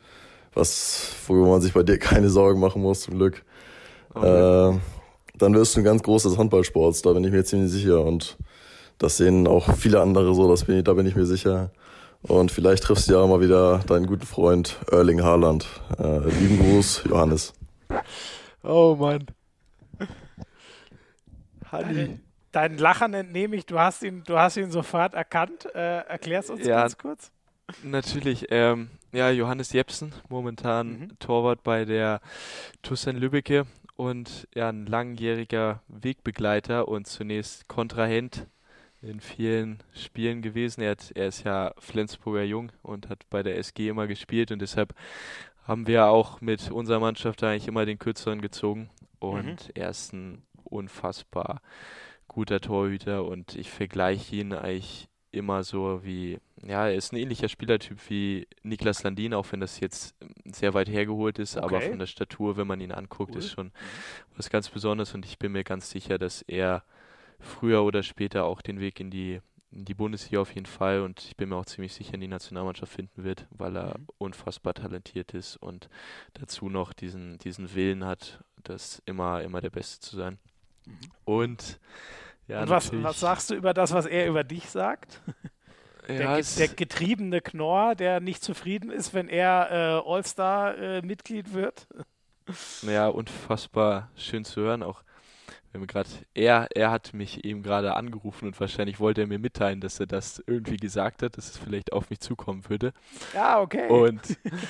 was, worüber man sich bei dir <laughs> keine Sorgen machen muss, zum Glück, okay. äh, dann wirst du ein ganz großes Handballsports, da bin ich mir ziemlich sicher. Und das sehen auch viele andere so, das bin ich, da bin ich mir sicher. Und vielleicht triffst du ja auch mal wieder deinen guten Freund Erling Haaland. Äh, lieben Gruß, Johannes. Oh Mann. Halli. Dein Lachen entnehme ich, du hast ihn, du hast ihn sofort erkannt. Äh, erklär's uns ja, ganz kurz. Natürlich. Ähm, ja, Johannes Jepsen, momentan mhm. Torwart bei der Tussan Lübbecke und ja, ein langjähriger Wegbegleiter und zunächst Kontrahent in vielen Spielen gewesen. Er, hat, er ist ja Flensburger Jung und hat bei der SG immer gespielt und deshalb haben wir auch mit unserer Mannschaft eigentlich immer den Kürzeren gezogen. Und mhm. er ist ein unfassbar guter Torhüter und ich vergleiche ihn eigentlich immer so wie, ja, er ist ein ähnlicher Spielertyp wie Niklas Landin, auch wenn das jetzt sehr weit hergeholt ist, okay. aber von der Statur, wenn man ihn anguckt, cool. ist schon mhm. was ganz Besonderes und ich bin mir ganz sicher, dass er früher oder später auch den Weg in die die Bundesliga auf jeden Fall und ich bin mir auch ziemlich sicher, in die Nationalmannschaft finden wird, weil er mhm. unfassbar talentiert ist und dazu noch diesen, diesen Willen hat, das immer, immer der Beste zu sein. Mhm. Und ja, und was, was sagst du über das, was er über dich sagt? Ja, der, der, getriebene Knorr, der nicht zufrieden ist, wenn er äh, All-Star-Mitglied äh, wird. Ja, unfassbar schön zu hören. Auch wir gerade, er, er hat mich eben gerade angerufen und wahrscheinlich wollte er mir mitteilen, dass er das irgendwie gesagt hat, dass es vielleicht auf mich zukommen würde. Ja, okay. Und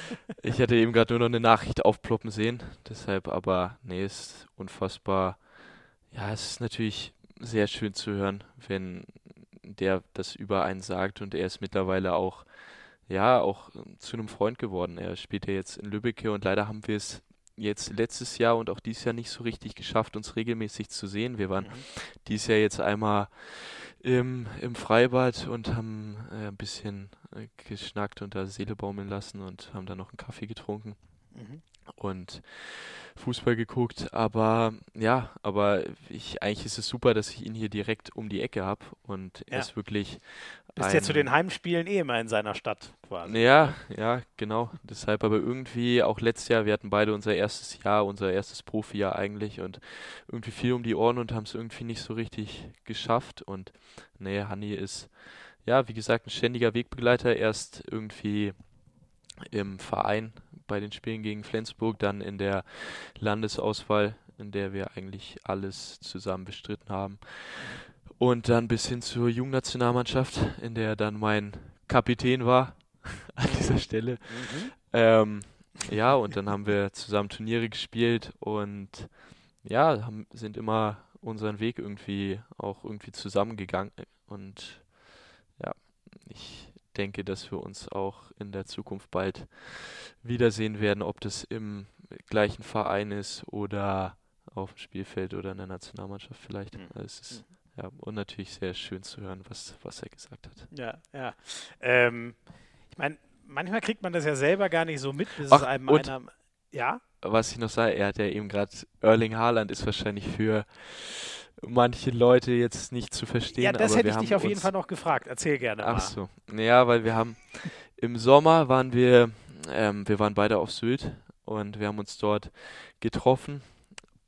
<laughs> ich hatte eben gerade nur noch eine Nachricht aufploppen sehen. Deshalb aber, nee, ist unfassbar. Ja, es ist natürlich sehr schön zu hören, wenn der das über einen sagt und er ist mittlerweile auch, ja, auch zu einem Freund geworden. Er spielt ja jetzt in Lübbecke und leider haben wir es jetzt letztes Jahr und auch dieses Jahr nicht so richtig geschafft, uns regelmäßig zu sehen. Wir waren mhm. dieses Jahr jetzt einmal im, im Freibad und haben äh, ein bisschen äh, geschnackt und da Seele baumeln lassen und haben dann noch einen Kaffee getrunken. Mhm. Und Fußball geguckt, aber ja, aber ich eigentlich ist es super, dass ich ihn hier direkt um die Ecke habe und ja. er ist wirklich. Bist ja zu den Heimspielen eh immer in seiner Stadt quasi. Ja, ja, genau. Deshalb aber irgendwie auch letztes Jahr, wir hatten beide unser erstes Jahr, unser erstes Profijahr eigentlich und irgendwie viel um die Ohren und haben es irgendwie nicht so richtig geschafft. Und nee, Hanni ist ja, wie gesagt, ein ständiger Wegbegleiter. Erst irgendwie im Verein bei den Spielen gegen Flensburg, dann in der Landesauswahl, in der wir eigentlich alles zusammen bestritten haben. Und dann bis hin zur Jungnationalmannschaft, in der dann mein Kapitän war <laughs> an dieser Stelle. Mhm. Ähm, ja, und dann haben wir zusammen Turniere gespielt und ja, haben, sind immer unseren Weg irgendwie auch irgendwie zusammengegangen. Und ja, ich denke, dass wir uns auch in der Zukunft bald wiedersehen werden, ob das im gleichen Verein ist oder auf dem Spielfeld oder in der Nationalmannschaft vielleicht. Mhm. Also es ist mhm. Ja und natürlich sehr schön zu hören, was, was er gesagt hat. Ja, ja. Ähm, ich meine, manchmal kriegt man das ja selber gar nicht so mit, bis Ach, es einem einer. Ja? Was ich noch sage, er hat ja eben gerade Erling Haaland ist wahrscheinlich für manche Leute jetzt nicht zu verstehen. Ja, das hätte ich dich auf jeden Fall noch gefragt. Erzähl gerne Ach mal. so. Ja, weil wir haben im Sommer waren wir, ähm, wir waren beide auf Sylt und wir haben uns dort getroffen.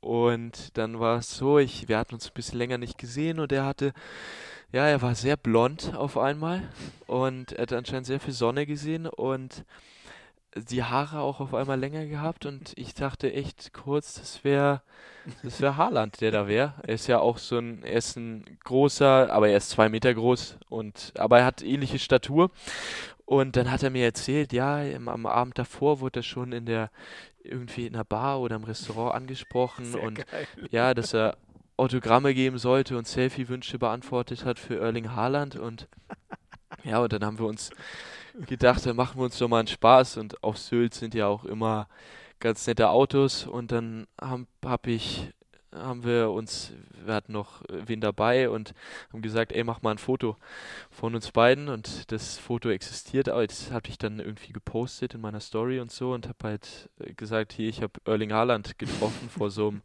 Und dann war es so, ich, wir hatten uns ein bisschen länger nicht gesehen und er hatte, ja, er war sehr blond auf einmal und er hat anscheinend sehr viel Sonne gesehen und die Haare auch auf einmal länger gehabt und ich dachte echt kurz, das wäre das wäre Haaland, der da wäre. Er ist ja auch so ein, er ist ein großer, aber er ist zwei Meter groß und aber er hat ähnliche Statur. Und dann hat er mir erzählt, ja, am Abend davor wurde er schon in der irgendwie in einer Bar oder im Restaurant angesprochen Sehr und geil. ja, dass er Autogramme geben sollte und Selfie-Wünsche beantwortet hat für Erling Haaland und <laughs> ja, und dann haben wir uns gedacht, dann machen wir uns doch mal einen Spaß und auf Sylt sind ja auch immer ganz nette Autos und dann habe hab ich haben wir uns, wir hatten noch wen dabei und haben gesagt, ey, mach mal ein Foto von uns beiden und das Foto existiert, aber das habe ich dann irgendwie gepostet in meiner Story und so und habe halt gesagt, hier, ich habe Erling Haaland getroffen vor so einem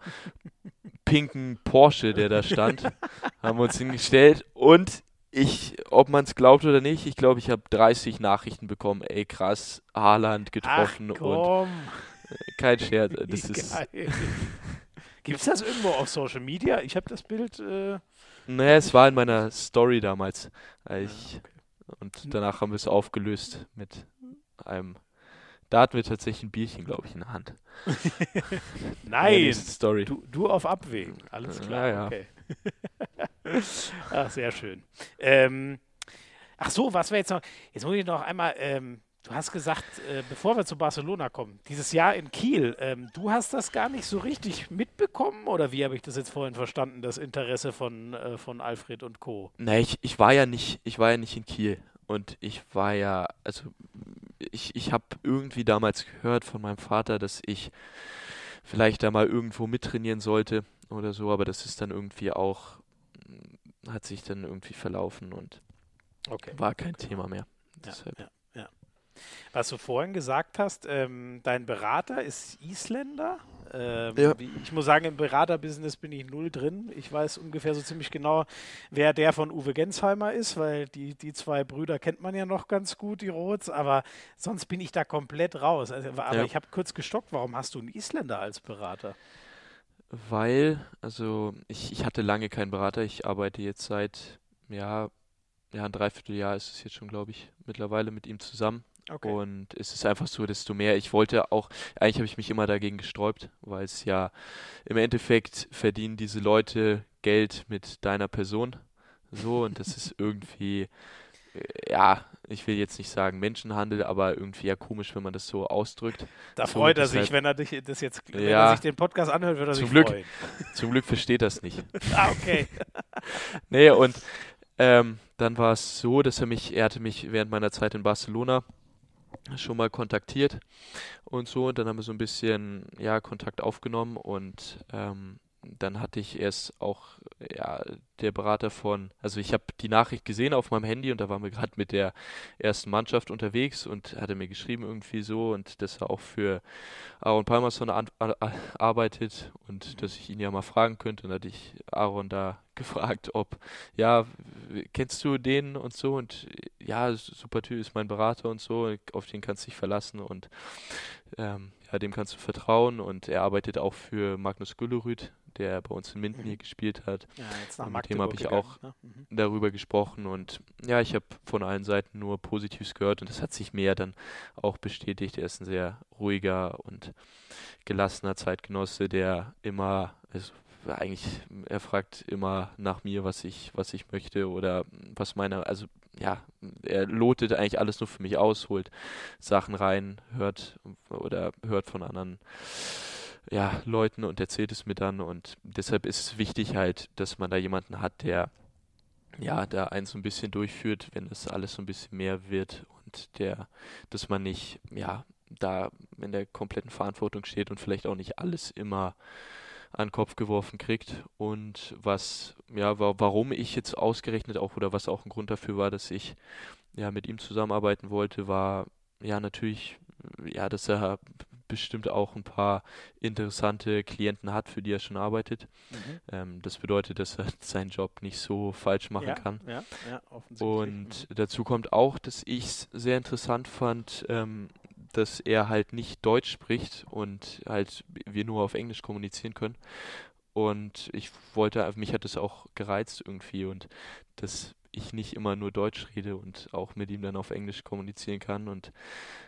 pinken Porsche, der da stand, <laughs> haben wir uns hingestellt und ich, ob man es glaubt oder nicht, ich glaube, ich habe 30 Nachrichten bekommen, ey krass, Haaland getroffen und kein Scherz. Das <laughs> ist. Gibt es das irgendwo auf Social Media? Ich habe das Bild. Äh naja, es war in meiner Story damals. Ah, ich, okay. Und danach haben wir es aufgelöst mit einem. Da hatten wir tatsächlich ein Bierchen, glaube ich, in der Hand. <laughs> Nein! Story. Du, du auf Abwägen. Alles klar. Ja. Okay. <laughs> Ach, sehr schön. Ähm, ach so, was wir jetzt noch. Jetzt muss ich noch einmal. Ähm, Du hast gesagt, äh, bevor wir zu Barcelona kommen, dieses Jahr in Kiel, ähm, du hast das gar nicht so richtig mitbekommen oder wie habe ich das jetzt vorhin verstanden, das Interesse von, äh, von Alfred und Co. Nee, ich, ich war ja nicht, ich war ja nicht in Kiel und ich war ja, also ich, ich habe irgendwie damals gehört von meinem Vater, dass ich vielleicht da mal irgendwo mittrainieren sollte oder so, aber das ist dann irgendwie auch, hat sich dann irgendwie verlaufen und okay. war kein Thema mehr. Ja, ja. Was du vorhin gesagt hast, ähm, dein Berater ist Isländer. Ähm, ja. Ich muss sagen, im Beraterbusiness bin ich null drin. Ich weiß ungefähr so ziemlich genau, wer der von Uwe Gensheimer ist, weil die, die zwei Brüder kennt man ja noch ganz gut, die Roths, aber sonst bin ich da komplett raus. Also, aber ja. ich habe kurz gestockt, warum hast du einen Isländer als Berater? Weil, also ich, ich hatte lange keinen Berater. Ich arbeite jetzt seit, ja, ja, ein Dreivierteljahr ist es jetzt schon, glaube ich, mittlerweile mit ihm zusammen. Okay. Und es ist einfach so, desto mehr. Ich wollte auch, eigentlich habe ich mich immer dagegen gesträubt, weil es ja im Endeffekt verdienen diese Leute Geld mit deiner Person. So, und das ist <laughs> irgendwie, äh, ja, ich will jetzt nicht sagen Menschenhandel, aber irgendwie ja komisch, wenn man das so ausdrückt. Da so, freut er sich, halt, wenn er dich das jetzt, wenn er sich den Podcast anhört, wird er sich Glück, freuen. <laughs> Zum Glück versteht er es nicht. <laughs> ah, okay. nee, und ähm, dann war es so, dass er mich, er hatte mich während meiner Zeit in Barcelona schon mal kontaktiert und so. Und dann haben wir so ein bisschen ja, Kontakt aufgenommen und ähm, dann hatte ich erst auch ja, der Berater von, also ich habe die Nachricht gesehen auf meinem Handy und da waren wir gerade mit der ersten Mannschaft unterwegs und hatte mir geschrieben irgendwie so und dass er auch für Aaron Palmerson arbeitet und dass ich ihn ja mal fragen könnte. Und dann hatte ich Aaron da <laughs> gefragt, ob, ja, kennst du den und so und ja, super Typ ist mein Berater und so, auf den kannst du dich verlassen und ähm, ja, dem kannst du vertrauen und er arbeitet auch für Magnus Güllerüth, der bei uns in Minden mhm. hier gespielt hat. Ja, jetzt nach mit dem habe ich gegangen, auch ne? mhm. darüber gesprochen und ja, ich habe von allen Seiten nur Positives gehört und das hat sich mehr dann auch bestätigt. Er ist ein sehr ruhiger und gelassener Zeitgenosse, der immer, also eigentlich, er fragt immer nach mir, was ich, was ich möchte oder was meine, also ja, er lotet eigentlich alles nur für mich aus, holt Sachen rein, hört oder hört von anderen ja, Leuten und erzählt es mir dann. Und deshalb ist es wichtig halt, dass man da jemanden hat, der ja, da einen so ein bisschen durchführt, wenn das alles so ein bisschen mehr wird. Und der, dass man nicht, ja, da in der kompletten Verantwortung steht und vielleicht auch nicht alles immer an den Kopf geworfen kriegt und was, ja, wa warum ich jetzt ausgerechnet auch oder was auch ein Grund dafür war, dass ich ja mit ihm zusammenarbeiten wollte, war ja natürlich, ja, dass er bestimmt auch ein paar interessante Klienten hat, für die er schon arbeitet. Mhm. Ähm, das bedeutet, dass er <laughs> seinen Job nicht so falsch machen ja, kann. Ja, ja, Und mhm. dazu kommt auch, dass ich es sehr interessant fand, ähm, dass er halt nicht Deutsch spricht und halt wir nur auf Englisch kommunizieren können. Und ich wollte, mich hat es auch gereizt irgendwie und dass ich nicht immer nur Deutsch rede und auch mit ihm dann auf Englisch kommunizieren kann. Und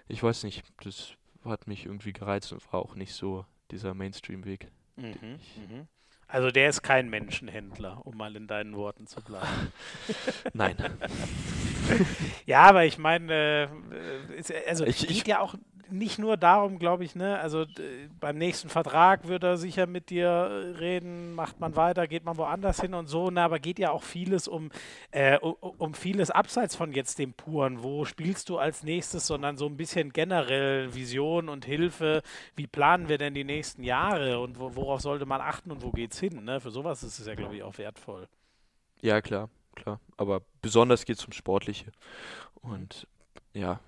ich weiß nicht, das hat mich irgendwie gereizt und war auch nicht so dieser Mainstream-Weg. Mhm, mhm. Also der ist kein Menschenhändler, um mal in deinen Worten zu bleiben. <laughs> Nein. <laughs> <laughs> ja, aber ich meine, äh, also es geht ja auch nicht nur darum, glaube ich, ne, also beim nächsten Vertrag wird er sicher mit dir reden, macht man weiter, geht man woanders hin und so, ne, aber geht ja auch vieles um, äh, um, um, vieles abseits von jetzt dem Puren. Wo spielst du als nächstes, sondern so ein bisschen generell Vision und Hilfe. Wie planen wir denn die nächsten Jahre und wo, worauf sollte man achten und wo geht's hin? Ne? Für sowas ist es ja, glaube ich, auch wertvoll. Ja, klar, klar. Aber besonders geht es um Sportliche. Und ja,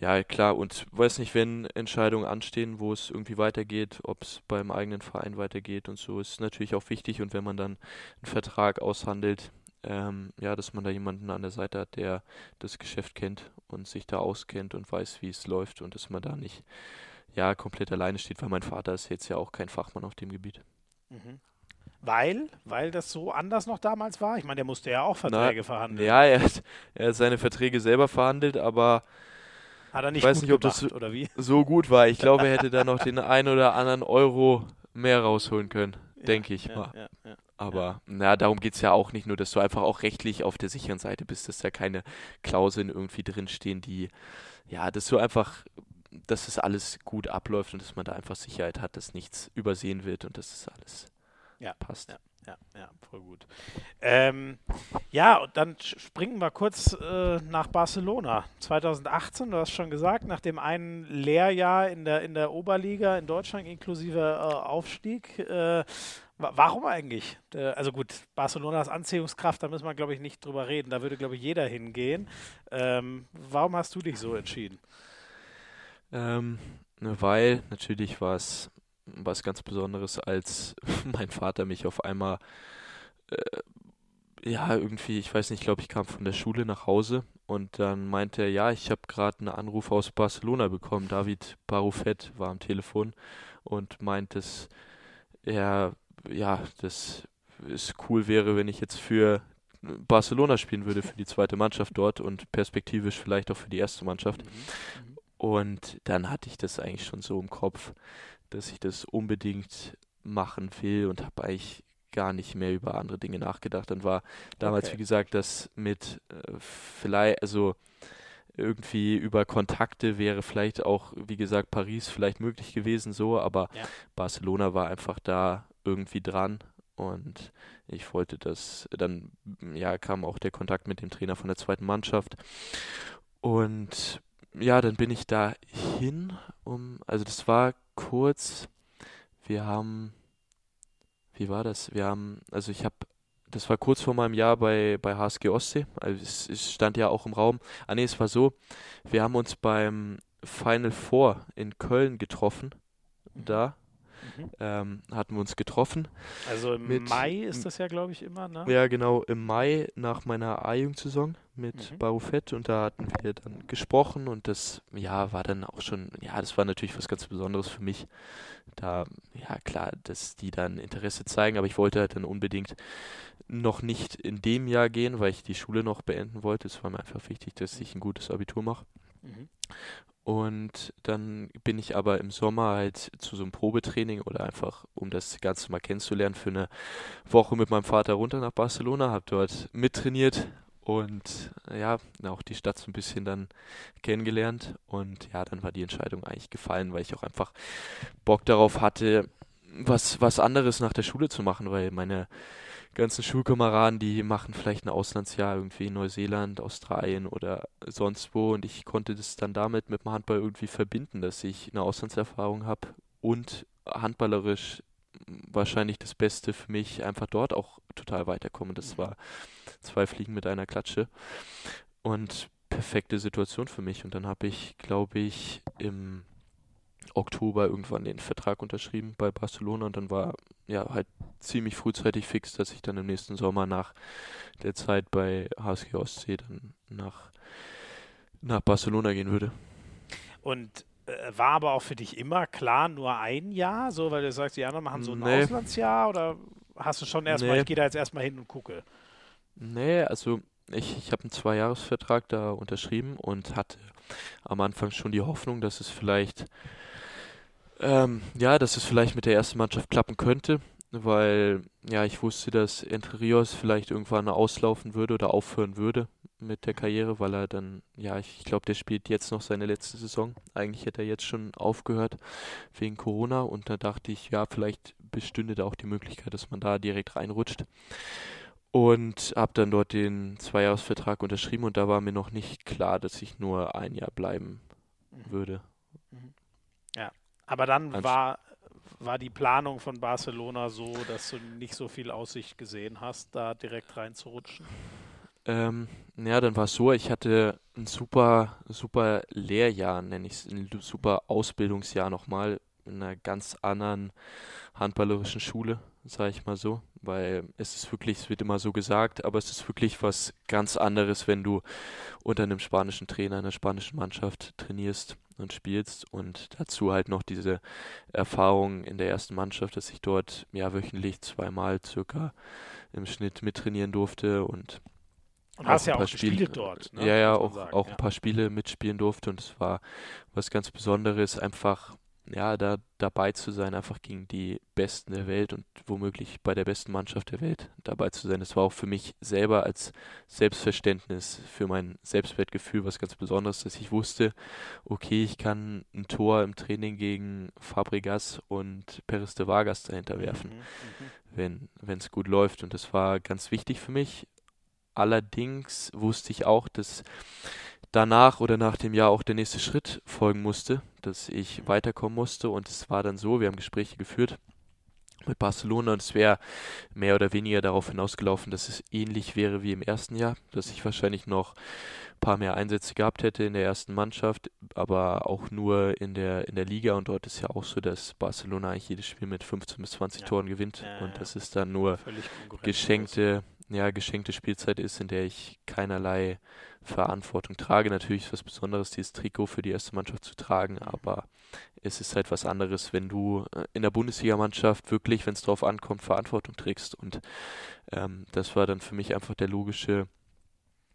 ja, klar, und weiß nicht, wenn Entscheidungen anstehen, wo es irgendwie weitergeht, ob es beim eigenen Verein weitergeht und so, ist natürlich auch wichtig. Und wenn man dann einen Vertrag aushandelt, ähm, ja, dass man da jemanden an der Seite hat, der das Geschäft kennt und sich da auskennt und weiß, wie es läuft und dass man da nicht ja komplett alleine steht, weil mein Vater ist jetzt ja auch kein Fachmann auf dem Gebiet. Mhm. Weil, weil das so anders noch damals war? Ich meine, der musste ja auch Verträge Na, verhandeln. Ja, er hat, er hat seine Verträge selber verhandelt, aber hat er nicht ich weiß nicht, ob das so, so, gut war. Ich glaube, er hätte da noch <laughs> den einen oder anderen Euro mehr rausholen können, ja, denke ich ja, mal. Ja, Aber na, darum geht es ja auch nicht nur, dass du einfach auch rechtlich auf der sicheren Seite bist, dass da keine Klauseln irgendwie drinstehen, die, ja, dass du einfach, dass das alles gut abläuft und dass man da einfach Sicherheit hat, dass nichts übersehen wird und dass das alles passt ja, ja, voll gut. Ähm, ja, und dann springen wir kurz äh, nach Barcelona. 2018, du hast schon gesagt, nach dem einen Lehrjahr in der, in der Oberliga in Deutschland inklusive äh, Aufstieg. Äh, warum eigentlich? Äh, also gut, Barcelonas Anziehungskraft, da müssen wir, glaube ich, nicht drüber reden. Da würde, glaube ich, jeder hingehen. Ähm, warum hast du dich so entschieden? Ähm, ne, weil natürlich war es was ganz Besonderes, als <laughs> mein Vater mich auf einmal, äh, ja, irgendwie, ich weiß nicht, ich glaube, ich kam von der Schule nach Hause und dann meinte er, ja, ich habe gerade einen Anruf aus Barcelona bekommen. David Barufet war am Telefon und meint, dass er, ja, das es cool wäre, wenn ich jetzt für Barcelona spielen würde, für die zweite Mannschaft dort und perspektivisch vielleicht auch für die erste Mannschaft. Mhm. mhm. Und dann hatte ich das eigentlich schon so im Kopf, dass ich das unbedingt machen will und habe eigentlich gar nicht mehr über andere Dinge nachgedacht. Dann war damals, okay. wie gesagt, das mit äh, vielleicht, also irgendwie über Kontakte wäre vielleicht auch, wie gesagt, Paris vielleicht möglich gewesen, so, aber ja. Barcelona war einfach da irgendwie dran und ich wollte das, dann ja, kam auch der Kontakt mit dem Trainer von der zweiten Mannschaft und ja, dann bin ich da hin, um, also das war kurz, wir haben wie war das? Wir haben, also ich habe, das war kurz vor meinem Jahr bei, bei HSG Ostsee, also es, es stand ja auch im Raum. Ah nee, es war so, wir haben uns beim Final Four in Köln getroffen, da. Mhm. Ähm, hatten wir uns getroffen. Also im mit, Mai ist das ja, glaube ich, immer, ne? Ja, genau, im Mai nach meiner A-Jugendsaison mit mhm. Barufett und da hatten wir dann gesprochen und das, ja, war dann auch schon, ja, das war natürlich was ganz Besonderes für mich, da, ja klar, dass die dann Interesse zeigen, aber ich wollte halt dann unbedingt noch nicht in dem Jahr gehen, weil ich die Schule noch beenden wollte. Es war mir einfach wichtig, dass ich ein gutes Abitur mache. Mhm. Und dann bin ich aber im Sommer halt zu so einem Probetraining oder einfach, um das Ganze mal kennenzulernen, für eine Woche mit meinem Vater runter nach Barcelona, habe dort mittrainiert, und ja, auch die Stadt so ein bisschen dann kennengelernt. Und ja, dann war die Entscheidung eigentlich gefallen, weil ich auch einfach Bock darauf hatte, was, was anderes nach der Schule zu machen, weil meine ganzen Schulkameraden, die machen vielleicht ein Auslandsjahr irgendwie in Neuseeland, Australien oder sonst wo. Und ich konnte das dann damit mit dem Handball irgendwie verbinden, dass ich eine Auslandserfahrung habe und handballerisch wahrscheinlich das Beste für mich, einfach dort auch total weiterkommen. Das war zwei Fliegen mit einer Klatsche. Und perfekte Situation für mich. Und dann habe ich, glaube ich, im Oktober irgendwann den Vertrag unterschrieben bei Barcelona und dann war ja halt ziemlich frühzeitig fix, dass ich dann im nächsten Sommer nach der Zeit bei HSG Ostsee dann nach, nach Barcelona gehen würde. Und äh, war aber auch für dich immer klar, nur ein Jahr, so, weil du sagst, die anderen machen so ein nee. Auslandsjahr oder hast du schon erstmal, nee. ich gehe da jetzt erstmal hin und gucke? Nee, also ich, ich habe einen Zweijahresvertrag da unterschrieben und hatte am Anfang schon die Hoffnung, dass es vielleicht, ähm, ja, dass es vielleicht mit der ersten Mannschaft klappen könnte, weil ja, ich wusste, dass Entre Rios vielleicht irgendwann auslaufen würde oder aufhören würde mit der Karriere, weil er dann, ja, ich, ich glaube, der spielt jetzt noch seine letzte Saison. Eigentlich hätte er jetzt schon aufgehört wegen Corona und da dachte ich, ja, vielleicht bestünde da auch die Möglichkeit, dass man da direkt reinrutscht. Und habe dann dort den Zweijahresvertrag unterschrieben und da war mir noch nicht klar, dass ich nur ein Jahr bleiben mhm. würde. Mhm. Aber dann Anst war, war die Planung von Barcelona so, dass du nicht so viel Aussicht gesehen hast, da direkt reinzurutschen? Ähm, ja, dann war es so, ich hatte ein super, super Lehrjahr, nenne ich es, ein super Ausbildungsjahr nochmal in einer ganz anderen handballerischen Schule, sage ich mal so, weil es ist wirklich, es wird immer so gesagt, aber es ist wirklich was ganz anderes, wenn du unter einem spanischen Trainer, einer spanischen Mannschaft trainierst und spielst und dazu halt noch diese Erfahrung in der ersten Mannschaft, dass ich dort ja wöchentlich zweimal circa im Schnitt mittrainieren durfte und und hast ja auch Spiele, gespielt dort. Ne? Ja, ja, auch, auch ja. ein paar Spiele mitspielen durfte und es war was ganz Besonderes, einfach ja, da dabei zu sein, einfach gegen die Besten der Welt und womöglich bei der besten Mannschaft der Welt dabei zu sein. Das war auch für mich selber als Selbstverständnis, für mein Selbstwertgefühl was ganz Besonderes, dass ich wusste, okay, ich kann ein Tor im Training gegen Fabregas und Peres de Vargas dahinter werfen, mhm, mhm. wenn es gut läuft. Und das war ganz wichtig für mich. Allerdings wusste ich auch, dass danach oder nach dem Jahr auch der nächste Schritt folgen musste, dass ich weiterkommen musste. Und es war dann so, wir haben Gespräche geführt mit Barcelona und es wäre mehr oder weniger darauf hinausgelaufen, dass es ähnlich wäre wie im ersten Jahr, dass ich wahrscheinlich noch ein paar mehr Einsätze gehabt hätte in der ersten Mannschaft, aber auch nur in der in der Liga und dort ist ja auch so, dass Barcelona eigentlich jedes Spiel mit 15 bis 20 ja. Toren gewinnt ja, und das ist dann nur geschenkte ja, geschenkte Spielzeit ist, in der ich keinerlei Verantwortung trage. Natürlich ist was Besonderes, dieses Trikot für die erste Mannschaft zu tragen, aber es ist halt was anderes, wenn du äh, in der Bundesligamannschaft wirklich, wenn es drauf ankommt, Verantwortung trägst. Und ähm, das war dann für mich einfach der logische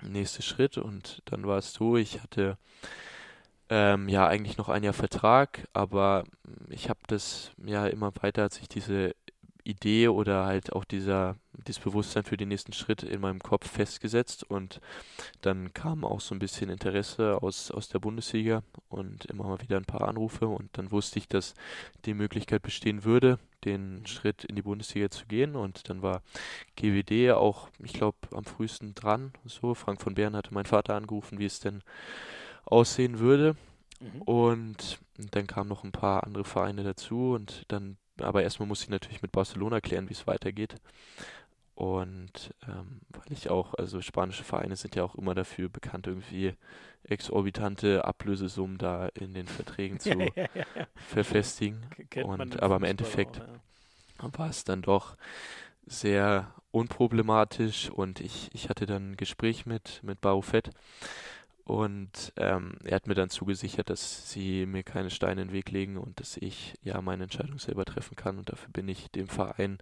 nächste Schritt. Und dann war es so, ich hatte ähm, ja eigentlich noch ein Jahr Vertrag, aber ich habe das ja immer weiter, hat sich diese Idee oder halt auch dieser, dieses Bewusstsein für den nächsten Schritt in meinem Kopf festgesetzt und dann kam auch so ein bisschen Interesse aus, aus der Bundesliga und immer mal wieder ein paar Anrufe und dann wusste ich, dass die Möglichkeit bestehen würde, den Schritt in die Bundesliga zu gehen und dann war GWD auch, ich glaube, am frühesten dran. So, Frank von Bern hatte mein Vater angerufen, wie es denn aussehen würde. Mhm. Und dann kamen noch ein paar andere Vereine dazu und dann aber erstmal muss ich natürlich mit Barcelona klären, wie es weitergeht. Und ähm, weil ich auch, also spanische Vereine sind ja auch immer dafür bekannt, irgendwie exorbitante Ablösesummen da in den Verträgen <laughs> zu ja, ja, ja, verfestigen. Und aber im Endeffekt war es dann doch sehr unproblematisch. Und ich, ich hatte dann ein Gespräch mit, mit Baufett und ähm, er hat mir dann zugesichert, dass sie mir keine Steine in den Weg legen und dass ich ja meine Entscheidung selber treffen kann. Und dafür bin ich dem Verein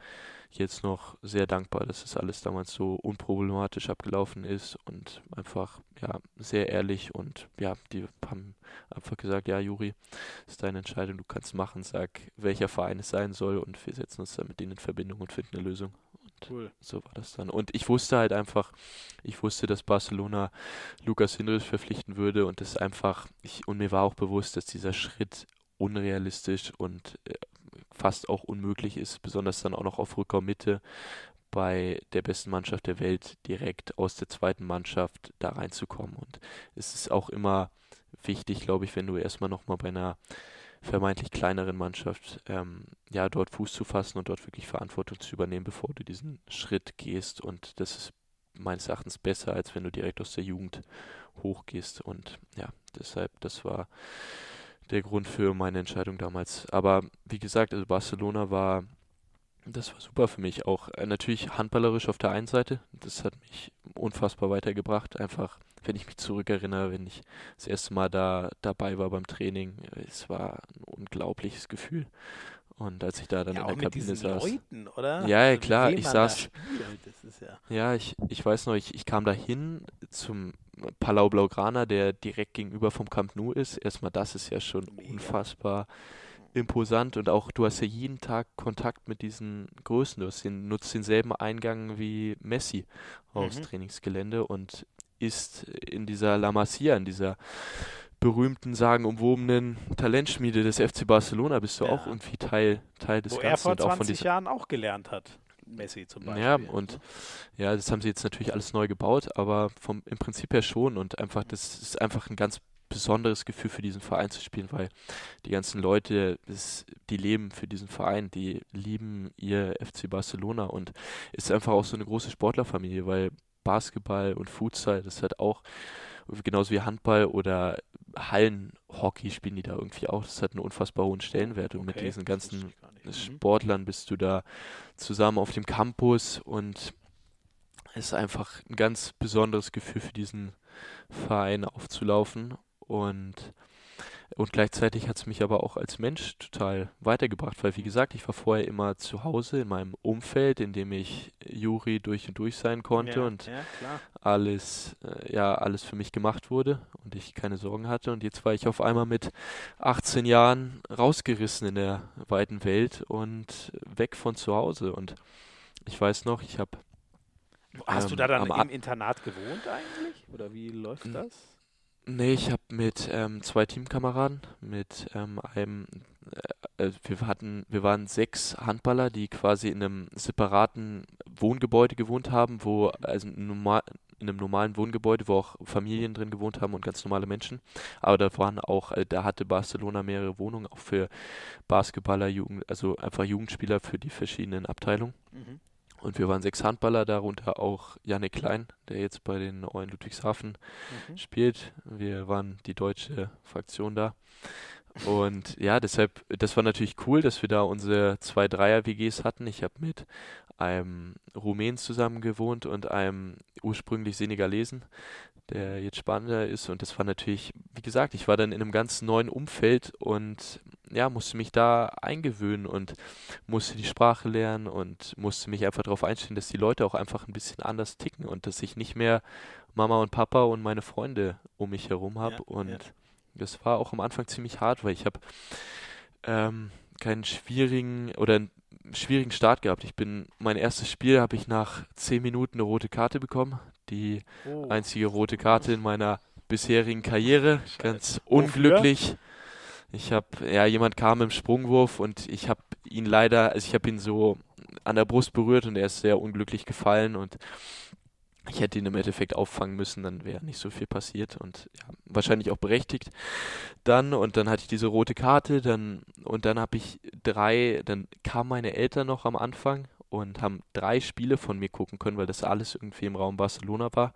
jetzt noch sehr dankbar, dass das alles damals so unproblematisch abgelaufen ist und einfach ja sehr ehrlich und ja, die haben einfach gesagt, ja Juri, ist deine Entscheidung, du kannst machen, sag welcher Verein es sein soll und wir setzen uns dann mit denen in Verbindung und finden eine Lösung. Cool. So war das dann. Und ich wusste halt einfach, ich wusste, dass Barcelona Lukas Hinrich verpflichten würde und das einfach, ich, und mir war auch bewusst, dass dieser Schritt unrealistisch und äh, fast auch unmöglich ist, besonders dann auch noch auf Rückraummitte bei der besten Mannschaft der Welt direkt aus der zweiten Mannschaft da reinzukommen. Und es ist auch immer wichtig, glaube ich, wenn du erstmal nochmal bei einer vermeintlich kleineren Mannschaft ähm, ja dort Fuß zu fassen und dort wirklich Verantwortung zu übernehmen, bevor du diesen Schritt gehst. Und das ist meines Erachtens besser, als wenn du direkt aus der Jugend hochgehst. Und ja, deshalb, das war der Grund für meine Entscheidung damals. Aber wie gesagt, also Barcelona war, das war super für mich. Auch äh, natürlich handballerisch auf der einen Seite. Das hat mich unfassbar weitergebracht. Einfach wenn ich mich zurückerinnere, wenn ich das erste Mal da dabei war beim Training, es war ein unglaubliches Gefühl. Und als ich da dann ja, in der Kabine saß. Leuten, oder? Ja, ja klar, ich saß. Ja, ja, ich, ich weiß noch, ich, ich kam da hin zum Palau Blaugrana, der direkt gegenüber vom Camp Nou ist. Erstmal, das ist ja schon Mega. unfassbar imposant und auch du hast ja jeden Tag Kontakt mit diesen Größen. Du den, nutzt denselben Eingang wie Messi aufs mhm. Trainingsgelände und ist in dieser La Masia, in dieser berühmten, sagenumwobenen Talentschmiede des FC Barcelona bist du ja. auch irgendwie Teil, Teil des Wo Ganzen. er vor 20 Jahren auch gelernt hat. Messi zum Beispiel. Ja, und ja, das haben sie jetzt natürlich alles neu gebaut, aber vom, im Prinzip her schon und einfach, das ist einfach ein ganz besonderes Gefühl für diesen Verein zu spielen, weil die ganzen Leute, das, die leben für diesen Verein, die lieben ihr FC Barcelona und ist einfach auch so eine große Sportlerfamilie, weil Basketball und Futsal, das hat auch genauso wie Handball oder Hallenhockey spielen die da irgendwie auch. Das hat einen unfassbar hohen Stellenwert und okay, mit diesen ganzen mhm. Sportlern bist du da zusammen auf dem Campus und es ist einfach ein ganz besonderes Gefühl für diesen Verein aufzulaufen und und gleichzeitig hat es mich aber auch als Mensch total weitergebracht, weil wie gesagt, ich war vorher immer zu Hause in meinem Umfeld, in dem ich Juri durch und durch sein konnte ja, und ja, alles, äh, ja, alles für mich gemacht wurde und ich keine Sorgen hatte. Und jetzt war ich auf einmal mit 18 Jahren rausgerissen in der weiten Welt und weg von zu Hause. Und ich weiß noch, ich habe Hast ähm, du da dann im Internat gewohnt eigentlich? Oder wie läuft das? Nee, ich habe mit ähm, zwei Teamkameraden, mit ähm, einem, äh, äh, wir hatten, wir waren sechs Handballer, die quasi in einem separaten Wohngebäude gewohnt haben, wo, also normal, in einem normalen Wohngebäude, wo auch Familien drin gewohnt haben und ganz normale Menschen. Aber da waren auch, äh, da hatte Barcelona mehrere Wohnungen, auch für Basketballer, Jugend, also einfach Jugendspieler für die verschiedenen Abteilungen. Mhm. Und wir waren sechs Handballer, darunter auch Janne Klein, der jetzt bei den Neuen Ludwigshafen mhm. spielt. Wir waren die deutsche Fraktion da. Und ja, deshalb, das war natürlich cool, dass wir da unsere zwei Dreier-WGs hatten. Ich habe mit einem Rumänen zusammen gewohnt und einem ursprünglich Senegalesen, der jetzt Spanier ist. Und das war natürlich, wie gesagt, ich war dann in einem ganz neuen Umfeld und ja, musste mich da eingewöhnen und musste die Sprache lernen und musste mich einfach darauf einstellen, dass die Leute auch einfach ein bisschen anders ticken und dass ich nicht mehr Mama und Papa und meine Freunde um mich herum habe. Ja, und ja. das war auch am Anfang ziemlich hart, weil ich habe ähm, keinen schwierigen oder einen schwierigen Start gehabt. Ich bin mein erstes Spiel habe ich nach zehn Minuten eine rote Karte bekommen. Die oh. einzige rote Karte in meiner bisherigen Karriere. Scheiße. Ganz unglücklich. Wofür? Ich habe, ja, jemand kam im Sprungwurf und ich habe ihn leider, also ich habe ihn so an der Brust berührt und er ist sehr unglücklich gefallen und ich hätte ihn im Endeffekt auffangen müssen, dann wäre nicht so viel passiert und ja, wahrscheinlich auch berechtigt. Dann und dann hatte ich diese rote Karte, dann und dann habe ich drei, dann kamen meine Eltern noch am Anfang und haben drei Spiele von mir gucken können, weil das alles irgendwie im Raum Barcelona war.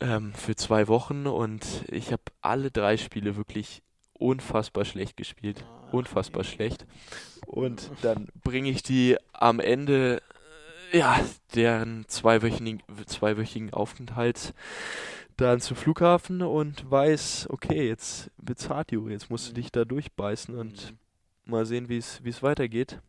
Ähm, für zwei Wochen und ich habe alle drei Spiele wirklich unfassbar schlecht gespielt. Unfassbar schlecht. Und <laughs> dann bringe ich die am Ende, ja, deren zweiwöchigen, zweiwöchigen Aufenthalt dann zum Flughafen und weiß, okay, jetzt bezahlt Juri, jetzt musst du dich da durchbeißen und mhm. mal sehen, wie es weitergeht.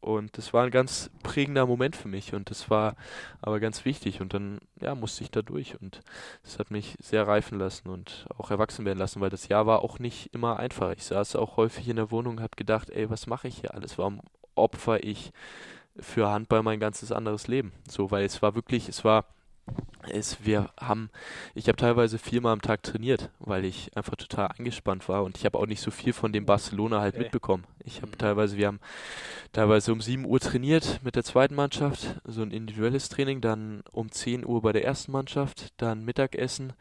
Und das war ein ganz prägender Moment für mich und das war aber ganz wichtig. Und dann ja, musste ich da durch und das hat mich sehr reifen lassen und auch erwachsen werden lassen, weil das Jahr war auch nicht immer einfach. Ich saß auch häufig in der Wohnung und habe gedacht, ey, was mache ich hier alles? Warum opfer ich für Handball mein ganzes anderes Leben? So, weil es war wirklich, es war ist, wir haben, ich habe teilweise viermal am Tag trainiert, weil ich einfach total angespannt war und ich habe auch nicht so viel von dem Barcelona halt okay. mitbekommen. Ich habe mhm. teilweise, wir haben teilweise um 7 Uhr trainiert mit der zweiten Mannschaft, so ein individuelles Training, dann um 10 Uhr bei der ersten Mannschaft, dann Mittagessen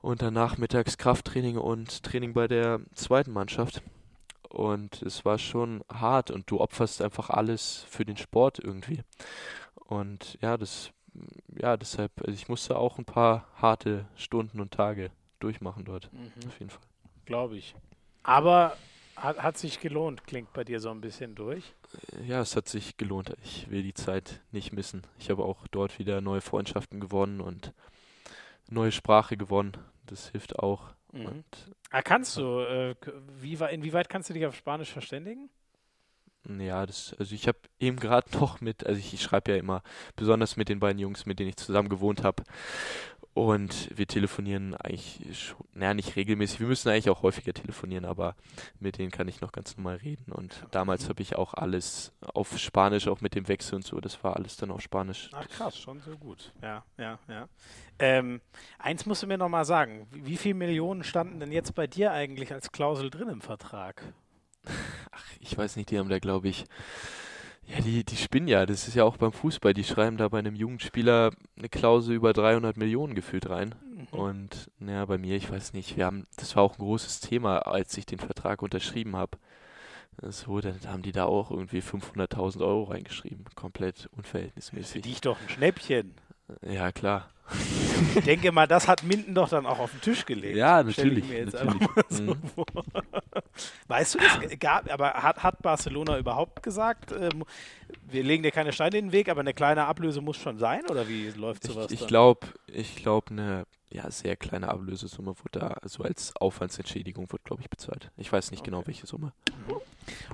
und danach mittags Krafttraining und Training bei der zweiten Mannschaft. Und es war schon hart und du opferst einfach alles für den Sport irgendwie. Und ja, das ja, deshalb, also ich musste auch ein paar harte Stunden und Tage durchmachen dort. Mhm. Auf jeden Fall. Glaube ich. Aber hat, hat sich gelohnt, klingt bei dir so ein bisschen durch. Ja, es hat sich gelohnt. Ich will die Zeit nicht missen. Ich habe auch dort wieder neue Freundschaften gewonnen und neue Sprache gewonnen. Das hilft auch. Mhm. ah, kannst du, äh, wie, inwieweit kannst du dich auf Spanisch verständigen? Ja, das, also ich habe eben gerade noch mit, also ich, ich schreibe ja immer, besonders mit den beiden Jungs, mit denen ich zusammen gewohnt habe. Und wir telefonieren eigentlich schon, naja, nicht regelmäßig. Wir müssen eigentlich auch häufiger telefonieren, aber mit denen kann ich noch ganz normal reden. Und damals habe ich auch alles auf Spanisch, auch mit dem Wechsel und so. Das war alles dann auf Spanisch. Ach krass, schon so gut. Ja, ja, ja. Ähm, eins musst du mir noch mal sagen. Wie viele Millionen standen denn jetzt bei dir eigentlich als Klausel drin im Vertrag? ach, ich weiß nicht, die haben da, glaube ich, ja, die, die spinnen ja, das ist ja auch beim Fußball, die schreiben da bei einem Jugendspieler eine Klausel über 300 Millionen gefühlt rein. Mhm. Und naja, bei mir, ich weiß nicht, wir haben, das war auch ein großes Thema, als ich den Vertrag unterschrieben habe. So, dann haben die da auch irgendwie 500.000 Euro reingeschrieben, komplett unverhältnismäßig. Für dich doch ein Schnäppchen. Ja, klar. Ich denke mal, das hat Minden doch dann auch auf den Tisch gelegt. Ja, natürlich. natürlich. So mhm. Weißt du das? Gab, aber hat, hat Barcelona überhaupt gesagt, äh, wir legen dir keine Steine in den Weg, aber eine kleine Ablöse muss schon sein? Oder wie läuft sowas? Ich, ich glaube, ich glaube, eine ja, sehr kleine Ablösesumme wurde da, also als Aufwandsentschädigung wird, glaube ich, bezahlt. Ich weiß nicht genau, okay. genau, welche Summe.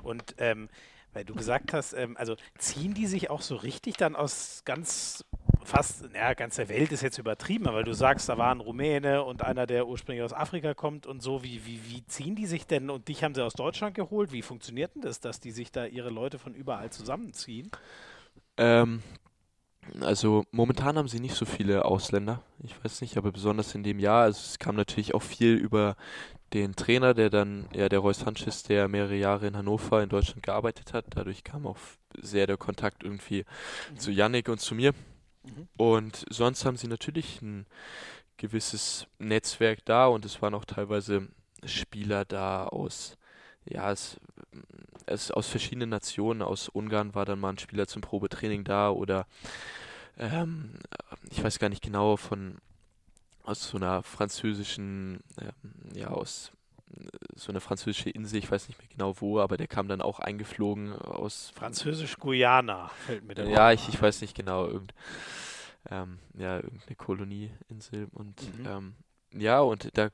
Und ähm, weil du gesagt hast, ähm, also ziehen die sich auch so richtig dann aus ganz fast, ja, ganz der Welt ist jetzt übertrieben, aber du sagst, da war ein Rumäne und einer, der ursprünglich aus Afrika kommt und so, wie, wie, wie ziehen die sich denn und dich haben sie aus Deutschland geholt? Wie funktioniert denn das, dass die sich da ihre Leute von überall zusammenziehen? Ähm, Also momentan haben sie nicht so viele Ausländer. Ich weiß nicht, aber besonders in dem Jahr. Also es kam natürlich auch viel über den Trainer, der dann, ja, der Roy Sanchez, der mehrere Jahre in Hannover in Deutschland gearbeitet hat. Dadurch kam auch sehr der Kontakt irgendwie mhm. zu Yannick und zu mir. Mhm. Und sonst haben sie natürlich ein gewisses Netzwerk da und es waren auch teilweise Spieler da aus, ja, es, es aus verschiedenen Nationen. Aus Ungarn war dann mal ein Spieler zum Probetraining da oder ähm, ich weiß gar nicht genau von aus so einer französischen, ähm, ja, aus so einer französische Insel, ich weiß nicht mehr genau wo, aber der kam dann auch eingeflogen aus. Französisch-Guyana fällt mir der Ja, ich, ich weiß nicht genau, irgend, ähm, ja, irgendeine Kolonieinsel und mhm. ähm, ja, und da,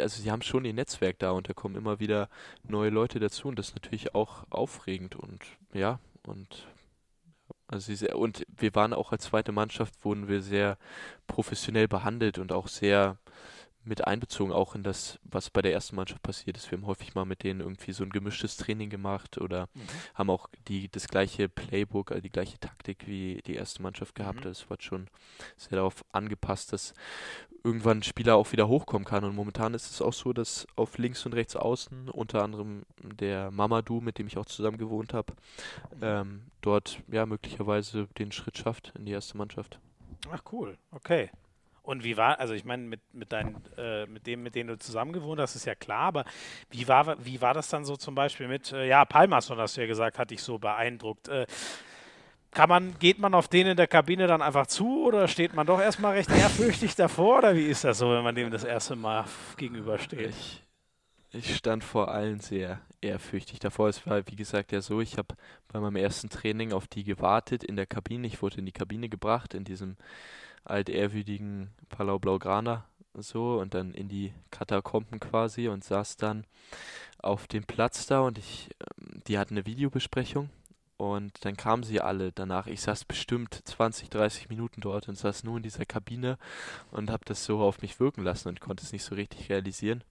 also sie haben schon ihr Netzwerk da und da kommen immer wieder neue Leute dazu und das ist natürlich auch aufregend und ja, und also und wir waren auch als zweite Mannschaft, wurden wir sehr professionell behandelt und auch sehr mit einbezogen, auch in das, was bei der ersten Mannschaft passiert ist. Wir haben häufig mal mit denen irgendwie so ein gemischtes Training gemacht oder mhm. haben auch die, das gleiche Playbook, also die gleiche Taktik wie die erste Mannschaft gehabt. Mhm. Das war schon sehr darauf angepasst, dass irgendwann ein Spieler auch wieder hochkommen kann. Und momentan ist es auch so, dass auf links und rechts außen, unter anderem der Mamadou, mit dem ich auch zusammen gewohnt habe, mhm. ähm, dort ja möglicherweise den Schritt schafft in die erste Mannschaft. Ach cool, okay. Und wie war, also ich meine, mit, mit, äh, mit dem, mit dem du zusammen gewohnt hast, ist ja klar, aber wie war, wie war das dann so zum Beispiel mit, äh, ja, Palmason, hast du ja gesagt, hat dich so beeindruckt. Äh, kann man, geht man auf den in der Kabine dann einfach zu oder steht man doch erstmal recht ehrfürchtig davor oder wie ist das so, wenn man dem das erste Mal gegenübersteht? Ich, ich stand vor allen sehr ehrfürchtig davor. Es war, wie gesagt, ja so, ich habe bei meinem ersten Training auf die gewartet in der Kabine. Ich wurde in die Kabine gebracht, in diesem altehrwürdigen Palau Blaugrana so und dann in die Katakomben quasi und saß dann auf dem Platz da und ich, ähm, die hatten eine Videobesprechung und dann kamen sie alle danach. Ich saß bestimmt 20, 30 Minuten dort und saß nur in dieser Kabine und habe das so auf mich wirken lassen und konnte es nicht so richtig realisieren.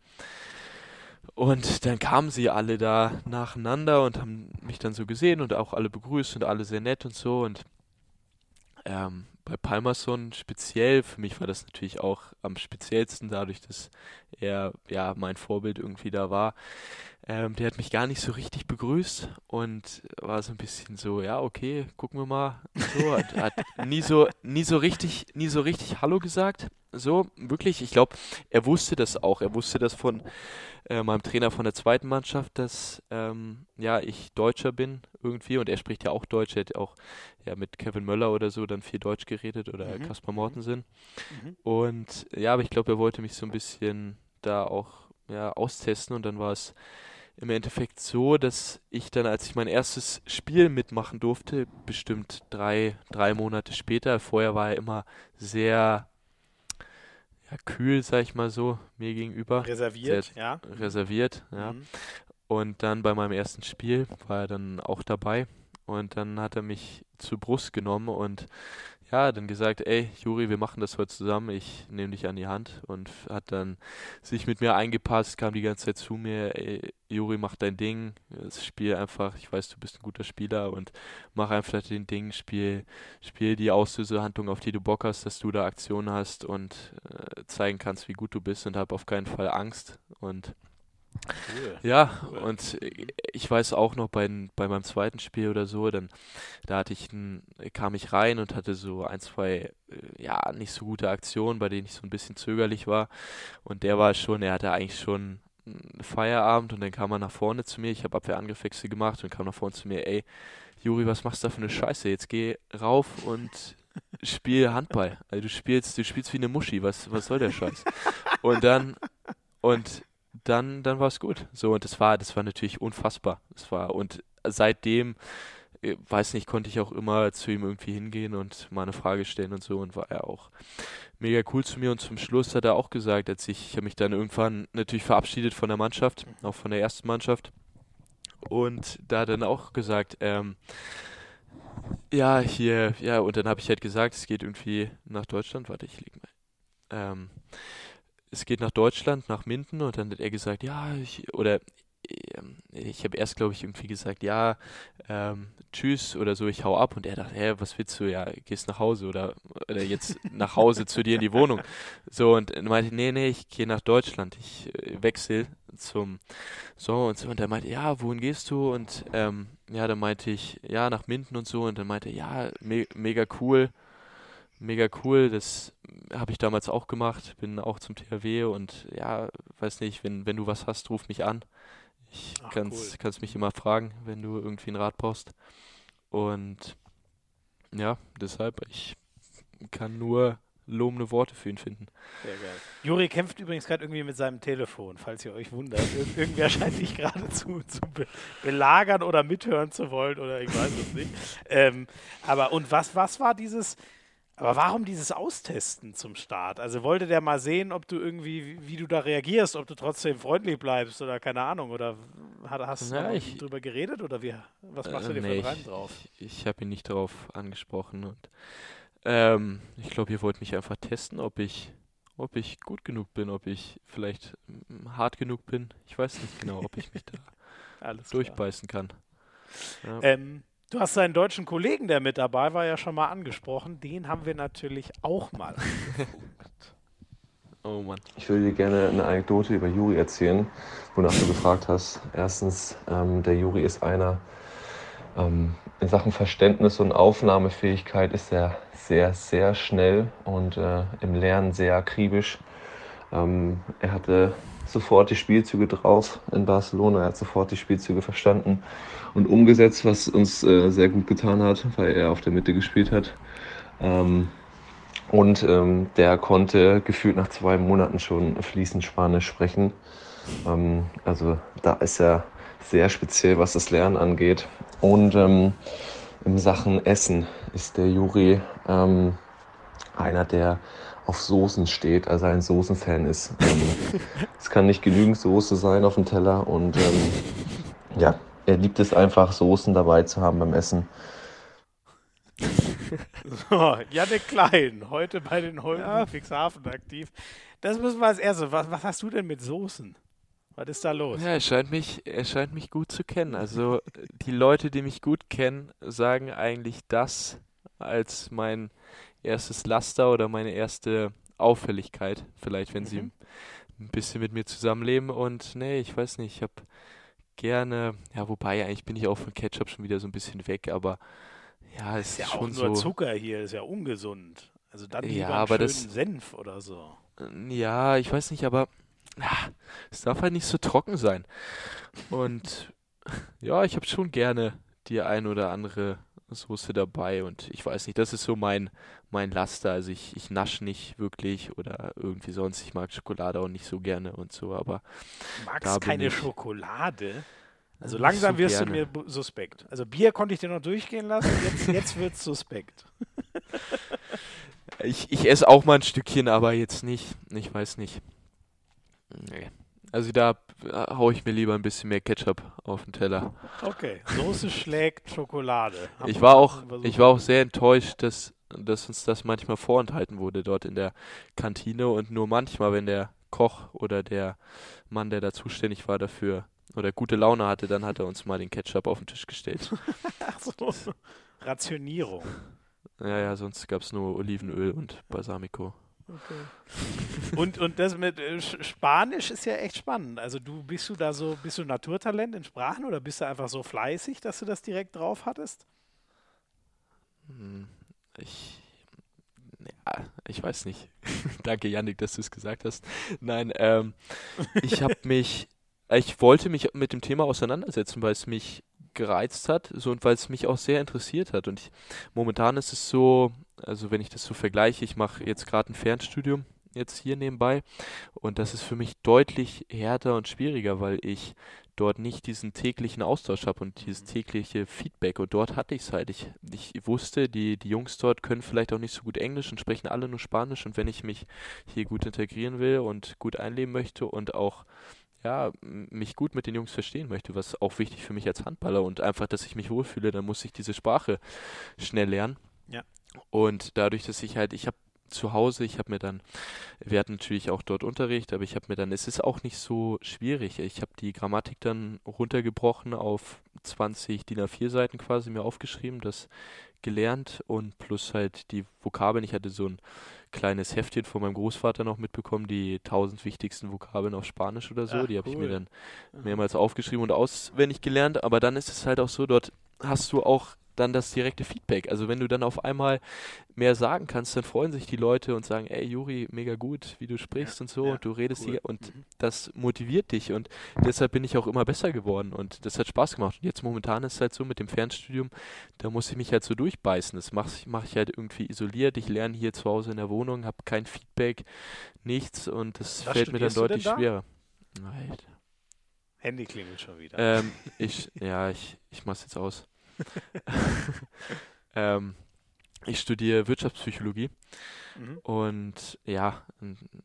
Und dann kamen sie alle da nacheinander und haben mich dann so gesehen und auch alle begrüßt und alle sehr nett und so und ähm, bei Palmerson speziell, für mich war das natürlich auch am speziellsten dadurch, dass er ja mein Vorbild irgendwie da war. Ähm, der hat mich gar nicht so richtig begrüßt und war so ein bisschen so, ja, okay, gucken wir mal. So, hat, hat <laughs> nie so, nie so richtig, nie so richtig Hallo gesagt. So, wirklich, ich glaube, er wusste das auch. Er wusste das von äh, meinem Trainer von der zweiten Mannschaft, dass ähm, ja, ich Deutscher bin irgendwie und er spricht ja auch Deutsch. Er hat auch ja, mit Kevin Möller oder so dann viel Deutsch geredet oder mhm. Kaspar Mortensen. Mhm. Und ja, aber ich glaube, er wollte mich so ein bisschen da auch ja, austesten und dann war es im Endeffekt so, dass ich dann, als ich mein erstes Spiel mitmachen durfte, bestimmt drei, drei Monate später, vorher war er immer sehr ja, kühl, sag ich mal so, mir gegenüber. Reserviert, sehr ja. Reserviert, ja. Mhm. Und dann bei meinem ersten Spiel war er dann auch dabei und dann hat er mich zur Brust genommen und ja, dann gesagt, ey, Juri, wir machen das heute zusammen, ich nehme dich an die Hand und hat dann sich mit mir eingepasst, kam die ganze Zeit zu mir, ey, Juri, mach dein Ding, das Spiel einfach, ich weiß, du bist ein guter Spieler und mach einfach dein Ding, spiel, spiel die Auslösehandlung, auf die du Bock hast, dass du da Aktionen hast und äh, zeigen kannst, wie gut du bist und hab auf keinen Fall Angst. Und Cool. Ja, cool. und ich weiß auch noch bei, bei meinem zweiten Spiel oder so, dann da hatte ich ein, kam ich rein und hatte so ein, zwei äh, ja, nicht so gute Aktionen, bei denen ich so ein bisschen zögerlich war. Und der war schon, er hatte eigentlich schon Feierabend und dann kam er nach vorne zu mir. Ich habe Abwehrangriffwechsel gemacht und kam nach vorne zu mir, ey, Juri, was machst du da für eine Scheiße? Jetzt geh rauf und <laughs> spiel Handball. Also du spielst, du spielst wie eine Muschi, was, was soll der Scheiß? Und dann, und dann, dann war es gut. So, und das war, das war natürlich unfassbar. Das war, und seitdem, äh, weiß nicht, konnte ich auch immer zu ihm irgendwie hingehen und mal eine Frage stellen und so und war er auch mega cool zu mir und zum Schluss hat er auch gesagt, als ich, ich habe mich dann irgendwann natürlich verabschiedet von der Mannschaft, auch von der ersten Mannschaft und da dann auch gesagt, ähm, ja, hier, ja, und dann habe ich halt gesagt, es geht irgendwie nach Deutschland, warte, ich leg mal, ähm, es geht nach Deutschland, nach Minden und dann hat er gesagt, ja, ich, oder ähm, ich habe erst, glaube ich, irgendwie gesagt, ja, ähm, tschüss oder so, ich hau ab. Und er dachte, hä, was willst du? Ja, gehst nach Hause oder, oder jetzt nach Hause zu dir in die Wohnung. <laughs> So, und er meinte, nee, nee, ich gehe nach Deutschland, ich äh, wechsle zum, so und so. Und er meinte, ja, wohin gehst du? Und ähm, ja, dann meinte ich, ja, nach Minden und so. Und dann meinte er, ja, me mega cool mega cool. Das habe ich damals auch gemacht. Bin auch zum THW und ja, weiß nicht, wenn, wenn du was hast, ruf mich an. Ich Ach, kannst, cool. mich immer fragen, wenn du irgendwie ein Rad brauchst. Und ja, deshalb, ich kann nur lobende Worte für ihn finden. Sehr geil. Juri kämpft übrigens gerade irgendwie mit seinem Telefon, falls ihr euch wundert. Ir irgendwer scheint dich gerade zu, zu be belagern oder mithören zu wollen oder ich weiß es nicht. Ähm, aber und was, was war dieses, aber warum dieses Austesten zum Start? Also wollte der mal sehen, ob du irgendwie, wie, du da reagierst, ob du trotzdem freundlich bleibst oder keine Ahnung, oder hast du ja, drüber geredet oder wie, was machst du dir äh, für einen drauf? Ich, ich habe ihn nicht darauf angesprochen und ähm, ich glaube, ihr wollt mich einfach testen, ob ich, ob ich gut genug bin, ob ich vielleicht hart genug bin. Ich weiß nicht genau, ob ich mich da <laughs> durchbeißen kann. Ja. Ähm, Du hast deinen deutschen Kollegen, der mit dabei war, ja schon mal angesprochen. Den haben wir natürlich auch mal <laughs> Oh Mann. Ich würde dir gerne eine Anekdote über Juri erzählen, wonach du gefragt hast. Erstens, ähm, der Juri ist einer, ähm, in Sachen Verständnis und Aufnahmefähigkeit ist er sehr, sehr schnell und äh, im Lernen sehr akribisch. Ähm, er hatte sofort die Spielzüge drauf in Barcelona. Er hat sofort die Spielzüge verstanden und umgesetzt, was uns äh, sehr gut getan hat, weil er auf der Mitte gespielt hat. Ähm, und ähm, der konnte gefühlt nach zwei Monaten schon fließend Spanisch sprechen. Ähm, also da ist er sehr speziell, was das Lernen angeht. Und ähm, in Sachen Essen ist der Juri ähm, einer, der auf Soßen steht, also ein Soßenfan ist. Ähm, <laughs> es kann nicht genügend Soße sein auf dem Teller und ähm, ja, er liebt es einfach, Soßen dabei zu haben beim Essen. <laughs> So, Janik Klein, heute bei den Holden ja. Fixhafen aktiv. Das müssen wir als erstes. Was, was hast du denn mit Soßen? Was ist da los? Ja, er scheint mich, er scheint mich gut zu kennen. Also die Leute, die mich gut kennen, sagen eigentlich das als mein erstes Laster oder meine erste Auffälligkeit, vielleicht wenn mhm. sie ein bisschen mit mir zusammenleben. Und nee, ich weiß nicht, ich habe gerne, ja, wobei eigentlich bin ich auch von Ketchup schon wieder so ein bisschen weg, aber ja, es ist, ja schon auch nur Zucker hier, ist ja ungesund. Also dann lieber ja, aber schönen das, Senf oder so. Ja, ich weiß nicht, aber ja, es darf halt nicht so trocken sein. Und ja, ich habe schon gerne die ein oder andere Soße dabei und ich weiß nicht, das ist so mein, mein Laster. Also ich, ich nasche nicht wirklich oder irgendwie sonst. Ich mag Schokolade auch nicht so gerne und so, aber. Du magst keine ich, Schokolade? Also langsam so wirst gerne. du mir suspekt. Also Bier konnte ich dir noch durchgehen lassen, jetzt, jetzt wird es suspekt. <laughs> ich, ich esse auch mal ein Stückchen, aber jetzt nicht. Ich weiß nicht. Nee. Also da haue ich mir lieber ein bisschen mehr Ketchup auf den Teller. Okay, Soße schlägt Schokolade. ich war auch, ich war auch sehr enttäuscht, dass, dass uns das manchmal vorenthalten wurde dort in der Kantine und nur manchmal, wenn der Koch oder der Mann, der da zuständig war dafür oder gute Laune hatte, dann hat er uns mal den Ketchup auf den Tisch gestellt. <laughs> Ach so, Rationierung. Ja, ja, sonst gab es nur Olivenöl und Balsamico. Okay. <laughs> und, und das mit äh, Spanisch ist ja echt spannend. Also du bist du da so, bist du Naturtalent in Sprachen oder bist du einfach so fleißig, dass du das direkt drauf hattest? Hm, ich, ja, ich weiß nicht. <laughs> Danke, Yannick, dass du es gesagt hast. Nein, ähm, ich habe <laughs> mich, ich wollte mich mit dem Thema auseinandersetzen, weil es mich gereizt hat so, und weil es mich auch sehr interessiert hat. Und ich, momentan ist es so, also wenn ich das so vergleiche, ich mache jetzt gerade ein Fernstudium jetzt hier nebenbei und das ist für mich deutlich härter und schwieriger, weil ich dort nicht diesen täglichen Austausch habe und dieses tägliche Feedback und dort hatte ich es halt. Ich, ich wusste, die, die Jungs dort können vielleicht auch nicht so gut Englisch und sprechen alle nur Spanisch und wenn ich mich hier gut integrieren will und gut einleben möchte und auch ja, mich gut mit den Jungs verstehen möchte, was auch wichtig für mich als Handballer und einfach, dass ich mich wohlfühle, dann muss ich diese Sprache schnell lernen. Ja. Und dadurch, dass ich halt, ich habe zu Hause. Ich habe mir dann, wir hatten natürlich auch dort Unterricht, aber ich habe mir dann, es ist auch nicht so schwierig. Ich habe die Grammatik dann runtergebrochen auf 20 DIN A4 Seiten quasi mir aufgeschrieben, das gelernt und plus halt die Vokabeln. Ich hatte so ein kleines Heftchen von meinem Großvater noch mitbekommen, die 1000 wichtigsten Vokabeln auf Spanisch oder so. Ach, die habe ich cool. mir dann mehrmals aufgeschrieben und auswendig gelernt. Aber dann ist es halt auch so, dort hast du auch dann das direkte Feedback. Also wenn du dann auf einmal mehr sagen kannst, dann freuen sich die Leute und sagen, ey Juri, mega gut, wie du sprichst und so, ja, du redest cool. die und Mhm. das motiviert dich und deshalb bin ich auch immer besser geworden und das hat Spaß gemacht. Und jetzt momentan ist es halt so mit dem Fernstudium, da muss ich mich halt so durchbeißen. Das mache ich, mach ich halt irgendwie isoliert. Ich lerne hier zu Hause in der Wohnung, habe kein Feedback, nichts und das Was fällt mir dann deutlich da? schwerer. Nein. Handy klingelt schon wieder. Ähm, <laughs> ich, ja, ich, ich mach's jetzt aus. <laughs> ähm, ich studiere Wirtschaftspsychologie Mhm. und ja,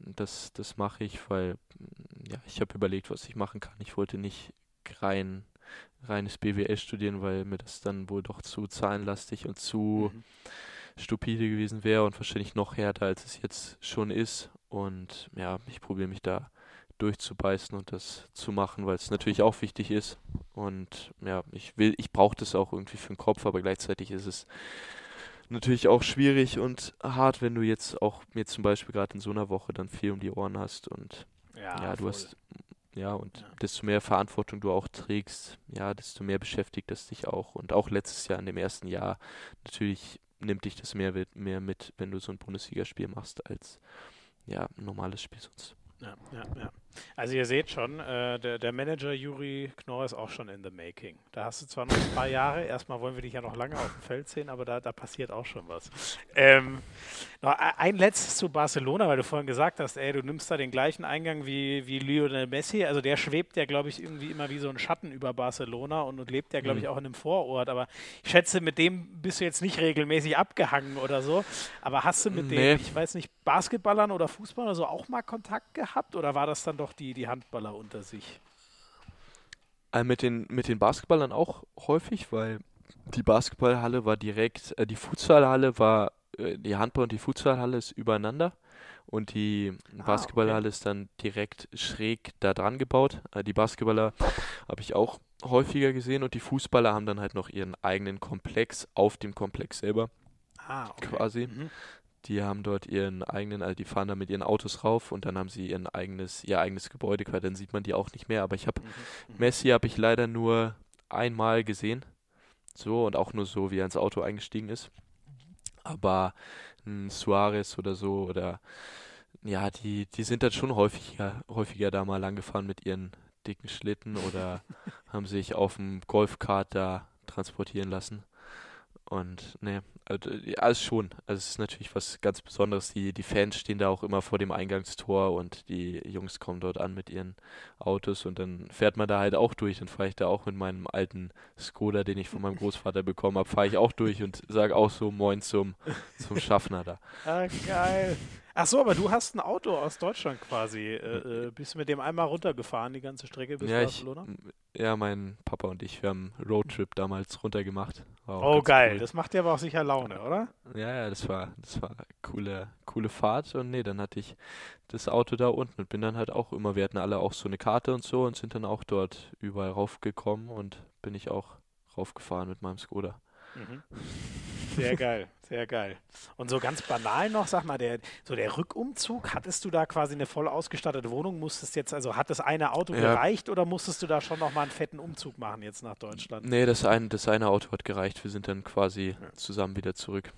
das, das mache ich, weil ja, ich habe überlegt, was ich machen kann. Ich wollte nicht rein reines BWL studieren, weil mir das dann wohl doch zu zahlenlastig und zu Mhm. stupide gewesen wäre und wahrscheinlich noch härter, als es jetzt schon ist. Und ja, ich probiere mich da durchzubeißen und das zu machen, weil es natürlich auch wichtig ist. Und ja, ich will, ich brauche das auch irgendwie für den Kopf, aber gleichzeitig ist es natürlich auch schwierig und hart, wenn du jetzt auch mir zum Beispiel gerade in so einer Woche dann viel um die Ohren hast und Ja, ja, du voll. hast ja und Ja. desto mehr Verantwortung du auch trägst, ja, desto mehr beschäftigt das dich auch. Und auch letztes Jahr in dem ersten Jahr natürlich nimmt dich das mehr, mit- mehr mit, wenn du so ein Bundesligaspiel machst, als ja, ein normales Spiel sonst. Ja, ja, ja. Also ihr seht schon, äh, der, der Manager Juri Knorr ist auch schon in the making. Da hast du zwar noch ein paar Jahre, erstmal wollen wir dich ja noch lange auf dem Feld sehen, aber da, da passiert auch schon was. Ähm, noch e- ein letztes zu Barcelona, weil du vorhin gesagt hast, ey, du nimmst da den gleichen Eingang wie, wie Lionel Messi. Also der schwebt ja, glaube ich, irgendwie immer wie so ein Schatten über Barcelona und, und lebt ja, glaube ich, Mhm. auch in einem Vorort. Aber ich schätze, mit dem bist du jetzt nicht regelmäßig abgehangen oder so. Aber hast du mit Nee. den, ich weiß nicht, Basketballern oder Fußballern oder so auch mal Kontakt gehabt oder war das dann doch die, die Handballer unter sich? Äh, mit den, mit den Basketballern auch häufig, weil die Basketballhalle war direkt, äh, die Futsalhalle war, äh, die Handball- und die Futsalhalle ist übereinander und die Ah, Basketballhalle ist dann direkt schräg da dran gebaut. Äh, die Basketballer habe ich auch häufiger gesehen und die Fußballer haben dann halt noch ihren eigenen Komplex auf dem Komplex selber Ah, okay. quasi. Mhm. Die haben dort ihren eigenen, also die fahren da mit ihren Autos rauf und dann haben sie ihren eigenes, ihr eigenes Gebäude, quasi, dann sieht man die auch nicht mehr. Aber ich habe Mhm. Mhm. Messi habe ich leider nur einmal gesehen. So und auch nur so, wie er ins Auto eingestiegen ist. Aber ein Suarez oder so oder ja, die, die sind dann schon häufiger, häufiger da mal langgefahren mit ihren dicken Schlitten oder <laughs> haben sich auf dem Golfkart da transportieren lassen. Und ne, also, alles schon. Also es ist natürlich was ganz Besonderes. Die, die Fans stehen da auch immer vor dem Eingangstor und die Jungs kommen dort an mit ihren Autos und dann fährt man da halt auch durch. Dann fahre ich da auch mit meinem alten Skoda, den ich von meinem Großvater bekommen habe, fahre ich auch durch und sage auch so Moin zum, zum Schaffner da. Ah, geil. Ach so, aber du hast ein Auto aus Deutschland quasi. Äh, äh, bist mit dem einmal runtergefahren, die ganze Strecke bis Ja, ich, Barcelona? ja, mein Papa und ich, wir haben einen Roadtrip damals runtergemacht. Oh, geil. cool. Das macht dir aber auch sicher Laune, oder? Ja, ja, das war, das war eine coole, coole Fahrt und nee, dann hatte ich das Auto da unten und bin dann halt auch immer, wir hatten alle auch so eine Karte und so und sind dann auch dort überall raufgekommen und bin ich auch raufgefahren mit meinem Skoda. Mhm. Sehr geil, sehr geil. Und so ganz banal noch, sag mal, der, so der Rückumzug, hattest du da quasi eine voll ausgestattete Wohnung? Musstest jetzt, also hat das eine Auto Ja. gereicht oder musstest du da schon nochmal einen fetten Umzug machen jetzt nach Deutschland? Nee, das eine, das eine Auto hat gereicht, wir sind dann quasi Ja. zusammen wieder zurück.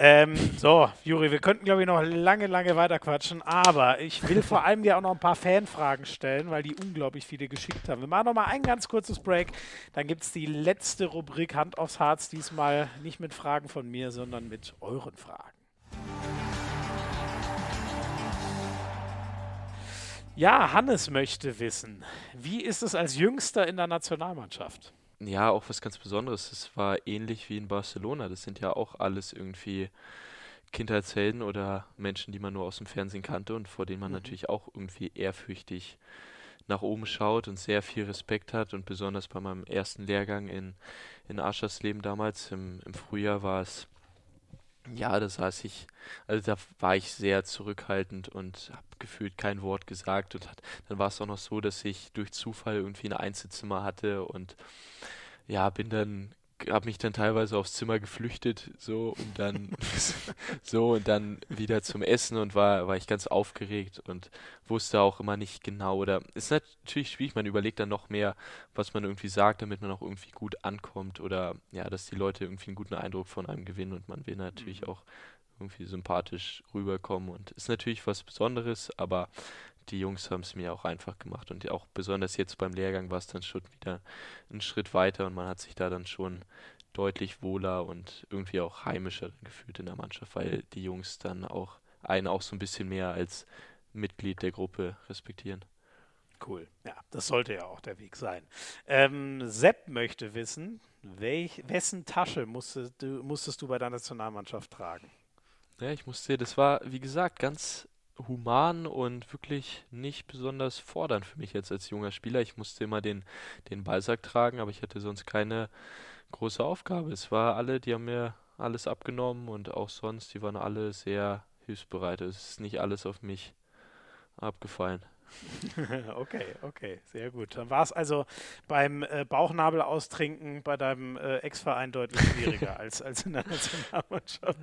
Ähm, so, Juri, wir könnten, glaube ich, noch lange, lange weiter quatschen, aber ich will vor allem dir auch noch ein paar Fanfragen stellen, weil die unglaublich viele geschickt haben. Wir machen noch mal ein ganz kurzes Break, dann gibt es die letzte Rubrik Hand aufs Harz, diesmal nicht mit Fragen von mir, sondern mit euren Fragen. Ja, Hannes möchte wissen, wie ist es als Jüngster in der Nationalmannschaft? Ja, auch was ganz Besonderes. Es war ähnlich wie in Barcelona. Das sind ja auch alles irgendwie Kindheitshelden oder Menschen, die man nur aus dem Fernsehen kannte und vor denen man Mhm. natürlich auch irgendwie ehrfürchtig nach oben schaut und sehr viel Respekt hat. Und besonders bei meinem ersten Lehrgang in, in Aschersleben damals im, im Frühjahr war es Ja, da saß ich, also da war ich sehr zurückhaltend und habe gefühlt kein Wort gesagt und hat, dann war es auch noch so, dass ich durch Zufall irgendwie ein Einzelzimmer hatte und ja, bin dann habe mich dann teilweise aufs Zimmer geflüchtet, so und dann <laughs> so und dann wieder zum Essen und war war ich ganz aufgeregt und wusste auch immer nicht genau oder ist natürlich schwierig, man überlegt dann noch mehr, was man irgendwie sagt, damit man auch irgendwie gut ankommt oder ja, dass die Leute irgendwie einen guten Eindruck von einem gewinnen und man will natürlich mhm. auch irgendwie sympathisch rüberkommen und ist natürlich was Besonderes, aber die Jungs haben es mir auch einfach gemacht und auch besonders jetzt beim Lehrgang war es dann schon wieder ein Schritt weiter und man hat sich da dann schon deutlich wohler und irgendwie auch heimischer gefühlt in der Mannschaft, weil die Jungs dann auch einen auch so ein bisschen mehr als Mitglied der Gruppe respektieren. Cool, ja, das sollte ja auch der Weg sein. Ähm, Sepp möchte wissen, welch, wessen Tasche musstest du, musstest du bei der Nationalmannschaft tragen? Ja, ich musste, das war, wie gesagt, ganz human und wirklich nicht besonders fordernd für mich jetzt als junger Spieler. Ich musste immer den, den Ballsack tragen, aber ich hatte sonst keine große Aufgabe. Es war alle, die haben mir alles abgenommen und auch sonst, die waren alle sehr hilfsbereit. Es ist nicht alles auf mich abgefallen. <laughs> okay, okay, sehr gut. Dann war es also beim äh, Bauchnabel austrinken bei deinem äh, Ex-Verein deutlich schwieriger <laughs> als, als in der Nationalmannschaft.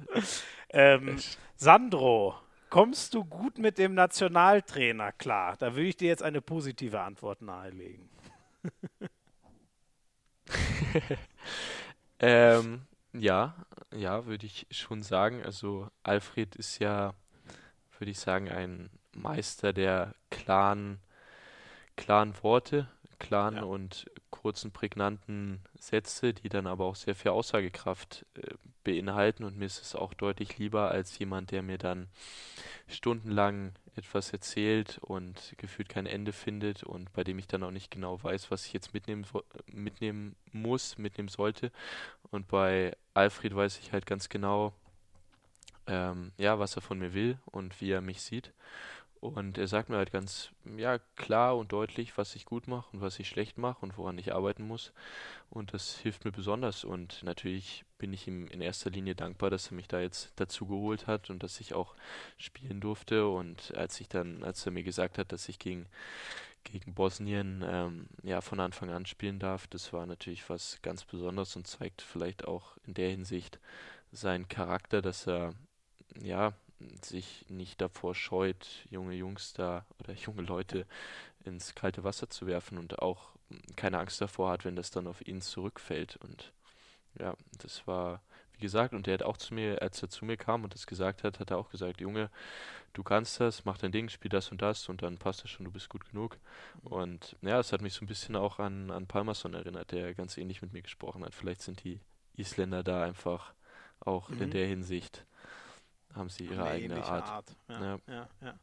Ähm, Sandro, Kommst du gut mit dem Nationaltrainer klar? Da würde ich dir jetzt eine positive Antwort nahelegen. <laughs> ähm, ja, ja, würde ich schon sagen. Also Alfred ist ja, würde ich sagen, ein Meister der klaren, klaren Worte, klaren ja. und kurzen, prägnanten Sätze, die dann aber auch sehr viel Aussagekraft äh, beinhalten. Und mir ist es auch deutlich lieber als jemand, der mir dann stundenlang etwas erzählt und gefühlt kein Ende findet und bei dem ich dann auch nicht genau weiß, was ich jetzt mitnehmen, mitnehmen muss, mitnehmen sollte. Und bei Alfred weiß ich halt ganz genau, ähm, ja, was er von mir will und wie er mich sieht. Und er sagt mir halt ganz ja, klar und deutlich, was ich gut mache und was ich schlecht mache und woran ich arbeiten muss. Und das hilft mir besonders. Und natürlich bin ich ihm in erster Linie dankbar, dass er mich da jetzt dazu geholt hat und dass ich auch spielen durfte. Und als ich dann, als er mir gesagt hat, dass ich gegen, gegen Bosnien ähm, ja von Anfang an spielen darf, das war natürlich was ganz Besonderes und zeigt vielleicht auch in der Hinsicht seinen Charakter, dass er ja sich nicht davor scheut, junge Jungs da oder <laughs> junge Leute ins kalte Wasser zu werfen und auch keine Angst davor hat, wenn das dann auf ihn zurückfällt. Und ja, das war, wie gesagt, und der hat auch zu mir, als er zu mir kam und das gesagt hat, hat er auch gesagt, Junge, du kannst das, mach dein Ding, spiel das und das und dann passt das schon, du bist gut genug. Und ja, es hat mich so ein bisschen auch an, an Palmerson erinnert, der ganz ähnlich mit mir gesprochen hat. Vielleicht sind die Isländer da einfach auch mhm. in der Hinsicht haben sie ihre eigene Art. Art. Ja, ja. Ja.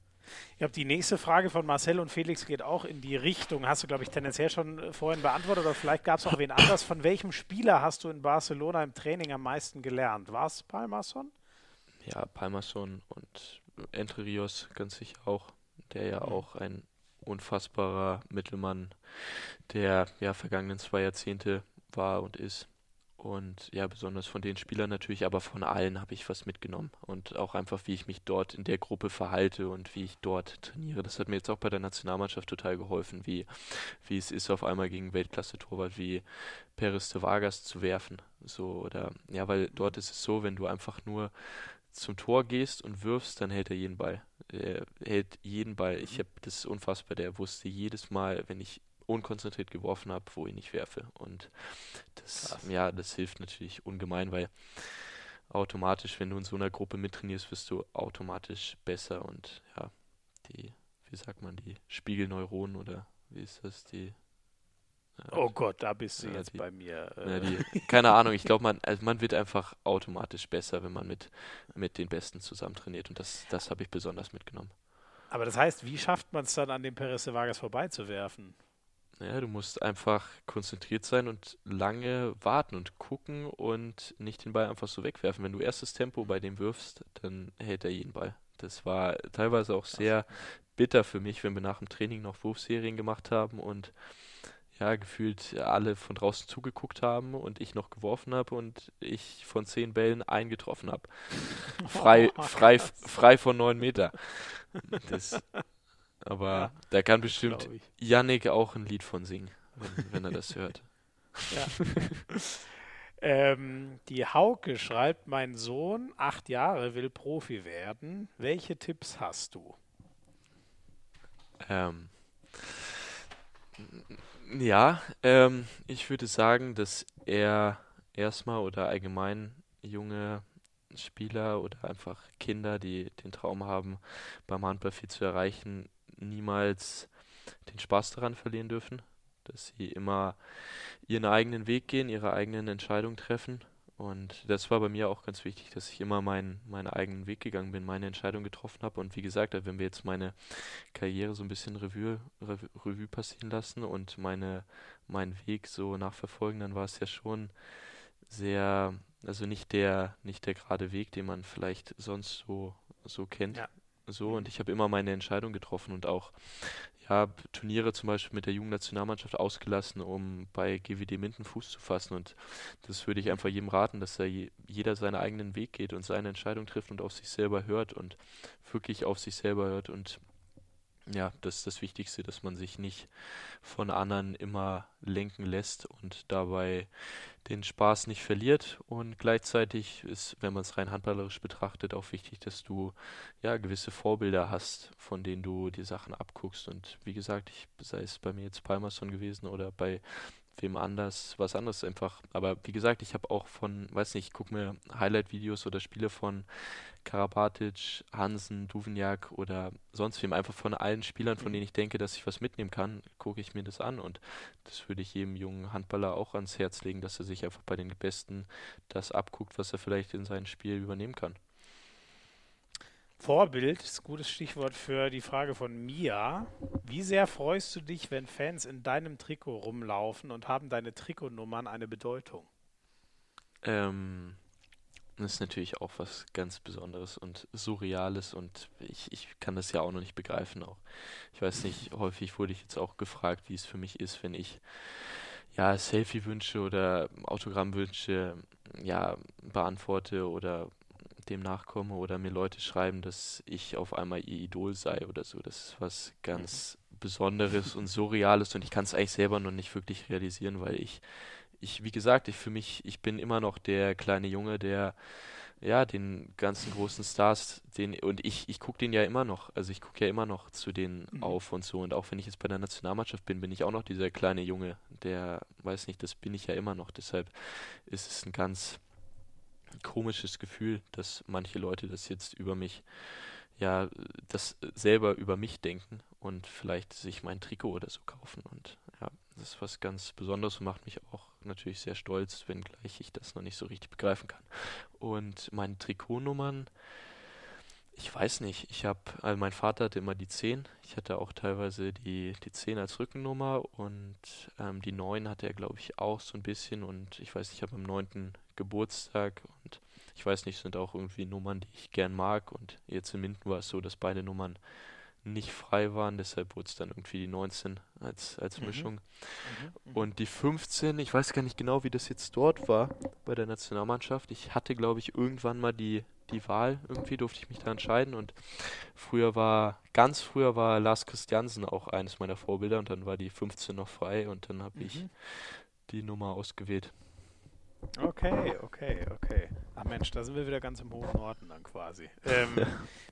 Ich glaube, die nächste Frage von Marcel und Felix geht auch in die Richtung. Hast du, glaube ich, tendenziell schon äh, vorhin beantwortet oder vielleicht gab es auch wen anders. Von welchem Spieler hast du in Barcelona im Training am meisten gelernt? War es Palmason? Ja, Palmason und Entre Rios ganz sicher auch, der ja mhm. auch ein unfassbarer Mittelmann der ja, vergangenen zwei Jahrzehnte war und ist. Und ja, besonders von den Spielern natürlich, aber von allen habe ich was mitgenommen. Und auch einfach, wie ich mich dort in der Gruppe verhalte und wie ich dort trainiere. Das hat mir jetzt auch bei der Nationalmannschaft total geholfen, wie, wie es ist, auf einmal gegen Weltklasse-Torwart wie Peres de Vargas zu werfen. So, oder, ja, weil dort ist es so, wenn du einfach nur zum Tor gehst und wirfst, dann hält er jeden Ball. Er hält jeden Ball. Ich habe das ist unfassbar. Der wusste jedes Mal, wenn ich unkonzentriert geworfen habe, wo ich nicht werfe. Und das, ja, das hilft natürlich ungemein, weil automatisch, wenn du in so einer Gruppe mittrainierst, wirst du automatisch besser und ja, die, wie sagt man, die Spiegelneuronen oder wie ist das, die Oh Gott, da bist du ja, jetzt die, bei mir. Äh. Ja, die, keine Ahnung, ich glaube, man, also man wird einfach automatisch besser, wenn man mit, mit den Besten zusammen trainiert. Und das, das habe ich besonders mitgenommen. Aber das heißt, wie schafft man es dann, an dem Perez Vargas vorbeizuwerfen? Ja, du musst einfach konzentriert sein und lange warten und gucken und nicht den Ball einfach so wegwerfen. Wenn du erstes Tempo bei dem wirfst, dann hält er jeden Ball. Das war teilweise auch sehr bitter für mich, wenn wir nach dem Training noch Wurfserien gemacht haben und ja, gefühlt alle von draußen zugeguckt haben und ich noch geworfen habe und ich von zehn Bällen einen getroffen habe. <laughs> Frei, oh, frei, frei von neun Meter. Das, aber ja, da kann bestimmt Yannick auch ein Lied von singen, wenn, wenn er das hört. <laughs> Ja. ähm, die Hauke schreibt, mein Sohn, acht Jahre, will Profi werden. Welche Tipps hast du? Ähm, ja, ähm, ich würde sagen, dass er erstmal oder allgemein junge Spieler oder einfach Kinder, die den Traum haben, beim Handball viel zu erreichen, niemals den Spaß daran verlieren dürfen. Dass sie immer ihren eigenen Weg gehen, ihre eigenen Entscheidungen treffen und das war bei mir auch ganz wichtig, dass ich immer meinen, meinen eigenen Weg gegangen bin, meine Entscheidung getroffen habe. Und wie gesagt, wenn wir jetzt meine Karriere so ein bisschen Revue, Revue, passieren lassen und meine, meinen Weg so nachverfolgen, dann war es ja schon sehr, also nicht der, nicht der gerade Weg, den man vielleicht sonst so, so kennt. Ja. So, und ich habe immer meine Entscheidung getroffen und auch ja, Turniere zum Beispiel mit der Jugendnationalmannschaft ausgelassen, um bei GWD Minden Fuß zu fassen. Und das würde ich einfach jedem raten, dass da je, jeder seinen eigenen Weg geht und seine Entscheidung trifft und auf sich selber hört und wirklich auf sich selber hört und ja, das ist das Wichtigste, dass man sich nicht von anderen immer lenken lässt und dabei den Spaß nicht verliert. Und gleichzeitig ist, wenn man es rein handballerisch betrachtet, auch wichtig, dass du ja gewisse Vorbilder hast, von denen du die Sachen abguckst. Und wie gesagt, ich, sei es bei mir jetzt Palmerson gewesen oder bei wem anders, was anderes einfach. Aber wie gesagt, ich habe auch von, weiß nicht, ich gucke mir Highlight-Videos oder Spiele von Karabatic, Hansen, Duveniak oder sonst wem, einfach von allen Spielern, von denen ich denke, dass ich was mitnehmen kann, gucke ich mir das an und das würde ich jedem jungen Handballer auch ans Herz legen, dass er sich einfach bei den Besten das abguckt, was er vielleicht in sein Spiel übernehmen kann. Vorbild ist ein gutes Stichwort für die Frage von Mia. Wie sehr freust du dich, wenn Fans in deinem Trikot rumlaufen und haben deine Trikotnummern eine Bedeutung? Ähm, das ist natürlich auch was ganz Besonderes und Surreales und ich, ich kann das ja auch noch nicht begreifen. Auch. Ich weiß nicht, häufig wurde ich jetzt auch gefragt, wie es für mich ist, wenn ich ja Selfie-Wünsche oder Autogrammwünsche ja beantworte oder dem nachkomme oder mir Leute schreiben, dass ich auf einmal ihr Idol sei oder so. Das ist was ganz Besonderes und Surreales und ich kann es eigentlich selber noch nicht wirklich realisieren, weil ich, ich, wie gesagt, ich für mich, ich bin immer noch der kleine Junge, der ja, den ganzen großen Stars, den, und ich, ich gucke den ja immer noch, also ich gucke ja immer noch zu denen mhm. auf und so. Und auch wenn ich jetzt bei der Nationalmannschaft bin, bin ich auch noch dieser kleine Junge, der, weiß nicht, das bin ich ja immer noch. Deshalb ist es ein ganz komisches Gefühl, dass manche Leute das jetzt über mich, ja, das selber über mich denken und vielleicht sich mein Trikot oder so kaufen. Und ja, das ist was ganz Besonderes und macht mich auch natürlich sehr stolz, wenngleich ich das noch nicht so richtig begreifen kann. Und meine Trikotnummern, ich weiß nicht, ich habe, also mein Vater hatte immer die 10, ich hatte auch teilweise die, die 10 als Rückennummer und ähm, die 9 hatte er, glaube ich, auch so ein bisschen und ich weiß, ich habe am 9. Geburtstag und ich weiß nicht, sind auch irgendwie Nummern, die ich gern mag und jetzt in Minden war es so, dass beide Nummern nicht frei waren, deshalb wurde es dann irgendwie die 19 als, als mhm. Mischung. Mhm. Mhm. Und die 15, ich weiß gar nicht genau, wie das jetzt dort war bei der Nationalmannschaft. Ich hatte, glaube ich, irgendwann mal die, die Wahl, irgendwie durfte ich mich da entscheiden und früher war, ganz früher war Lars Christiansen auch eines meiner Vorbilder und dann war die 15 noch frei und dann habe ich mhm. die Nummer ausgewählt. Okay, okay, okay. Ach Mensch, da sind wir wieder ganz im hohen Norden dann quasi. <laughs> Ähm,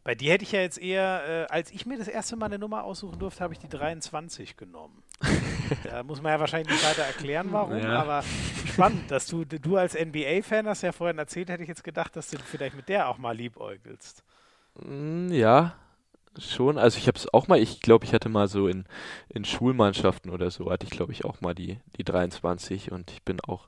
bei dir hätte ich ja jetzt eher, äh, als ich mir das erste Mal eine Nummer aussuchen durfte, habe ich die 23 genommen. <laughs> da muss man ja wahrscheinlich nicht weiter erklären, warum, ja. aber spannend, dass du, du als NBA-Fan hast ja vorhin erzählt, hätte ich jetzt gedacht, dass du vielleicht mit der auch mal liebäugelst. Mm, ja, schon. Also ich habe es auch mal, ich glaube, ich hatte mal so in, in Schulmannschaften oder so, hatte ich glaube ich auch mal die, die 23 und ich bin auch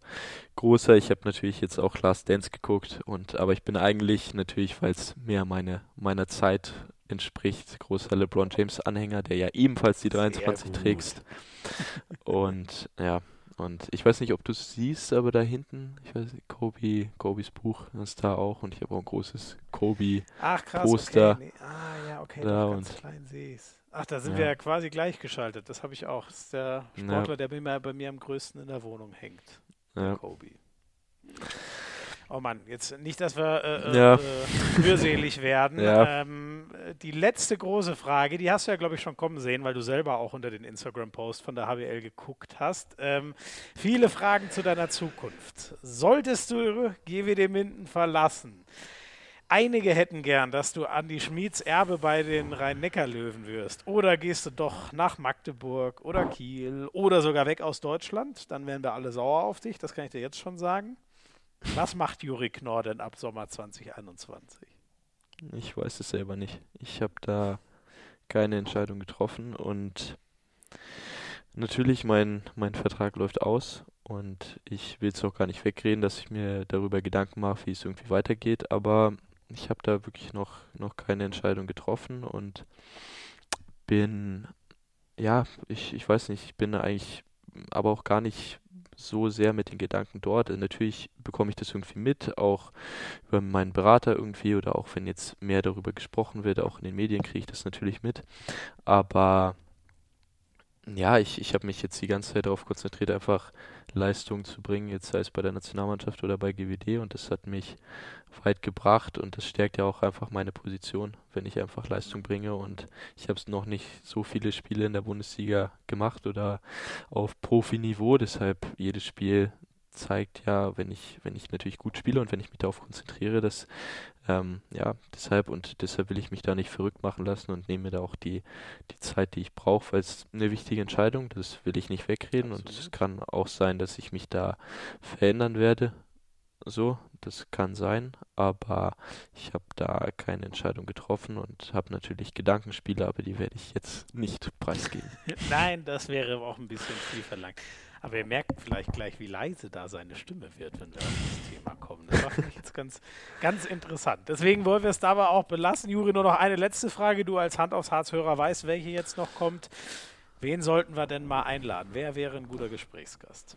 großer. Ich habe natürlich jetzt auch Last Dance geguckt und aber ich bin eigentlich natürlich, weil es mehr meine, meiner Zeit entspricht, großer LeBron James Anhänger, der ja ebenfalls die 23 trägt. Und ja, und ich weiß nicht, ob du es siehst, aber da hinten, ich weiß nicht, Kobe, Kobes Buch ist da auch und ich habe auch ein großes Kobe-Poster. Okay. Nee. Ah, ja, okay, da und klein sehe Ach, da sind Ja. wir ja quasi gleichgeschaltet. Das habe ich auch. Das ist der Sportler, der bei mir, bei mir am größten in der Wohnung hängt. Ja. Kobe. Oh Mann, jetzt nicht, dass wir äh, Ja. äh, äh, rührselig werden. <laughs> Ja. Ähm, die letzte große Frage, die hast du ja, glaube ich, schon kommen sehen, weil du selber auch unter den Instagram-Post von der HBL geguckt hast. Ähm, viele Fragen zu deiner Zukunft. Solltest du GWD Minden verlassen? Einige hätten gern, dass du Andi Schmieds Erbe bei den Rhein-Neckar-Löwen wirst. Oder gehst du doch nach Magdeburg oder Kiel oder sogar weg aus Deutschland. Dann wären wir alle sauer auf dich, das kann ich dir jetzt schon sagen. Was macht Juri Knorr denn ab Sommer 2021? Ich weiß es selber nicht. Ich habe da keine Entscheidung getroffen und natürlich mein, mein Vertrag läuft aus und ich will es auch gar nicht wegreden, dass ich mir darüber Gedanken mache, wie es irgendwie weitergeht, aber ich habe da wirklich noch, noch keine Entscheidung getroffen und bin, ja, ich, ich weiß nicht, ich bin eigentlich aber auch gar nicht so sehr mit den Gedanken dort. Natürlich bekomme ich das irgendwie mit, auch über meinen Berater irgendwie oder auch wenn jetzt mehr darüber gesprochen wird, auch in den Medien kriege ich das natürlich mit. Aber ja, ich, ich habe mich jetzt die ganze Zeit darauf konzentriert, einfach Leistung zu bringen, jetzt sei es bei der Nationalmannschaft oder bei GWD und das hat mich weit gebracht und das stärkt ja auch einfach meine Position, wenn ich einfach Leistung bringe. Und ich habe noch nicht so viele Spiele in der Bundesliga gemacht oder auf Profiniveau, deshalb jedes Spiel zeigt ja, wenn ich, wenn ich natürlich gut spiele und wenn ich mich darauf konzentriere, dass ähm, ja, deshalb und deshalb will ich mich da nicht verrückt machen lassen und nehme mir da auch die, die Zeit, die ich brauche, weil es eine wichtige Entscheidung, das will ich nicht wegreden und es Absolut. kann auch sein, dass ich mich da verändern werde. So, das kann sein, aber ich habe da keine Entscheidung getroffen und habe natürlich Gedankenspiele, aber die werde ich jetzt nicht preisgeben. <laughs> Nein, das wäre auch ein bisschen viel verlangt. Aber ihr merkt vielleicht gleich, wie leise da seine Stimme wird, wenn wir auf das Thema kommen. Das war jetzt ganz, ganz interessant. Deswegen wollen wir es dabei auch belassen. Juri, nur noch eine letzte Frage. Du als Hand aufs Harz-Hörer weißt, welche jetzt noch kommt. Wen sollten wir denn mal einladen? Wer wäre ein guter Gesprächsgast?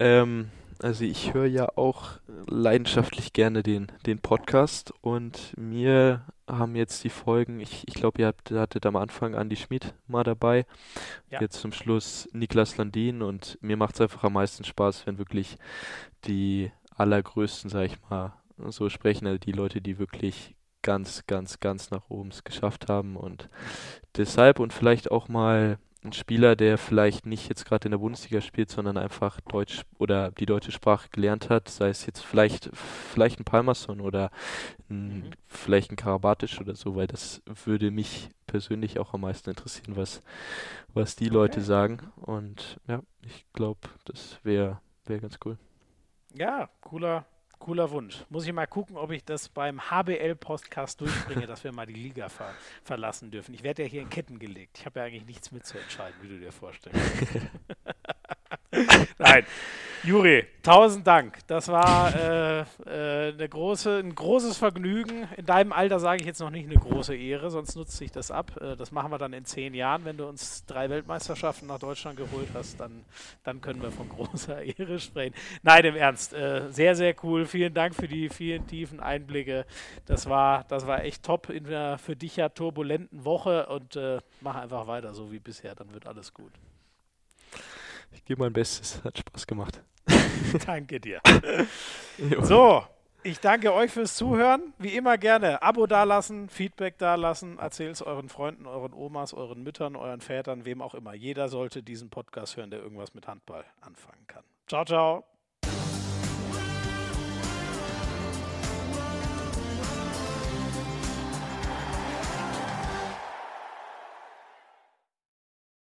Ähm, also ich höre ja auch leidenschaftlich gerne den, den Podcast und mir haben jetzt die Folgen, ich, ich glaube, ihr habt, hattet am Anfang Andi Schmid mal dabei, Ja. jetzt zum Schluss Niklas Landin und mir macht es einfach am meisten Spaß, wenn wirklich die allergrößten, sag ich mal, so sprechen, also die Leute, die wirklich ganz, ganz, ganz nach oben es geschafft haben und deshalb und vielleicht auch mal ein Spieler, der vielleicht nicht jetzt gerade in der Bundesliga spielt, sondern einfach Deutsch oder die deutsche Sprache gelernt hat, sei es jetzt vielleicht vielleicht ein Palmerson oder ein, Mhm. vielleicht ein Karabatic oder so, weil das würde mich persönlich auch am meisten interessieren, was was die Leute Okay. sagen und ja, ich glaube, das wäre wäre ganz cool. Ja, cooler, cooler Wunsch. Muss ich mal gucken, ob ich das beim HBL-Podcast durchbringe, dass wir mal die Liga ver verlassen dürfen. Ich werde ja hier in Ketten gelegt. Ich habe ja eigentlich nichts mitzuentscheiden, wie du dir vorstellst. <laughs> <laughs> Nein. Juri, tausend Dank. Das war äh, äh, eine große, ein großes Vergnügen. In deinem Alter sage ich jetzt noch nicht eine große Ehre, sonst nutzt sich das ab. Äh, das machen wir dann in zehn Jahren. Wenn du uns drei Weltmeisterschaften nach Deutschland geholt hast, dann, dann können wir von <laughs> großer Ehre sprechen. Nein, im Ernst. Äh, sehr, sehr cool. Vielen Dank für die vielen tiefen Einblicke. Das war, das war echt top in der für dich ja turbulenten Woche und äh, mach einfach weiter so wie bisher, dann wird alles gut. Ich gebe mein Bestes, <laughs> hat Spaß gemacht. <laughs> Danke dir. <laughs> So, ich danke euch fürs Zuhören. Wie immer gerne Abo dalassen, Feedback dalassen, erzählt es euren Freunden, euren Omas, euren Müttern, euren Vätern, wem auch immer. Jeder sollte diesen Podcast hören, der irgendwas mit Handball anfangen kann. Ciao, ciao.